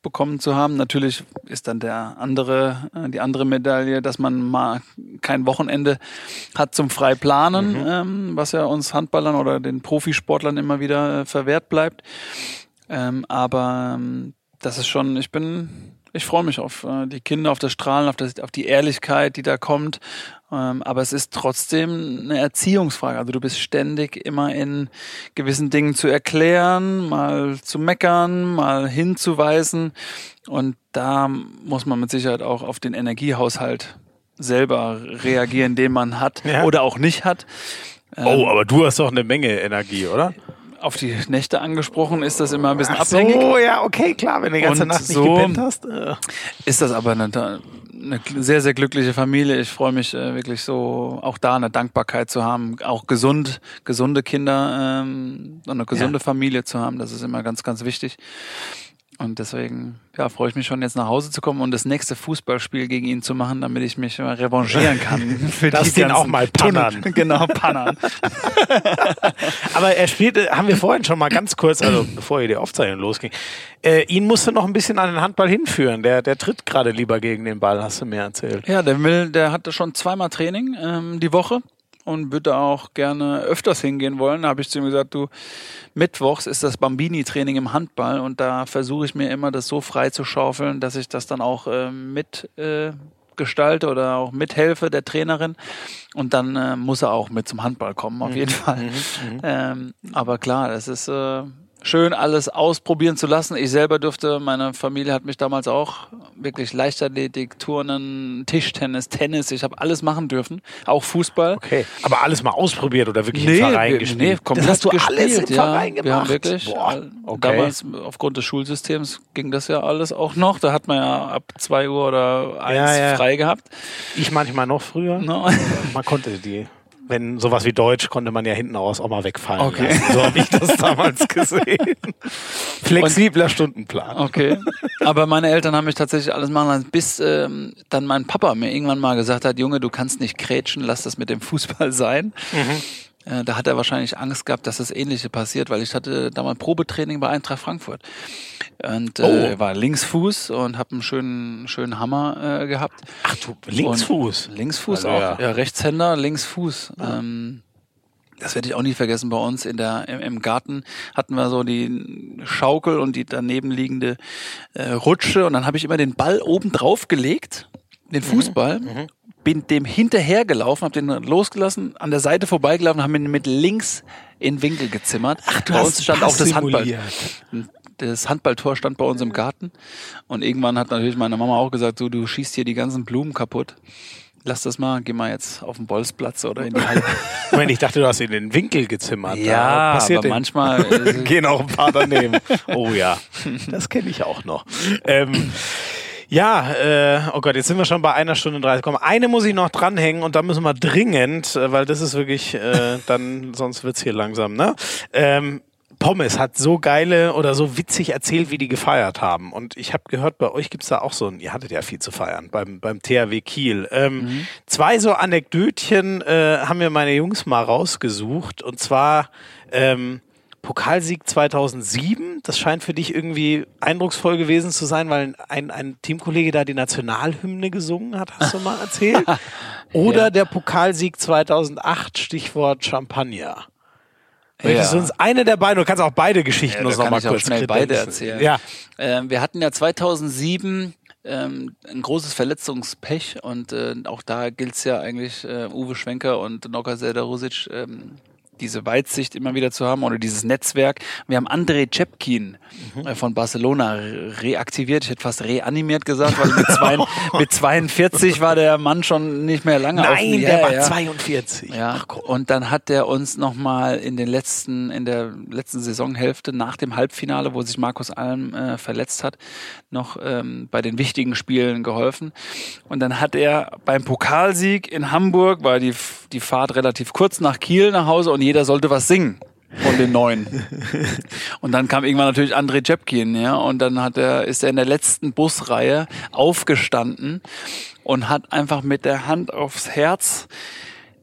mitbekommen zu haben. Natürlich ist dann der andere, äh, die andere Medaille, dass man mal kein Wochenende hat zum frei planen, ähm, was ja uns Handballern oder den Profisportlern immer wieder äh, verwehrt bleibt. Ähm, aber ähm, das ist schon, ich bin, ich freue mich auf äh, die Kinder, auf das Strahlen, auf, das, auf die Ehrlichkeit, die da kommt. Ähm, aber es ist trotzdem eine Erziehungsfrage. Also du bist ständig immer in gewissen Dingen zu erklären, mal zu meckern, mal hinzuweisen. Und da muss man mit Sicherheit auch auf den Energiehaushalt selber reagieren, den man hat Ja. oder auch nicht hat. Oh, aber du hast doch eine Menge Energie, oder? Auf die Nächte angesprochen ist das immer ein bisschen abhängig. so, ja, okay, klar, wenn du die ganze Und Nacht nicht so- gepennt hast. Äh. ist das aber eine, eine sehr, sehr glückliche Familie. Ich freue mich äh, wirklich so, auch da eine Dankbarkeit zu haben, auch gesund, gesunde Kinder ähm, und eine gesunde Familie zu haben. Das ist immer ganz, ganz wichtig. Und deswegen ja, freue ich mich schon, jetzt nach Hause zu kommen und das nächste Fußballspiel gegen ihn zu machen, damit ich mich mal revanchieren kann. Für Darfst die ihn auch mal Tunnel- pannern. Genau, pannern. Aber er spielte, haben wir vorhin schon mal ganz kurz, also bevor hier die Aufzeichnung losging, äh, ihn musste noch ein bisschen an den Handball hinführen. Der, der tritt gerade lieber gegen den Ball, hast du mir erzählt. Ja, der will, der hatte schon zweimal Training ähm, die Woche und würde auch gerne öfters hingehen wollen. Da habe ich zu ihm gesagt, du, mittwochs ist das Bambini-Training im Handball und da versuche ich mir immer, das so frei zu schaufeln, dass ich das dann auch ähm, mit äh, gestalte oder auch mithelfe der Trainerin und dann äh, muss er auch mit zum Handball kommen, auf jeden Fall. Ähm, aber klar, das ist äh, schön, alles ausprobieren zu lassen. Ich selber durfte, meine Familie hat mich damals auch wirklich Leichtathletik, Turnen, Tischtennis, Tennis, ich habe alles machen dürfen, auch Fußball. Okay. Aber alles mal ausprobiert oder wirklich im Verein wir- gespielt? nee, komplett das hast du gespielt, alles im ja. Verein gemacht? Wir haben wirklich, Boah, äh, okay. damals aufgrund des Schulsystems ging das ja alles auch noch. Da hat man ja ab zwei Uhr oder eins Ja, ja. frei gehabt. Ich manchmal noch früher. No. Man konnte die, wenn sowas wie Deutsch, konnte man ja hinten raus auch mal wegfallen. Okay. lassen. So habe ich das damals gesehen. Flexibler Stundenplan. Okay. Aber meine Eltern haben mich tatsächlich alles machen lassen, bis ähm, dann mein Papa mir irgendwann mal gesagt hat, Junge, du kannst nicht krätschen, lass das mit dem Fußball sein. Äh, da hat er wahrscheinlich Angst gehabt, dass das Ähnliche passiert, weil ich hatte damals Probetraining bei Eintracht Frankfurt. Und äh, Oh. war Linksfuß und habe einen schönen, schönen Hammer äh, gehabt. Ach du, Linksfuß. Und Linksfuß Also auch. ja. Ja, Rechtshänder, Linksfuß. Ähm, das werde ich auch nie vergessen. Bei uns in der, im, im Garten hatten wir so die Schaukel und die daneben liegende äh, Rutsche. Und dann habe ich immer den Ball oben drauf gelegt, den Fußball, bin dem hinterhergelaufen, habe den losgelassen, an der Seite vorbeigelaufen, haben ihn mit links in den Winkel gezimmert. Ach, du bei hast uns stand auch das Handball. Das Handballtor stand bei uns im Garten. Und irgendwann hat natürlich meine Mama auch gesagt, so, du schießt hier die ganzen Blumen kaputt. Lass das mal, geh mal jetzt auf den Bolzplatz oder in die Halle. Moment, ich dachte, du hast in den Winkel gezimmert. Ja, passiert aber denn- manchmal, gehen auch ein paar daneben. Oh ja, das kenne ich auch noch. Ähm, ja, äh, oh Gott, jetzt sind wir schon bei einer Stunde 30. Komm, eine muss ich noch dranhängen und da müssen wir dringend, äh, weil das ist wirklich, äh, dann, sonst wird's hier langsam, ne? Ähm, Pommes hat so geile oder so witzig erzählt, wie die gefeiert haben. Und ich habe gehört, bei euch gibt's da auch so ein, ihr hattet ja viel zu feiern beim, beim THW Kiel. Ähm, Zwei so Anekdötchen äh, haben mir meine Jungs mal rausgesucht. Und zwar ähm, Pokalsieg 2007. Das scheint für dich irgendwie eindrucksvoll gewesen zu sein, weil ein, ein Teamkollege da die Nationalhymne gesungen hat, hast du mal erzählt. Oder Ja. der Pokalsieg 2008, Stichwort Champagner. Möchtest du Ja. uns eine der beiden, du kannst auch beide Geschichten Ja, uns da noch kann mal ich auch kurz schnell beide erzählen. Ja. Ähm, wir hatten ja 2007 ähm, ein großes Verletzungspech und äh, auch da gilt's ja eigentlich äh, Uwe Schwenker und Noka Seldarusic ähm, diese Weitsicht immer wieder zu haben oder dieses Netzwerk. Wir haben André Cepkin Mhm. äh, von Barcelona re- reaktiviert. Ich hätte fast reanimiert gesagt, weil mit, zwei, mit 42 war der Mann schon nicht mehr lange auf Nein, der war ja. 42. Ja, und dann hat er uns nochmal in den letzten, in der letzten Saisonhälfte nach dem Halbfinale, wo sich Markus Alm äh, verletzt hat, noch ähm, bei den wichtigen Spielen geholfen. Und dann hat er beim Pokalsieg in Hamburg, war die, die Fahrt relativ kurz nach Kiel nach Hause und jeder sollte was singen. von den neun. Und dann kam irgendwann natürlich André Jepkin, ja, und dann hat er, ist er in der letzten Busreihe aufgestanden und hat einfach mit der Hand aufs Herz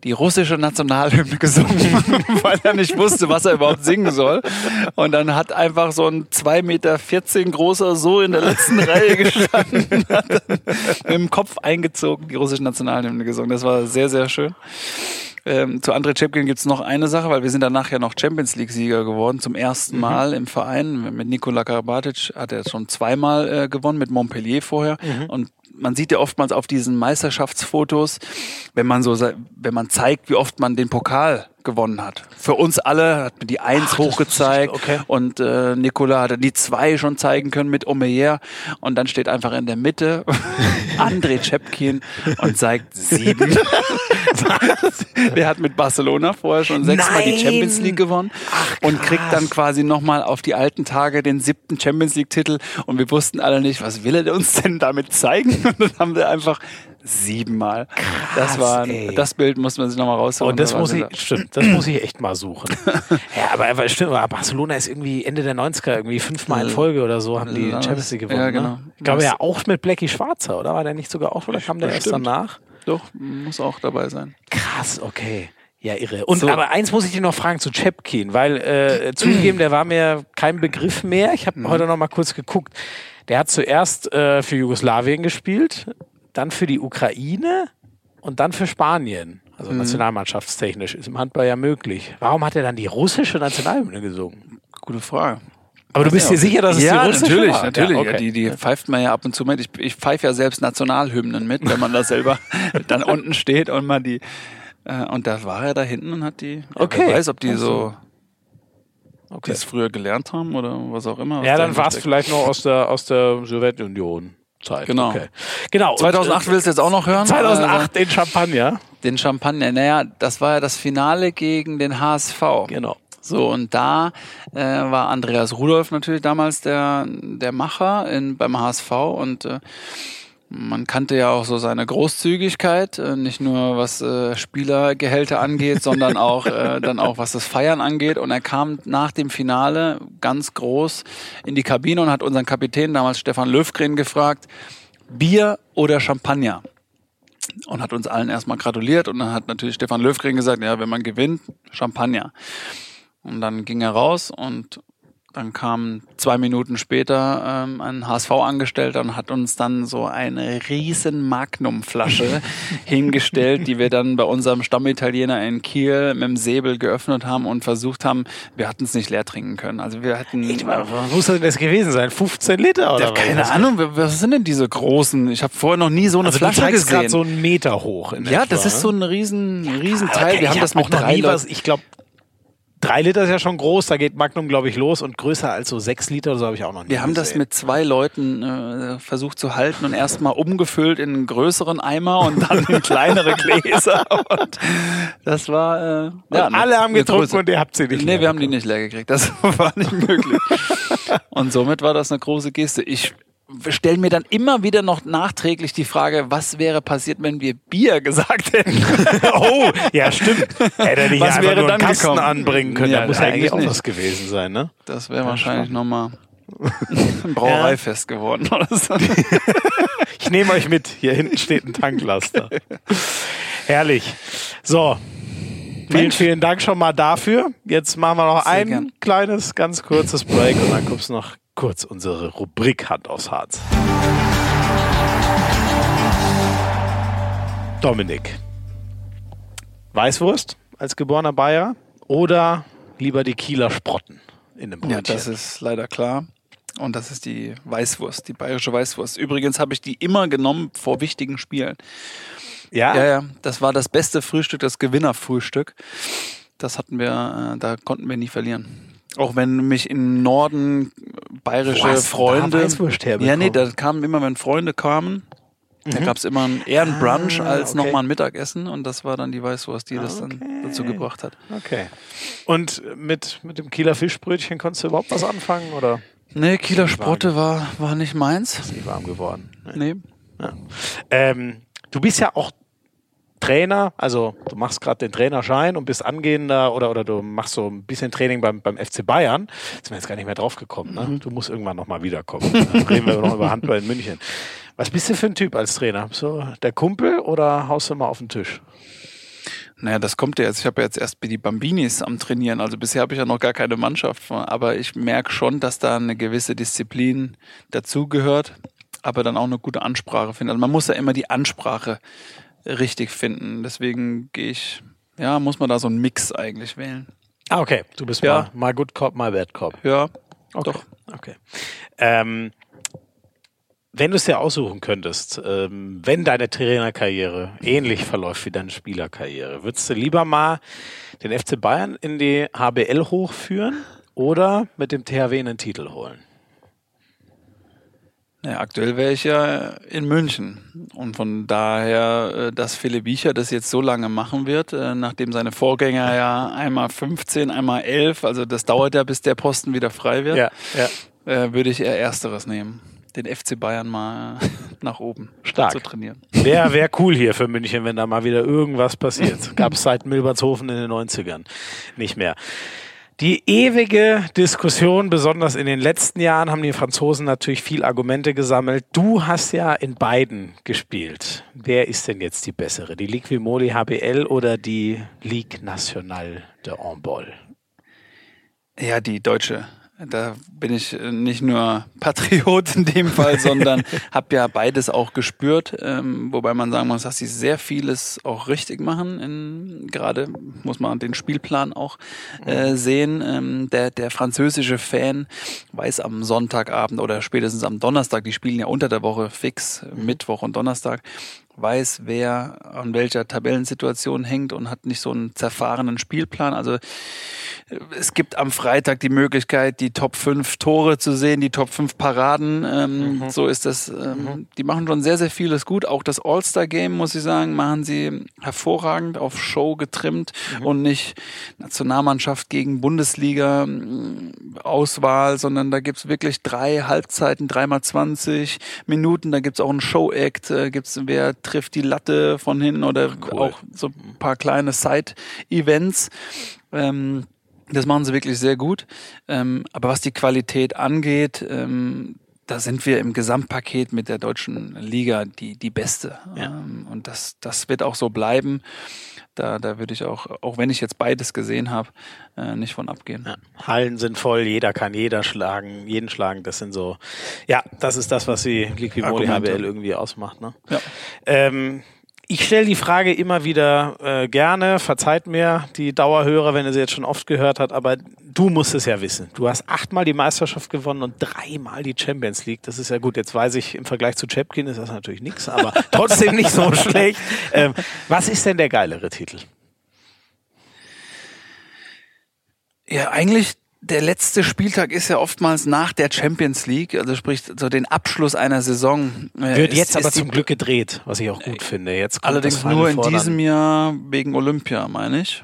die russische Nationalhymne gesungen, weil er nicht wusste, was er überhaupt singen soll. Und dann hat einfach so ein 2,14 Meter großer so in der letzten Reihe gestanden hat mit dem Kopf eingezogen die russische Nationalhymne gesungen. Das war sehr, sehr schön. Ähm, zu André Chepkin gibt's noch eine Sache, weil wir sind danach ja noch Champions League-Sieger geworden, zum ersten Mal im Verein. Mit Nikola Karabatic hat er schon zweimal äh, gewonnen, mit Montpellier vorher. Und man sieht ja oftmals auf diesen Meisterschaftsfotos, wenn man so, wenn man zeigt, wie oft man den Pokal gewonnen hat. Für uns alle hat man die Eins Ach, hochgezeigt okay. und äh, Nicola hat dann die zwei schon zeigen können mit Omeyer und dann steht einfach in der Mitte André Chepkin und zeigt sieben. Der hat mit Barcelona vorher schon sechsmal die. Champions League gewonnen und kriegt dann quasi nochmal auf die alten Tage den siebten Champions League Titel und wir wussten alle nicht, was will er uns denn damit zeigen? Und dann haben wir einfach siebenmal. das war, ey. das Bild muss man sich nochmal rausholen. Und das Da muss ich, dieser- stimmt, das muss ich echt mal suchen. ja, aber, aber stimmt, aber Barcelona ist irgendwie Ende der 90er irgendwie fünfmal in Folge oder so haben die Ja, Champions League gewonnen. ja, genau. Ne? Ich glaube ja auch mit Blackie Schwarzer, oder? War der nicht sogar auch, oder kam der erst danach? Doch, muss auch dabei sein. Krass, okay. Ja, irre. Und So. aber eins muss ich dir noch fragen zu Chepkin, weil äh, zugegeben, der war mir kein Begriff mehr. Ich habe Mhm. heute noch mal kurz geguckt. Der hat zuerst äh, für Jugoslawien gespielt, dann für die Ukraine und dann für Spanien. Also Mhm. nationalmannschaftstechnisch ist im Handball ja möglich. Warum hat er dann die russische Nationalhymne gesungen? Gute Frage. Aber du bist dir sicher, dass es ja, die russische natürlich, war? natürlich. Ja, Ja, okay. die, die pfeift man ja ab und zu mit. Ich, ich pfeife ja selbst Nationalhymnen mit, wenn man da selber dann unten steht und man die. Äh, und da war er da hinten und hat die. Okay. Wer weiß, ob die Ach so. Okay. das früher gelernt haben oder was auch immer. Ja, dann war es vielleicht noch aus der, aus der Sowjetunion. Zeit. Genau. Okay. Genau. und, 2008 äh, willst du jetzt auch noch hören? 2008 den Champagner. Den Champagner. Naja, das war ja das Finale gegen den HSV. Genau. So, und da äh, war Andreas Rudolph natürlich damals der, der Macher in, beim HSV und äh, man kannte ja auch so seine Großzügigkeit, äh, nicht nur was äh, Spielergehälter angeht, sondern auch äh, dann auch was das Feiern angeht. Und er kam nach dem Finale ganz groß in die Kabine und hat unseren Kapitän damals Stefan Löfgren gefragt, Bier oder Champagner? Und hat uns allen erstmal gratuliert und dann hat natürlich Stefan Löfgren gesagt, ja, wenn man gewinnt, Champagner. Und dann ging er raus und dann kam zwei Minuten später ähm, ein HSV-Angestellter und hat uns dann so eine riesen Magnum-Flasche hingestellt, die wir dann bei unserem Stammitaliener in Kiel mit dem Säbel geöffnet haben und versucht haben, wir hatten es nicht leer trinken können. Also wir hatten... Was muss denn das gewesen sein? 15 Liter oder ja, was? keine Ahnung, was sind denn diese großen? Ich habe vorher noch nie so eine Also du Flasche gerade gesehen. so einen Meter hoch. In ja, etwa, das ist ne? so ein riesen, riesen Aber Teil. Wir ich haben hab das mit drei Leuten. was. Ich glaube, drei Liter ist ja schon groß. Da geht Magnum, glaube ich, los. Und größer als so sechs Liter so habe ich auch noch nie Wir haben das gesehen. mit zwei Leuten äh, versucht zu halten und erstmal umgefüllt in einen größeren Eimer und dann in kleinere Gläser. Und das war äh, ja, Und alle haben getrunken große- und ihr habt sie nicht Nee, wir haben die nicht leer gekriegt. Das war nicht möglich. und somit war das eine große Geste. Ich stelle mir dann immer wieder noch nachträglich die Frage, was wäre passiert, wenn wir Bier gesagt hätten? oh, ja, stimmt. Hätte er nicht Was einfach wäre nur einen dann Kasten gekommen? anbringen können. Ja, da muss ja eigentlich auch nicht. was gewesen sein, ne? Das wäre wahrscheinlich nochmal ein Brauereifest geworden oder so. Ich nehme euch mit. Hier hinten steht ein Tanklaster. Herrlich. So. Vielen, vielen Dank schon mal dafür. Jetzt machen wir noch Sehr ein gern. kleines, ganz kurzes Break und dann kommst noch kurz unsere Rubrik Hand aufs Harz. Dominik. Weißwurst als geborener Bayer oder lieber die Kieler Sprotten in dem Brötchen? Ja, das ist leider klar. Und das ist die Weißwurst, die bayerische Weißwurst. Übrigens habe ich die immer genommen vor wichtigen Spielen. ja? Ja, ja, das war das beste Frühstück, das Gewinnerfrühstück. Das hatten wir, äh, da konnten wir nie verlieren. Auch wenn mich im Norden bayerische da Freunde. Weißwurst ja, nee, da kamen immer, wenn Freunde kamen, da gab es immer ein, eher ein Brunch Ah, als okay. nochmal ein Mittagessen und das war dann die Weißwurst, die das Okay. dann dazu gebracht hat. Okay. Und mit, mit dem Kieler Fischbrötchen konntest du überhaupt was anfangen oder Nee, Kieler Sprotte war, war nicht meins. ist nie warm geworden? Nee. Nee. Ähm, du bist ja auch Trainer, also du machst gerade den Trainerschein und bist angehender oder, oder du machst so ein bisschen Training beim, beim FC Bayern. Sind wir jetzt gar nicht mehr drauf gekommen. Ne? Du musst irgendwann nochmal wiederkommen. Dann reden wir noch über Handball in München. Was bist du für ein Typ als Trainer? So der Kumpel oder haust du mal auf den Tisch? Naja, das kommt ja jetzt. Ich habe ja jetzt erst die Bambinis am Trainieren. Also bisher habe ich ja noch gar keine Mannschaft. Aber ich merke schon, dass da eine gewisse Disziplin dazugehört, aber dann auch eine gute Ansprache finden. Also man muss ja immer die Ansprache richtig finden. Deswegen gehe ich, ja, muss man da so einen Mix eigentlich wählen. Ah, okay. Du bist Ja. mal, mal Good Cop, mal Bad Cop. Ja, Okay. doch. Okay. Ähm, wenn du es dir aussuchen könntest, ähm, wenn deine Trainerkarriere ähnlich verläuft wie deine Spielerkarriere, würdest du lieber mal den FC Bayern in die HBL hochführen oder mit dem THW einen Titel holen? Ja, aktuell wäre ich ja in München. Und von daher, äh, dass Philipp Wiecher das jetzt so lange machen wird, äh, nachdem seine Vorgänger ja einmal 15, einmal 11, also das dauert ja, bis der Posten wieder frei wird, ja. äh, würde ich eher Ersteres nehmen. Den FC Bayern mal nach oben Stark. zu trainieren. Wäre wär cool hier für München, wenn da mal wieder irgendwas passiert. Gab es seit Milbertshofen in den 90ern nicht mehr. Die ewige Diskussion, besonders in den letzten Jahren, haben die Franzosen natürlich viel Argumente gesammelt. Du hast ja in beiden gespielt. Wer ist denn jetzt die bessere? Die Ligue Vimoli HBL oder die Ligue Nationale de Handball? Ja, die deutsche. Da bin ich äh, nicht nur Patriot in dem Fall, sondern habe ja beides auch gespürt. Ähm, wobei man sagen muss, dass sie sehr vieles auch richtig machen. Gerade muss man den Spielplan auch äh, sehen. Ähm, der, der französische Fan weiß am Sonntagabend oder spätestens am Donnerstag, die spielen ja unter der Woche fix, Mittwoch und Donnerstag, weiß, wer an welcher Tabellensituation hängt und hat nicht so einen zerfahrenen Spielplan. Also es gibt am Freitag die Möglichkeit, die Top 5 Tore zu sehen, die Top 5 Paraden. Ähm, So ist das. Ähm, Die machen schon sehr, sehr vieles gut. Auch das All-Star-Game, muss ich sagen, machen sie hervorragend auf Show getrimmt und nicht Nationalmannschaft gegen Bundesliga mm, Auswahl, sondern da gibt's wirklich drei Halbzeiten, dreimal 20 Minuten. Da gibt's auch einen Show-Act, äh, gibt's wer trifft die Latte von hinten oder auch so ein paar kleine Side-Events. Ähm, das machen sie wirklich sehr gut. Ähm, aber was die Qualität angeht, ähm, da sind wir im Gesamtpaket mit der deutschen Liga die, die beste. Ähm, und das, das wird auch so bleiben. Da, da würde ich auch, auch wenn ich jetzt beides gesehen habe, äh, nicht von abgehen. Ja. Hallen sind voll, jeder kann jeder schlagen, jeden schlagen. Das sind so, ja, das ist das, was die Argumente. HBL irgendwie ausmacht. Ne? Ja. Ähm, ich stelle die Frage immer wieder äh, gerne, verzeiht mir die Dauerhörer, wenn ihr sie jetzt schon oft gehört habt, aber du musst es ja wissen. Du hast achtmal die Meisterschaft gewonnen und dreimal die Champions League. Das ist ja gut. Jetzt weiß ich, im Vergleich zu Chepkin ist das natürlich nichts, aber trotzdem nicht so schlecht. Ähm, was ist denn der geilere Titel? Ja, eigentlich der letzte Spieltag ist ja oftmals nach der Champions League, also sprich so den Abschluss einer Saison. äh, Wird ist- jetzt aber ist die- zum Glück gedreht, was ich auch gut finde. Jetzt Allerdings nur in diesem Jahr wegen Olympia, meine ich.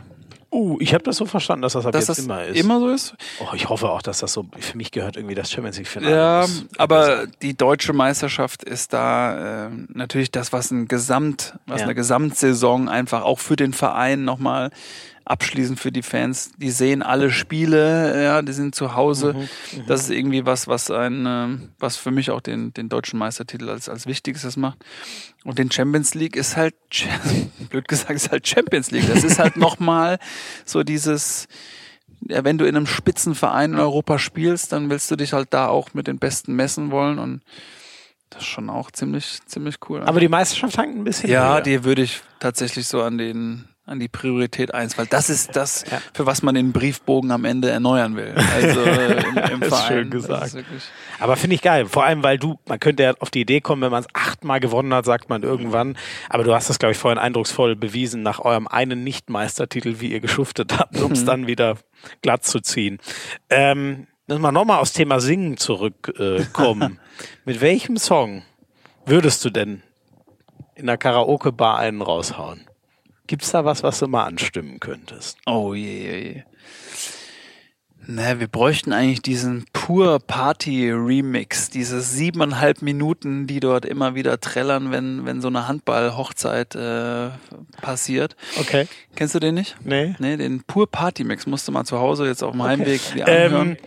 Uh, ich habe das so verstanden, dass das ab Dass jetzt das immer ist. immer so ist. Oh, ich hoffe auch, dass das so. Für mich gehört irgendwie das Champions League Finale. Ja, aber die deutsche Meisterschaft ist da äh, natürlich das, was ein Gesamt, was Ja. eine Gesamtsaison einfach auch für den Verein nochmal abschließend für die Fans. Die sehen alle Spiele, ja, die sind zu Hause. Mhm, Das ist irgendwie was, was ein, ähm, was für mich auch den, den deutschen Meistertitel als, als wichtigstes macht. Und den Champions League ist halt, blöd gesagt, ist halt Champions League. Das ist halt nochmal so dieses, ja, wenn du in einem Spitzenverein in Europa spielst, dann willst du dich halt da auch mit den Besten messen wollen und das ist schon auch ziemlich, ziemlich cool. aber die Meisterschaft hängt ein bisschen. ja, höher. die würde ich tatsächlich so an den an die Priorität eins, weil das ist das, Ja. für was man den Briefbogen am Ende erneuern will. Also äh, im, im Das ist schön gesagt. Ist Aber finde ich geil. Vor allem, weil du, man könnte ja auf die Idee kommen, wenn man es achtmal gewonnen hat, sagt man irgendwann. Aber du hast das, glaube ich, vorhin eindrucksvoll bewiesen, nach eurem einen Nicht-Meistertitel, wie ihr geschuftet habt, um es dann wieder glatt zu ziehen. Ähm, müssen wir nochmal aufs Thema Singen zurückkommen. Äh. Mit welchem Song würdest du denn in der Karaoke-Bar einen raushauen? Gibt's da was, was du mal anstimmen könntest? oh je, je, je. Ne, wir bräuchten eigentlich diesen pur Party Remix, diese siebeneinhalb Minuten, die dort immer wieder trällern, wenn, wenn so eine Handball-Hochzeit äh, passiert. Okay. Kennst du den nicht? Nee. Nee, den pur Party Mix musst du mal zu Hause jetzt auf dem Heimweg dir anhören. Ähm,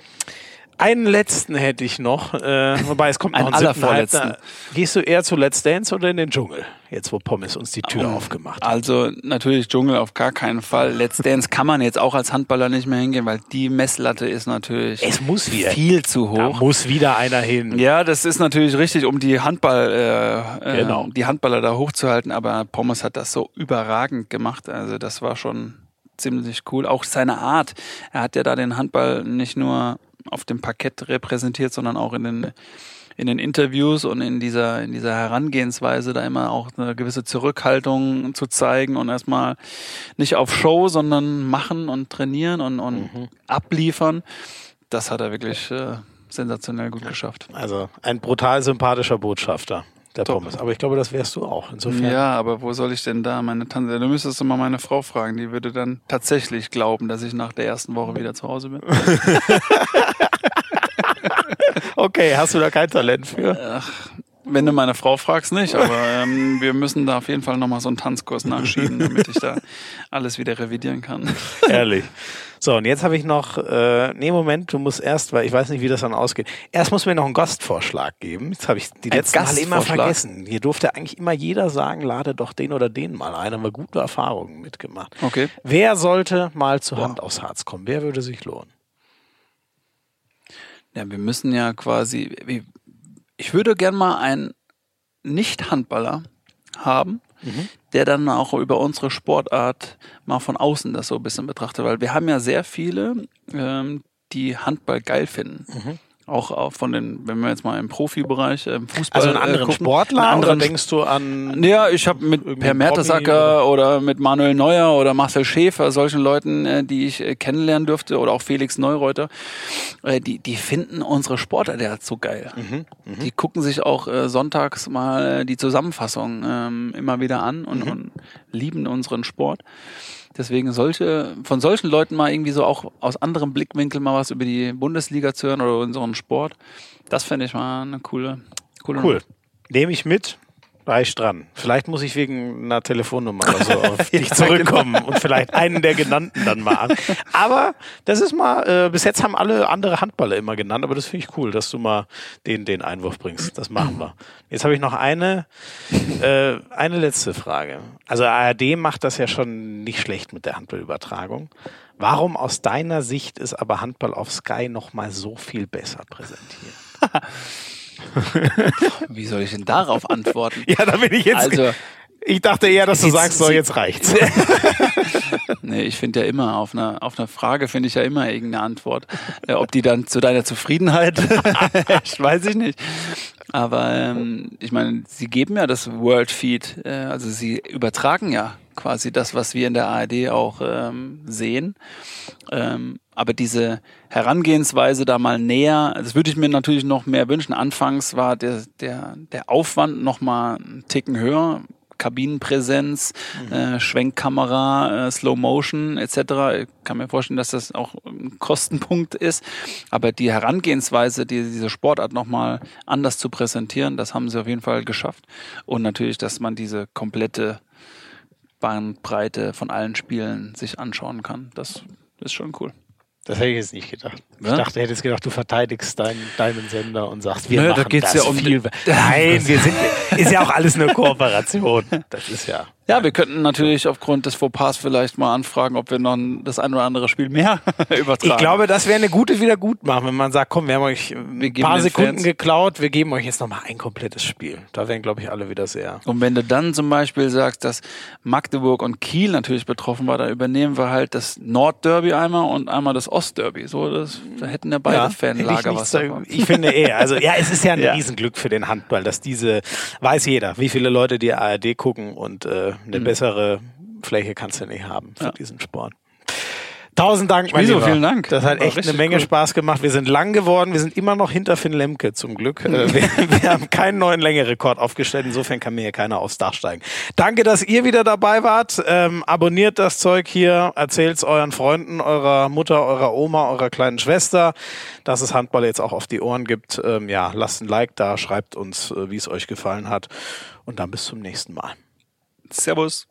einen letzten hätte ich noch, äh, wobei es kommt noch ein allervorletzten. Gehst du eher zu Let's Dance oder in den Dschungel? Jetzt, wo Pommes uns die Tür aufgemacht hat. Also natürlich Dschungel auf gar keinen Fall. Let's Dance kann man jetzt auch als Handballer nicht mehr hingehen, weil die Messlatte ist natürlich Es muss wieder. viel zu Da hoch. muss wieder einer hin. Ja, das ist natürlich richtig, um die Handball, äh, äh, Genau. die Handballer da hochzuhalten. Aber Pommes hat das so überragend gemacht. Also das war schon ziemlich cool. Auch seine Art. Er hat ja da den Handball nicht nur auf dem Parkett repräsentiert, sondern auch in den in den Interviews und in dieser in dieser Herangehensweise da immer auch eine gewisse Zurückhaltung zu zeigen und erstmal nicht auf Show, sondern machen und trainieren und, und abliefern. Das hat er wirklich äh, sensationell gut geschafft. Also ein brutal sympathischer Botschafter, der Top. Pommes. Aber ich glaube, das wärst du auch. Insofern. Ja, aber wo soll ich denn da meine Tante? Du müsstest du mal meine Frau fragen, die würde dann tatsächlich glauben, dass ich nach der ersten Woche wieder zu Hause bin. Okay, hast du da kein Talent für? Wenn du meine Frau fragst, nicht, aber ähm, wir müssen da auf jeden Fall nochmal so einen Tanzkurs nachschieben, damit ich da alles wieder revidieren kann. Ehrlich. So, und jetzt habe ich noch, äh, nee, Moment, du musst erst, weil ich weiß nicht, wie das dann ausgeht. Erst muss mir noch einen Gastvorschlag geben. Jetzt habe ich die Ein letzten Mal immer vergessen. Hier durfte eigentlich immer jeder sagen, lade doch den oder den mal ein. Haben wir gute Erfahrungen mitgemacht. Okay. Wer sollte mal zu Hand aufs Harz kommen? Wer würde sich lohnen? Ja, wir müssen ja quasi, ich würde gern mal einen Nicht-Handballer haben, der dann auch über unsere Sportart mal von außen das so ein bisschen betrachtet, weil wir haben ja sehr viele, ähm, die Handball geil finden. Auch, auch von den, wenn wir jetzt mal im Profibereich, im Fußball. Also einen anderen äh, gucken, Sportler einen anderen oder denkst du an ja, ich habe mit Per Mertesacker oder mit Manuel Neuer oder Marcel Schäfer, solchen Leuten, äh, die ich äh, kennenlernen durfte, oder auch Felix Neureuter, die, die finden unsere Sportler der so geil. Mhm, Die gucken sich auch sonntags mal die Zusammenfassung ähm, immer wieder an Mhm. und, und lieben unseren Sport. Deswegen solche, von solchen Leuten mal irgendwie so auch aus anderem Blickwinkel mal was über die Bundesliga zu hören oder unseren Sport, das fände ich mal eine coole, coole Cool. Nehme ich mit. Reich dran. Vielleicht muss ich wegen einer Telefonnummer oder so auf dich zurückkommen und vielleicht einen der genannten dann mal an. Aber das ist mal, äh, bis jetzt haben alle andere Handballer immer genannt, aber das finde ich cool, dass du mal den, den Einwurf bringst. Das machen wir. Jetzt habe ich noch eine, äh, eine letzte Frage. Also ARD macht das ja schon nicht schlecht mit der Handballübertragung. Warum aus deiner Sicht ist aber Handball auf Sky noch mal so viel besser präsentiert? Wie soll ich denn darauf antworten? Ja, da bin ich jetzt. Also, ich dachte eher, dass du Sie- sagst, so jetzt reicht's. nee, ich finde ja immer, auf eine, auf eine Frage finde ich ja immer irgendeine Antwort. Äh, ob die dann zu deiner Zufriedenheit, ich weiß ich nicht. Aber ähm, ich meine, sie geben ja das World Feed, äh, also sie übertragen ja quasi das, was wir in der ARD auch ähm, sehen. Ähm, aber diese Herangehensweise da mal näher, das würde ich mir natürlich noch mehr wünschen. Anfangs war der, der, der Aufwand noch mal einen Ticken höher. Kabinenpräsenz, äh, Schwenkkamera, äh, Slow Motion etc. Ich kann mir vorstellen, dass das auch ein Kostenpunkt ist. Aber die Herangehensweise, die, diese Sportart nochmal anders zu präsentieren, das haben sie auf jeden Fall geschafft. Und natürlich, dass man diese komplette Bandbreite von allen Spielen sich anschauen kann. Das ist schon cool. Das hätte ich jetzt nicht gedacht. Ich Ja? dachte, hättest gedacht, du verteidigst deinen, deinen Sender und sagst, wir Nö, da machen geht's das ja um viel. Nein, wir sind, ist ja auch alles eine Kooperation. Das ist ja. Ja, wir könnten natürlich aufgrund des Fauxpas vielleicht mal anfragen, ob wir noch das ein oder andere Spiel mehr übertragen. Ich glaube, das wäre eine gute Wiedergutmachung, wenn man sagt, komm, wir haben euch ein Wir paar den Sekunden Fans- geklaut, wir geben euch jetzt nochmal ein komplettes Spiel. Da wären, glaube ich, alle wieder sehr. Und wenn du dann zum Beispiel sagst, dass Magdeburg und Kiel natürlich betroffen war, da übernehmen wir halt das Nordderby einmal und einmal das Ostderby. So, das, da hätten ja beide Ja, Fanlager ich, was davon. da- ich finde eher, also ja, es ist ja ein Ja. Riesenglück für den Handball, dass diese, weiß jeder, wie viele Leute die ARD gucken und äh, eine bessere Fläche kannst du nicht haben für Ja. diesen Sport. Tausend Dank, mein Lieber. vielen Dank. Das hat War echt eine Menge cool. Spaß gemacht. Wir sind lang geworden. Wir sind immer noch hinter Finn Lemke, zum Glück. Äh, wir, wir haben keinen neuen Längerekord aufgestellt. Insofern kann mir hier keiner aufs Dach steigen. Danke, dass ihr wieder dabei wart. Ähm, abonniert das Zeug hier. Erzählt's euren Freunden, eurer Mutter, eurer Oma, eurer kleinen Schwester, dass es Handball jetzt auch auf die Ohren gibt. Ähm, ja, lasst ein Like da, schreibt uns, äh, wie es euch gefallen hat. Und dann bis zum nächsten Mal. Servus.